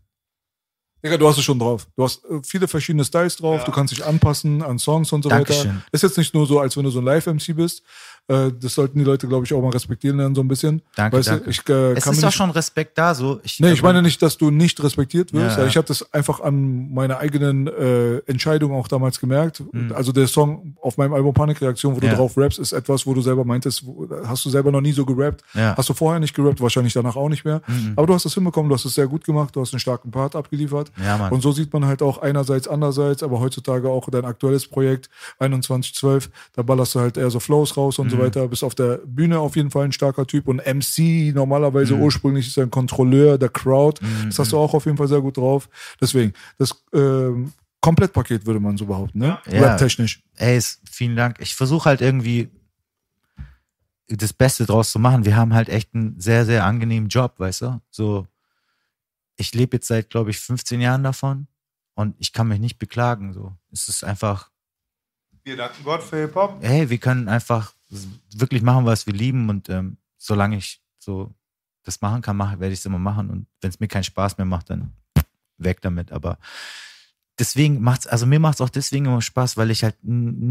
Digga, du hast es schon drauf. Du hast äh, viele verschiedene Styles drauf. Du kannst dich anpassen an Songs und so Dankeschön. weiter. Ist jetzt nicht nur so, als wenn du so ein Live-MC bist. Äh, das sollten die Leute, glaube ich, auch mal respektieren lernen, so ein bisschen. Danke, weißt danke. Du, ich, äh, Es ist doch schon Respekt da, so. Ich, Nee, ich meine nicht, dass du nicht respektiert wirst. Ja. Ich habe das einfach an meiner eigenen äh, Entscheidung auch damals gemerkt. Also der Song auf meinem Album Panikreaktion, wo du Mhm. Ja. drauf rappst, ist etwas, wo du selber meintest, wo, hast du selber noch nie so gerappt. Ja. Mhm. Hast du vorher nicht gerappt, wahrscheinlich danach auch nicht mehr. Aber du hast es hinbekommen, du hast es sehr gut gemacht, du hast einen starken Part abgeliefert. Ja. Und so sieht man halt auch einerseits, andererseits, aber heutzutage auch dein aktuelles Projekt 2112, da ballerst du halt eher so Flows raus und so Mhm. weiter. Bist auf der Bühne auf jeden Fall ein starker Typ und MC normalerweise Mhm. ursprünglich ist ein Kontrolleur der Crowd. Das hast du auch auf jeden Fall sehr gut drauf. Deswegen, das ähm, Komplettpaket würde man so behaupten, ne? Ja. Rap-technisch. Ey, vielen Dank. Ich versuche halt irgendwie das Beste draus zu machen. Wir haben halt echt einen sehr, sehr angenehmen Job, weißt du? So, ich lebe jetzt seit, glaube ich, 15 Jahren davon und ich kann mich nicht beklagen. So, es ist einfach, Wir danken Gott für Hip-Hop. hey, wir können einfach wirklich machen, was wir lieben und ähm, solange ich so das machen kann, mache, werde ich es immer machen und wenn es mir keinen Spaß mehr macht, dann weg damit. Aber deswegen macht's, also mir macht's auch deswegen immer Spaß, weil ich halt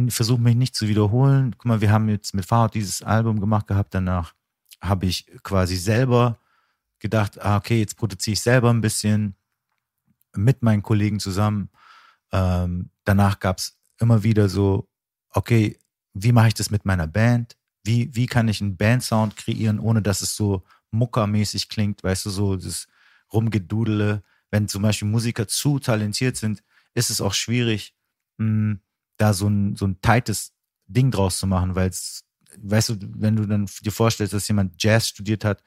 versuche mich nicht zu wiederholen. Guck mal, wir haben jetzt mit Fahrrad dieses Album gemacht gehabt, danach habe ich quasi selber gedacht, ah, okay, jetzt produziere ich selber ein bisschen mit meinen Kollegen zusammen. Ähm, danach gab's immer wieder so, okay, wie mache ich das mit meiner Band? Wie, wie kann ich einen Bandsound kreieren, ohne dass es so muckermäßig klingt, weißt du, so das Rumgedudele. Wenn zum Beispiel Musiker zu talentiert sind, ist es auch schwierig, mh, da so ein, so ein tightes Ding draus zu machen, weil es, weißt du, wenn du dann dir vorstellst, dass jemand Jazz studiert hat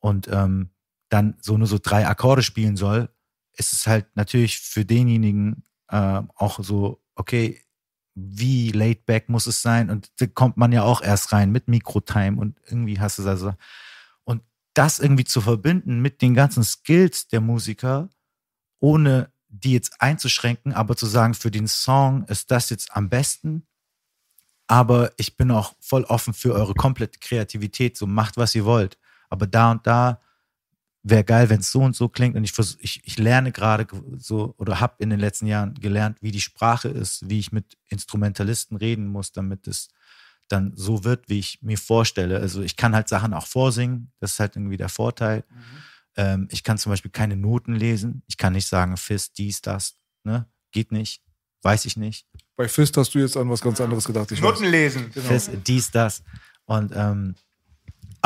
und ähm, dann so nur so drei Akkorde spielen soll, ist es halt natürlich für denjenigen äh, auch so, okay, wie laid back muss es sein? Und da kommt man ja auch erst rein mit Mikrotime und irgendwie hast du es also. Und das irgendwie zu verbinden mit den ganzen Skills der Musiker, ohne die jetzt einzuschränken, aber zu sagen, für den Song ist das jetzt am besten. Aber ich bin auch voll offen für eure komplette Kreativität. So macht, was ihr wollt. Aber da und da wäre geil, wenn es so und so klingt. Und ich, vers- ich, ich lerne gerade so oder habe in den letzten Jahren gelernt, wie die Sprache ist, wie ich mit Instrumentalisten reden muss, damit es dann so wird, wie ich mir vorstelle. Also ich kann halt Sachen auch vorsingen. Das ist halt irgendwie der Vorteil. Ähm, ich kann zum Beispiel keine Noten lesen. Ich kann nicht sagen, Fist, dies, das. Ne? Geht nicht. Weiß ich nicht. Bei Fist hast du jetzt an was ganz anderes gedacht. Ich weiß. Noten lesen. Fest, dies, das. Und ähm,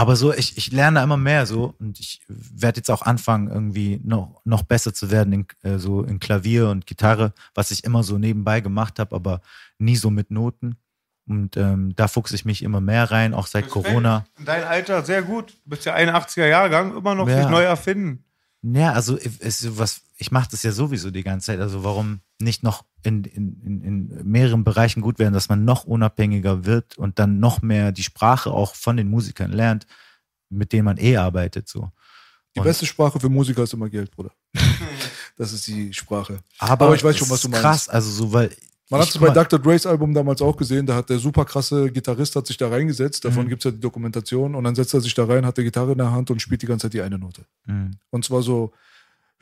aber so, ich, ich lerne immer mehr so und ich werde jetzt auch anfangen, irgendwie noch, noch besser zu werden in, äh, so in Klavier und Gitarre, was ich immer so nebenbei gemacht habe, aber nie so mit Noten. Und ähm, da fuchse ich mich immer mehr rein, auch seit Corona. In dein Alter sehr gut. Du bist ja 81er Jahrgang, immer noch Ja. sich neu erfinden. Ja, also es, was, ich mache das ja sowieso die ganze Zeit. Also warum nicht noch in, in, in, in mehreren Bereichen gut werden, dass man noch unabhängiger wird und dann noch mehr die Sprache auch von den Musikern lernt, mit denen man eh arbeitet. So. Die Und- beste Sprache für Musiker ist immer Geld, Bruder. [laughs] das ist die Sprache. Aber, Aber ich weiß schon, was du meinst. Krass, also so, weil. Man hat es bei Dr. Dre's Album damals auch gesehen, da hat der super krasse Gitarrist hat sich da reingesetzt, davon Mhm. gibt's ja die Dokumentation und dann setzt er sich da rein, hat die Gitarre in der Hand und spielt die ganze Zeit die eine Note. Mhm. Und zwar so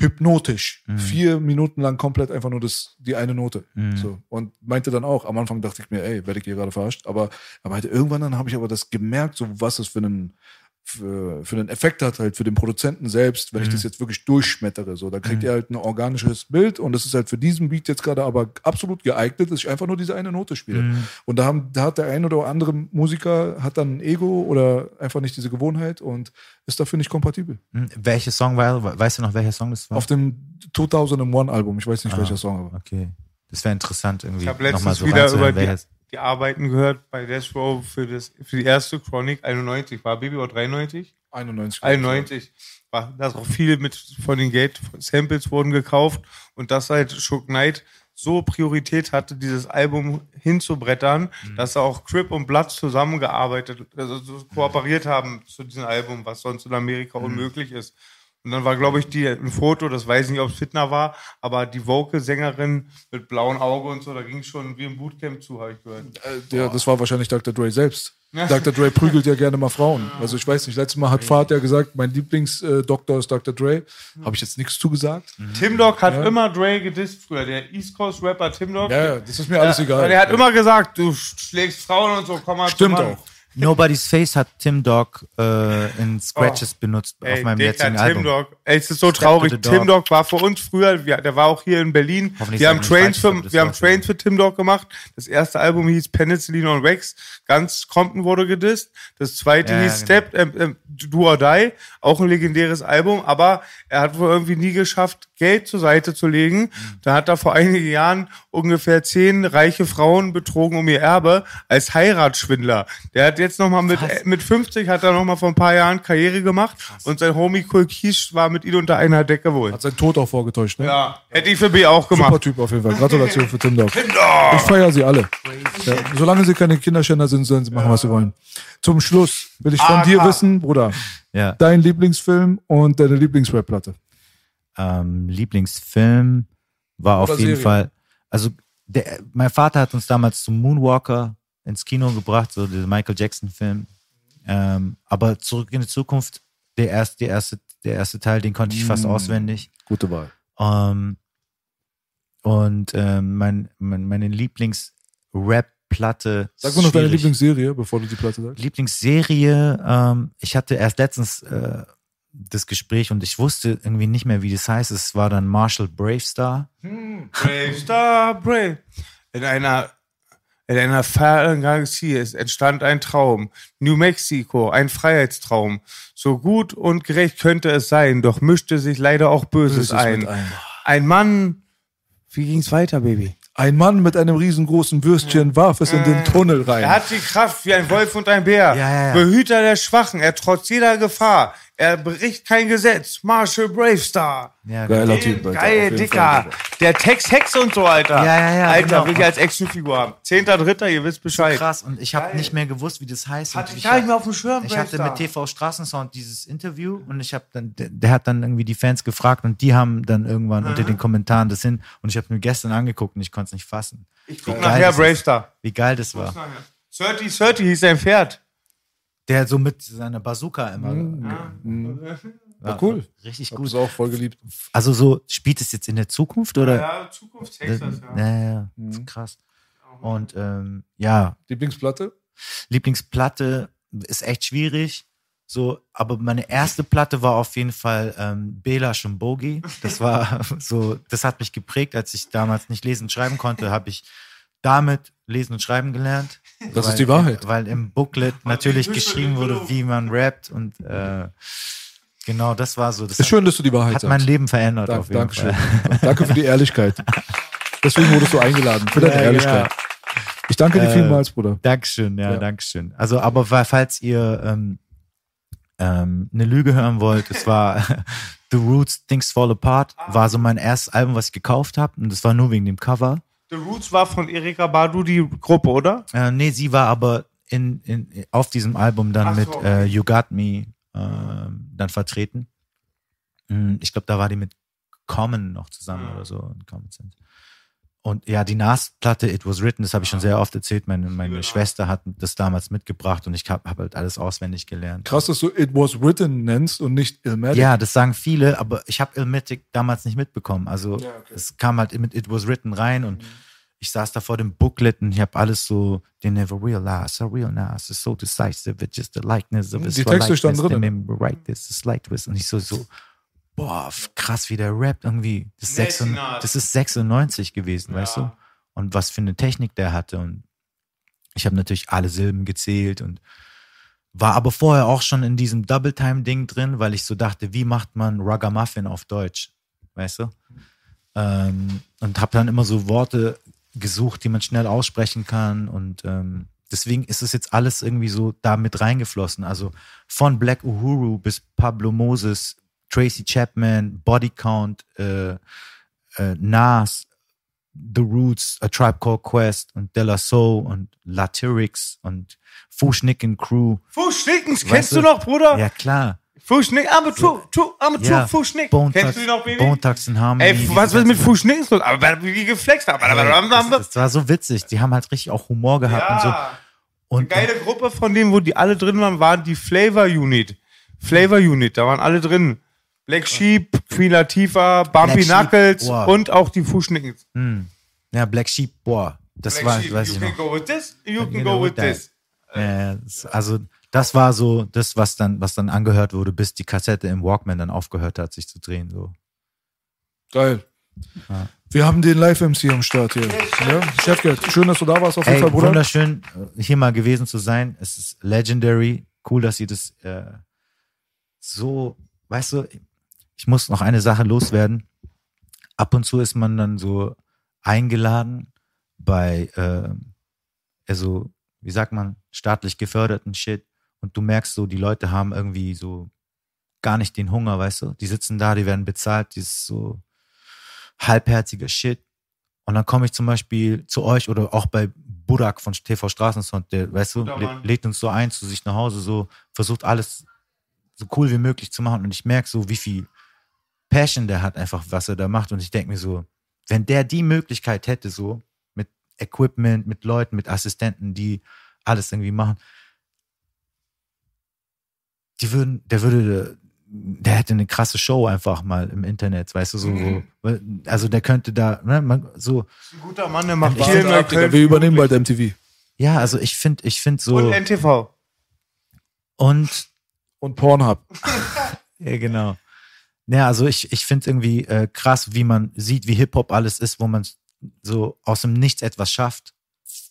hypnotisch. Mhm. Vier Minuten lang komplett einfach nur das, die eine Note. Mhm. So. Und meinte dann auch, am Anfang dachte ich mir, ey, werde ich hier gerade verarscht. Aber er meinte, irgendwann dann habe ich aber das gemerkt, so was das für einen, für, für einen Effekt hat halt für den Produzenten selbst, wenn ich Mhm. das jetzt wirklich durchschmettere. So, da kriegt Mhm. er halt ein organisches Bild und das ist halt für diesen Beat jetzt gerade aber absolut geeignet, dass ich einfach nur diese eine Note spiele. Mhm. Und da, haben, da hat der ein oder andere Musiker hat dann ein Ego oder einfach nicht diese Gewohnheit und ist dafür nicht kompatibel. Mhm. Welcher Song war, weißt du noch, welcher Song das war? Auf dem 2001 Album, ich weiß nicht Ah. welcher Song, aber. Okay. Das wäre interessant irgendwie. Ich habe nochmal letztens so wieder über die, die Arbeiten gehört bei Death Row für, das, für die erste Chronik 91. War Baby oder 93? 91. 91. War, da ist auch viel mit von den Gate-Samples wurden gekauft und das halt Shook Knight so Priorität hatte, dieses Album hinzubrettern, dass da auch Crip und Blood zusammengearbeitet, also so kooperiert haben zu diesem Album, was sonst in Amerika unmöglich ist. Und dann war, glaube ich, die, ein Foto, das weiß ich nicht, ob es Fitner war, aber die Vocal-Sängerin mit blauem Auge und so, da ging schon wie im Bootcamp zu, habe ich gehört. Äh, ja, das war wahrscheinlich Dr. Dre selbst. Dr. Dre prügelt ja gerne mal Frauen. Also ich weiß nicht, letztes Mal hat Fahrt ja gesagt, mein Lieblingsdoktor ist Dr. Dre. Habe ich jetzt nichts zugesagt? Tim Dog hat immer Dre gedisst früher, der East Coast Rapper Tim Dog. Ja, ja, das ist mir alles egal. Weil er hat immer gesagt, du schlägst Frauen und so, komm mal Stimmt auch. Nobody's Face hat Tim Dog äh, in Scratches benutzt Oh. Ey, auf meinem Dicker, jetzigen Tim Album. Dog. Es ist so traurig. Dog. Tim Dog war für uns früher, wir, der war auch hier in Berlin. Wir haben, Trains für, wir haben Trains für Tim Dog gemacht. Das erste Album hieß Penicillin on Wax. Ganz Compton wurde gedisst. Das zweite Ja, hieß genau. Step, ähm, ähm, Do or Die. Auch ein legendäres Album. Aber er hat wohl irgendwie nie geschafft, Geld zur Seite zu legen. Mhm. Da hat er vor einigen Jahren ungefähr zehn reiche Frauen betrogen um ihr Erbe als Heiratsschwindler. Der hat jetzt nochmal mit, äh, mit 50 hat er nochmal vor ein paar Jahren Karriere gemacht und sein Homie Kul Kish war mit ihm unter einer Decke wohl. Hat seinen Tod auch vorgetäuscht, ne? Ja, hätte ich für B auch gemacht. Super Typ auf jeden Fall. Gratulation für Tim Dog. Ich feiere sie alle. Ja, solange sie keine Kinderschänder sind, sollen sie machen, was sie wollen. Zum Schluss will ich von AK. dir wissen, Bruder, Ja. dein Lieblingsfilm und deine Lieblingsrap-Platte. ähm, Lieblingsfilm war auf Oder jeden Serie. Fall, also der, mein Vater hat uns damals zum Moonwalker ins Kino gebracht, so der Michael Jackson Film. Ähm, aber zurück in die Zukunft, der erste, der erste, der erste Teil, den konnte ich fast Mm. auswendig. Gute Wahl. Ähm, und ähm, mein, mein, meine Lieblings-Rap-Platte. Sag mir noch deine. Lieblingsserie, bevor du die Platte sagst. Lieblingsserie, ähm, ich hatte erst letztens äh, das Gespräch und ich wusste irgendwie nicht mehr, wie das heißt. Es war dann Marshall Bravestar. Brave Star Brave. In einer, in einer fernen Galaxie entstand ein Traum. New Mexico, ein Freiheitstraum. So gut und gerecht könnte es sein, doch mischte sich leider auch Böses, Böses ein. ein. Ein Mann. Wie ging's weiter, Baby? Ein Mann mit einem riesengroßen Würstchen warf es in den Tunnel rein. Er hat die Kraft wie ein Wolf und ein Bär. Ja, ja, ja. Behüter der Schwachen. Er trotz jeder Gefahr Er bricht kein Gesetz. Marshall Bravestar. Ja, Geiler genau. Typ, Alter. Geil, Dicker. Fall. Der Tex Hex und so, Alter. Ja, ja, ja, Alter, genau. will ich als Actionfigur haben. Zehnter, dritter, ihr wisst Bescheid. krass. Und ich habe nicht mehr gewusst, wie das heißt. Hatte ich gar nicht mehr auf dem Schirm, Ich hatte Bravestar. mit TV Straßensound dieses Interview und ich habe dann, der, der hat dann irgendwie die Fans gefragt und die haben dann irgendwann unter den Kommentaren das hin und ich habe mir gestern angeguckt und ich konnte es nicht fassen. Ich guck Wie nachher geil das ist. Bravestar. Wie geil das war. 30, 30 hieß sein Pferd. Der so mit seiner Bazooka immer. War cool. Richtig gut. es auch voll geliebt. Also so, spielt es jetzt in der Zukunft oder? Ja, ja, ja, ja. Das ist krass. Und ähm, ja, Lieblingsplatte? Lieblingsplatte ist echt schwierig. So, aber meine erste Platte war auf jeden Fall ähm, Bela Shumbogi. Das war [laughs] so, das hat mich geprägt, als ich damals nicht lesen und schreiben konnte, habe ich damit lesen und schreiben gelernt. Das weil, ist die Wahrheit. Weil im Booklet natürlich geschrieben wurde, wie man rappt und äh, genau, das war so. Das Ist schön, dass du die Wahrheit hat sagst. mein Leben verändert Dank, auf jeden Dankeschön. Fall. Danke für die Ehrlichkeit. [laughs] Deswegen wurdest du eingeladen. Für deine Ja, Ehrlichkeit. genau. Ich danke dir Äh, vielmals, Bruder. Dankeschön, ja, Ja. Dankeschön. Also, aber weil- falls ihr ähm, ähm, eine Lüge hören wollt, es war [laughs] The Roots Things Fall Apart, war so mein erstes Album, was ich gekauft habe und das war nur wegen dem Cover. The Roots war von Erika Badu die Gruppe, oder? Äh, nee, sie war aber in, in, auf diesem Album dann Ach so, mit okay. äh, You Got Me ähm, dann vertreten. Mm, Ich glaube, da war die mit Common noch zusammen Mhm. oder so. in Common Sense. Und ja, die Nas-Platte, It Was Written, das habe ich schon sehr oft erzählt. Meine, meine Nas. Schwester hat das damals mitgebracht und ich habe hab halt alles auswendig gelernt. Krass, dass du It Was Written nennst und nicht Illmatic. Ja, das sagen viele, aber ich habe Illmatic damals nicht mitbekommen. Also Ja, okay. es kam halt mit It Was Written rein und ich saß da vor dem Booklet und ich habe alles so, they never realize, so real nice, it's so decisive, it's just the likeness of his Die Texte standen drin. right this, is like this. Und ich so, so, boah, krass, wie der rappt irgendwie. Das ist, Nasty 96, Nas. das ist 96 gewesen, weißt du? Ja. Und was für eine Technik der hatte und ich habe natürlich alle Silben gezählt und war aber vorher auch schon in diesem Double-Time-Ding drin, weil ich so dachte, wie macht man Ragamuffin auf Deutsch? Weißt du? Ähm, und habe dann immer so Worte gesucht, die man schnell aussprechen kann. Und ähm, deswegen ist es jetzt alles irgendwie so da mit reingeflossen. Also von Black Uhuru bis Pablo Moses, Tracy Chapman, Body Count, äh, äh, Nas, The Roots, A Tribe Called Quest und De La Soul und Latyrix und Fuschnicken Crew. Fußschnickens, Weißt kennst du? noch, Bruder? Ja, klar. Fußschnick, aber true, true, aber true, Ja. Fußschnick. Bone Kennst du die noch, Baby? Thugs in Harmony. Ey, was ist mit Fußschnickens los? Aber wie geflext haben. das, das war so witzig. Die haben halt richtig auch Humor gehabt und so. Ja. Und Eine geile Gruppe von denen, wo die alle drin waren, waren die Flavor Unit. Flavor Unit, da waren alle drin. Black Sheep, Queen Latifah, Bumpy Black Sheep, Knuckles boah. und auch die Fußschnickens. ja, Black Sheep, boah, das Black war, Sheep, weiß you ich can noch. go with this, you can go with this. Ja, das, also das war so das, was dann, was dann angehört wurde, bis die Kassette im Walkman dann aufgehört hat, sich zu drehen. So. Geil. Wir haben den Live-MC am Start hier. Ja? Chefgeld, schön, dass du da warst auf jeden Ey, Fall, Bruder. wunderschön, äh, hier mal gewesen zu sein. Es ist legendary. Cool, dass ihr das äh, so, weißt du, ich muss noch eine Sache loswerden. Ab und zu ist man dann so eingeladen bei, äh, also, wie sagt man, staatlich geförderten Shit. Und du merkst so, die Leute haben irgendwie so gar nicht den Hunger, weißt du? Die sitzen da, die werden bezahlt, dieses so halbherziger Shit. Und dann komme ich zum Beispiel zu euch oder auch bei Burak von TV Straßensound, der, weißt du, lä- lädt uns so ein zu sich nach Hause, so versucht alles so cool wie möglich zu machen. Und ich merke so, wie viel Passion der hat, einfach, was er da macht. Und ich denke mir so, wenn der die Möglichkeit hätte, so mit Equipment, mit Leuten, mit Assistenten, die alles irgendwie machen, die würden, der würde, der hätte eine krasse Show einfach mal im Internet, weißt du, so, Mhm. wo, also der könnte da, ne, man, so, Ein guter Mann, der macht Ich viel Digga, Köln. wir übernehmen bald MTV. ja, also ich finde, ich finde so, Und NTV. und Und Pornhub. [laughs] Ja, genau. Ja, also ich, ich finde irgendwie äh, krass, wie man sieht, wie Hip-Hop alles ist, wo man so aus dem Nichts etwas schafft,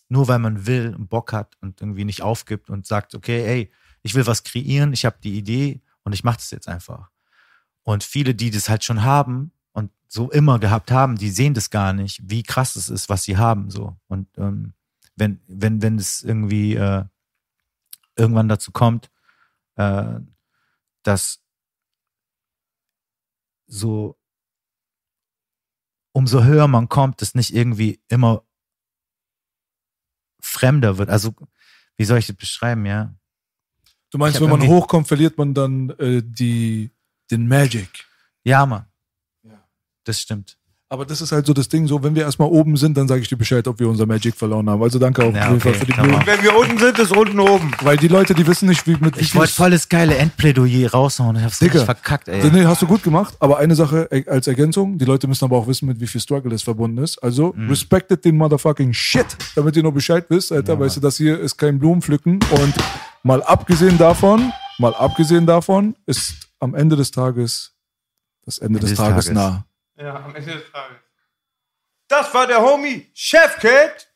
nur weil man will und Bock hat und irgendwie nicht aufgibt und sagt, okay, ey, ich will was kreieren, ich habe die Idee und ich mache das jetzt einfach. Und viele, die das halt schon haben und so immer gehabt haben, die sehen das gar nicht, wie krass es ist, was sie haben. So. Und ähm, wenn, wenn, wenn es irgendwie äh, irgendwann dazu kommt, äh, dass so, umso höher man kommt, es nicht irgendwie immer fremder wird. Also, wie soll ich das beschreiben, ja? Du meinst, wenn man hochkommt, verliert man dann äh, die, den Magic. Ja, Mann. Das stimmt. Aber das ist halt so das Ding, so wenn wir erstmal oben sind, dann sage ich dir Bescheid, ob wir unser Magic verloren haben. Also danke auch Ja, auf jeden Fall okay, für die man. Wenn wir unten sind, ist unten oben. Weil die Leute, die wissen nicht, wie mit wie Ich viel- wollte voll das geile Endplädoyer raushauen. Ich hab's Digga. verkackt, ey. Nee, hast du gut gemacht, aber eine Sache äh, als Ergänzung, die Leute müssen aber auch wissen, mit wie viel Struggle es verbunden ist. Also, Mhm. respectet den motherfucking shit, damit ihr nur Bescheid wisst, Alter, weißt du, das hier ist kein Blumenpflücken und mal abgesehen davon, mal abgesehen davon, ist am Ende des Tages das Ende des, des Tages, Tages. nah. Ja, am Ende des Tages. Das war der Homie Chefcat.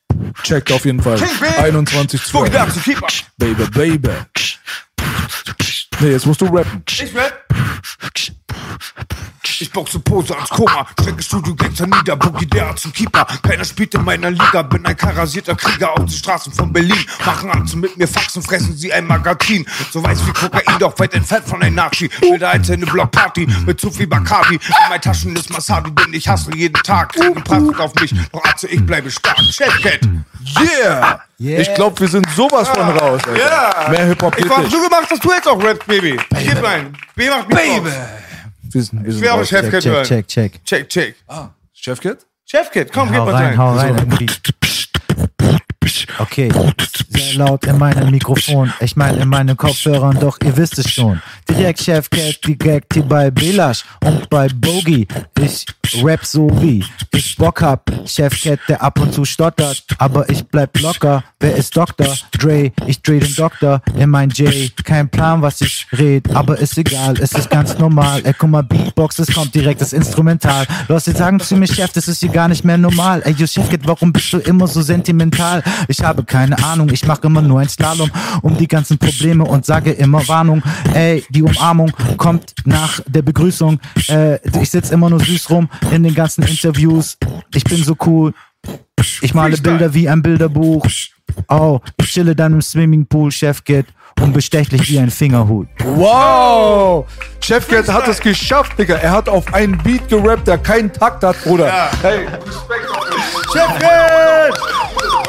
Checkt auf jeden Fall. King Big. 21 Boogie Down zu Keeper. Baby, baby. Nee, jetzt musst du rappen. Ich rap. Ich boxe Pose ans Koma, strecke Studio Gangster nieder, Boogie der Arzt zum Keeper. Keiner spielt in meiner Liga, bin ein karasierter Krieger auf die Straßen von Berlin. Machen Angst mit mir Faxen, fressen sie ein Magazin. So weiß wie Kokain, doch weit entfernt von ein Nazi. Wilde einzelne Blockparty mit zu viel Bacardi. In meinen Taschen ist Masabi, denn ich hustle jeden Tag. Kriegen Praxis auf mich, doch Arze, ich bleibe stark. Chefcat. Yeah! Yeah. Ich glaube, wir sind sowas von raus, Alter. Ja. Mehr Hip-Hop Ich war so gemacht, dass du jetzt auch rappst, Baby. Gib rein. B macht Baby. Wir sind, wir Ich sind will auch. Chefcat check, hören. check, check. Check, check. Chefcat? Chefcat, komm, gib Hau was rein, rein. hau rein. Okay, sehr laut in meinem Mikrofon, ich meine in meinen Kopfhörern, doch ihr wisst es schon. Direkt Chefcat, direkt hier bei Belash und bei Bogie. Ich rap so wie ich Bock hab. Chefcat, der ab und zu stottert, aber ich bleib locker. Wer ist Dr. Dre? Ich dreh den Doktor in mein J. Kein Plan, was ich red, aber ist egal, es ist ganz normal. Ey, guck mal, Beatbox, es kommt direkt das Instrumental. Leute sagen zu mir, Chef, das ist hier gar nicht mehr normal. Ey, yo, Chefcat, warum bist du immer so sentimental? Ich habe keine Ahnung, ich mache immer nur ein Slalom um die ganzen Probleme und sage immer Warnung. Ey, die Umarmung kommt nach der Begrüßung. Äh, ich sitz immer nur süß rum in den ganzen Interviews. Ich bin so cool. Ich male. Bilder wie ein Bilderbuch. Oh, ich chille dann im Swimmingpool, Chefcat, unbestechlich wie ein Fingerhut. Wow! Chefcat hat es geschafft, Digga. Er hat auf einen Beat gerappt, der keinen Takt hat, Bruder. Hey,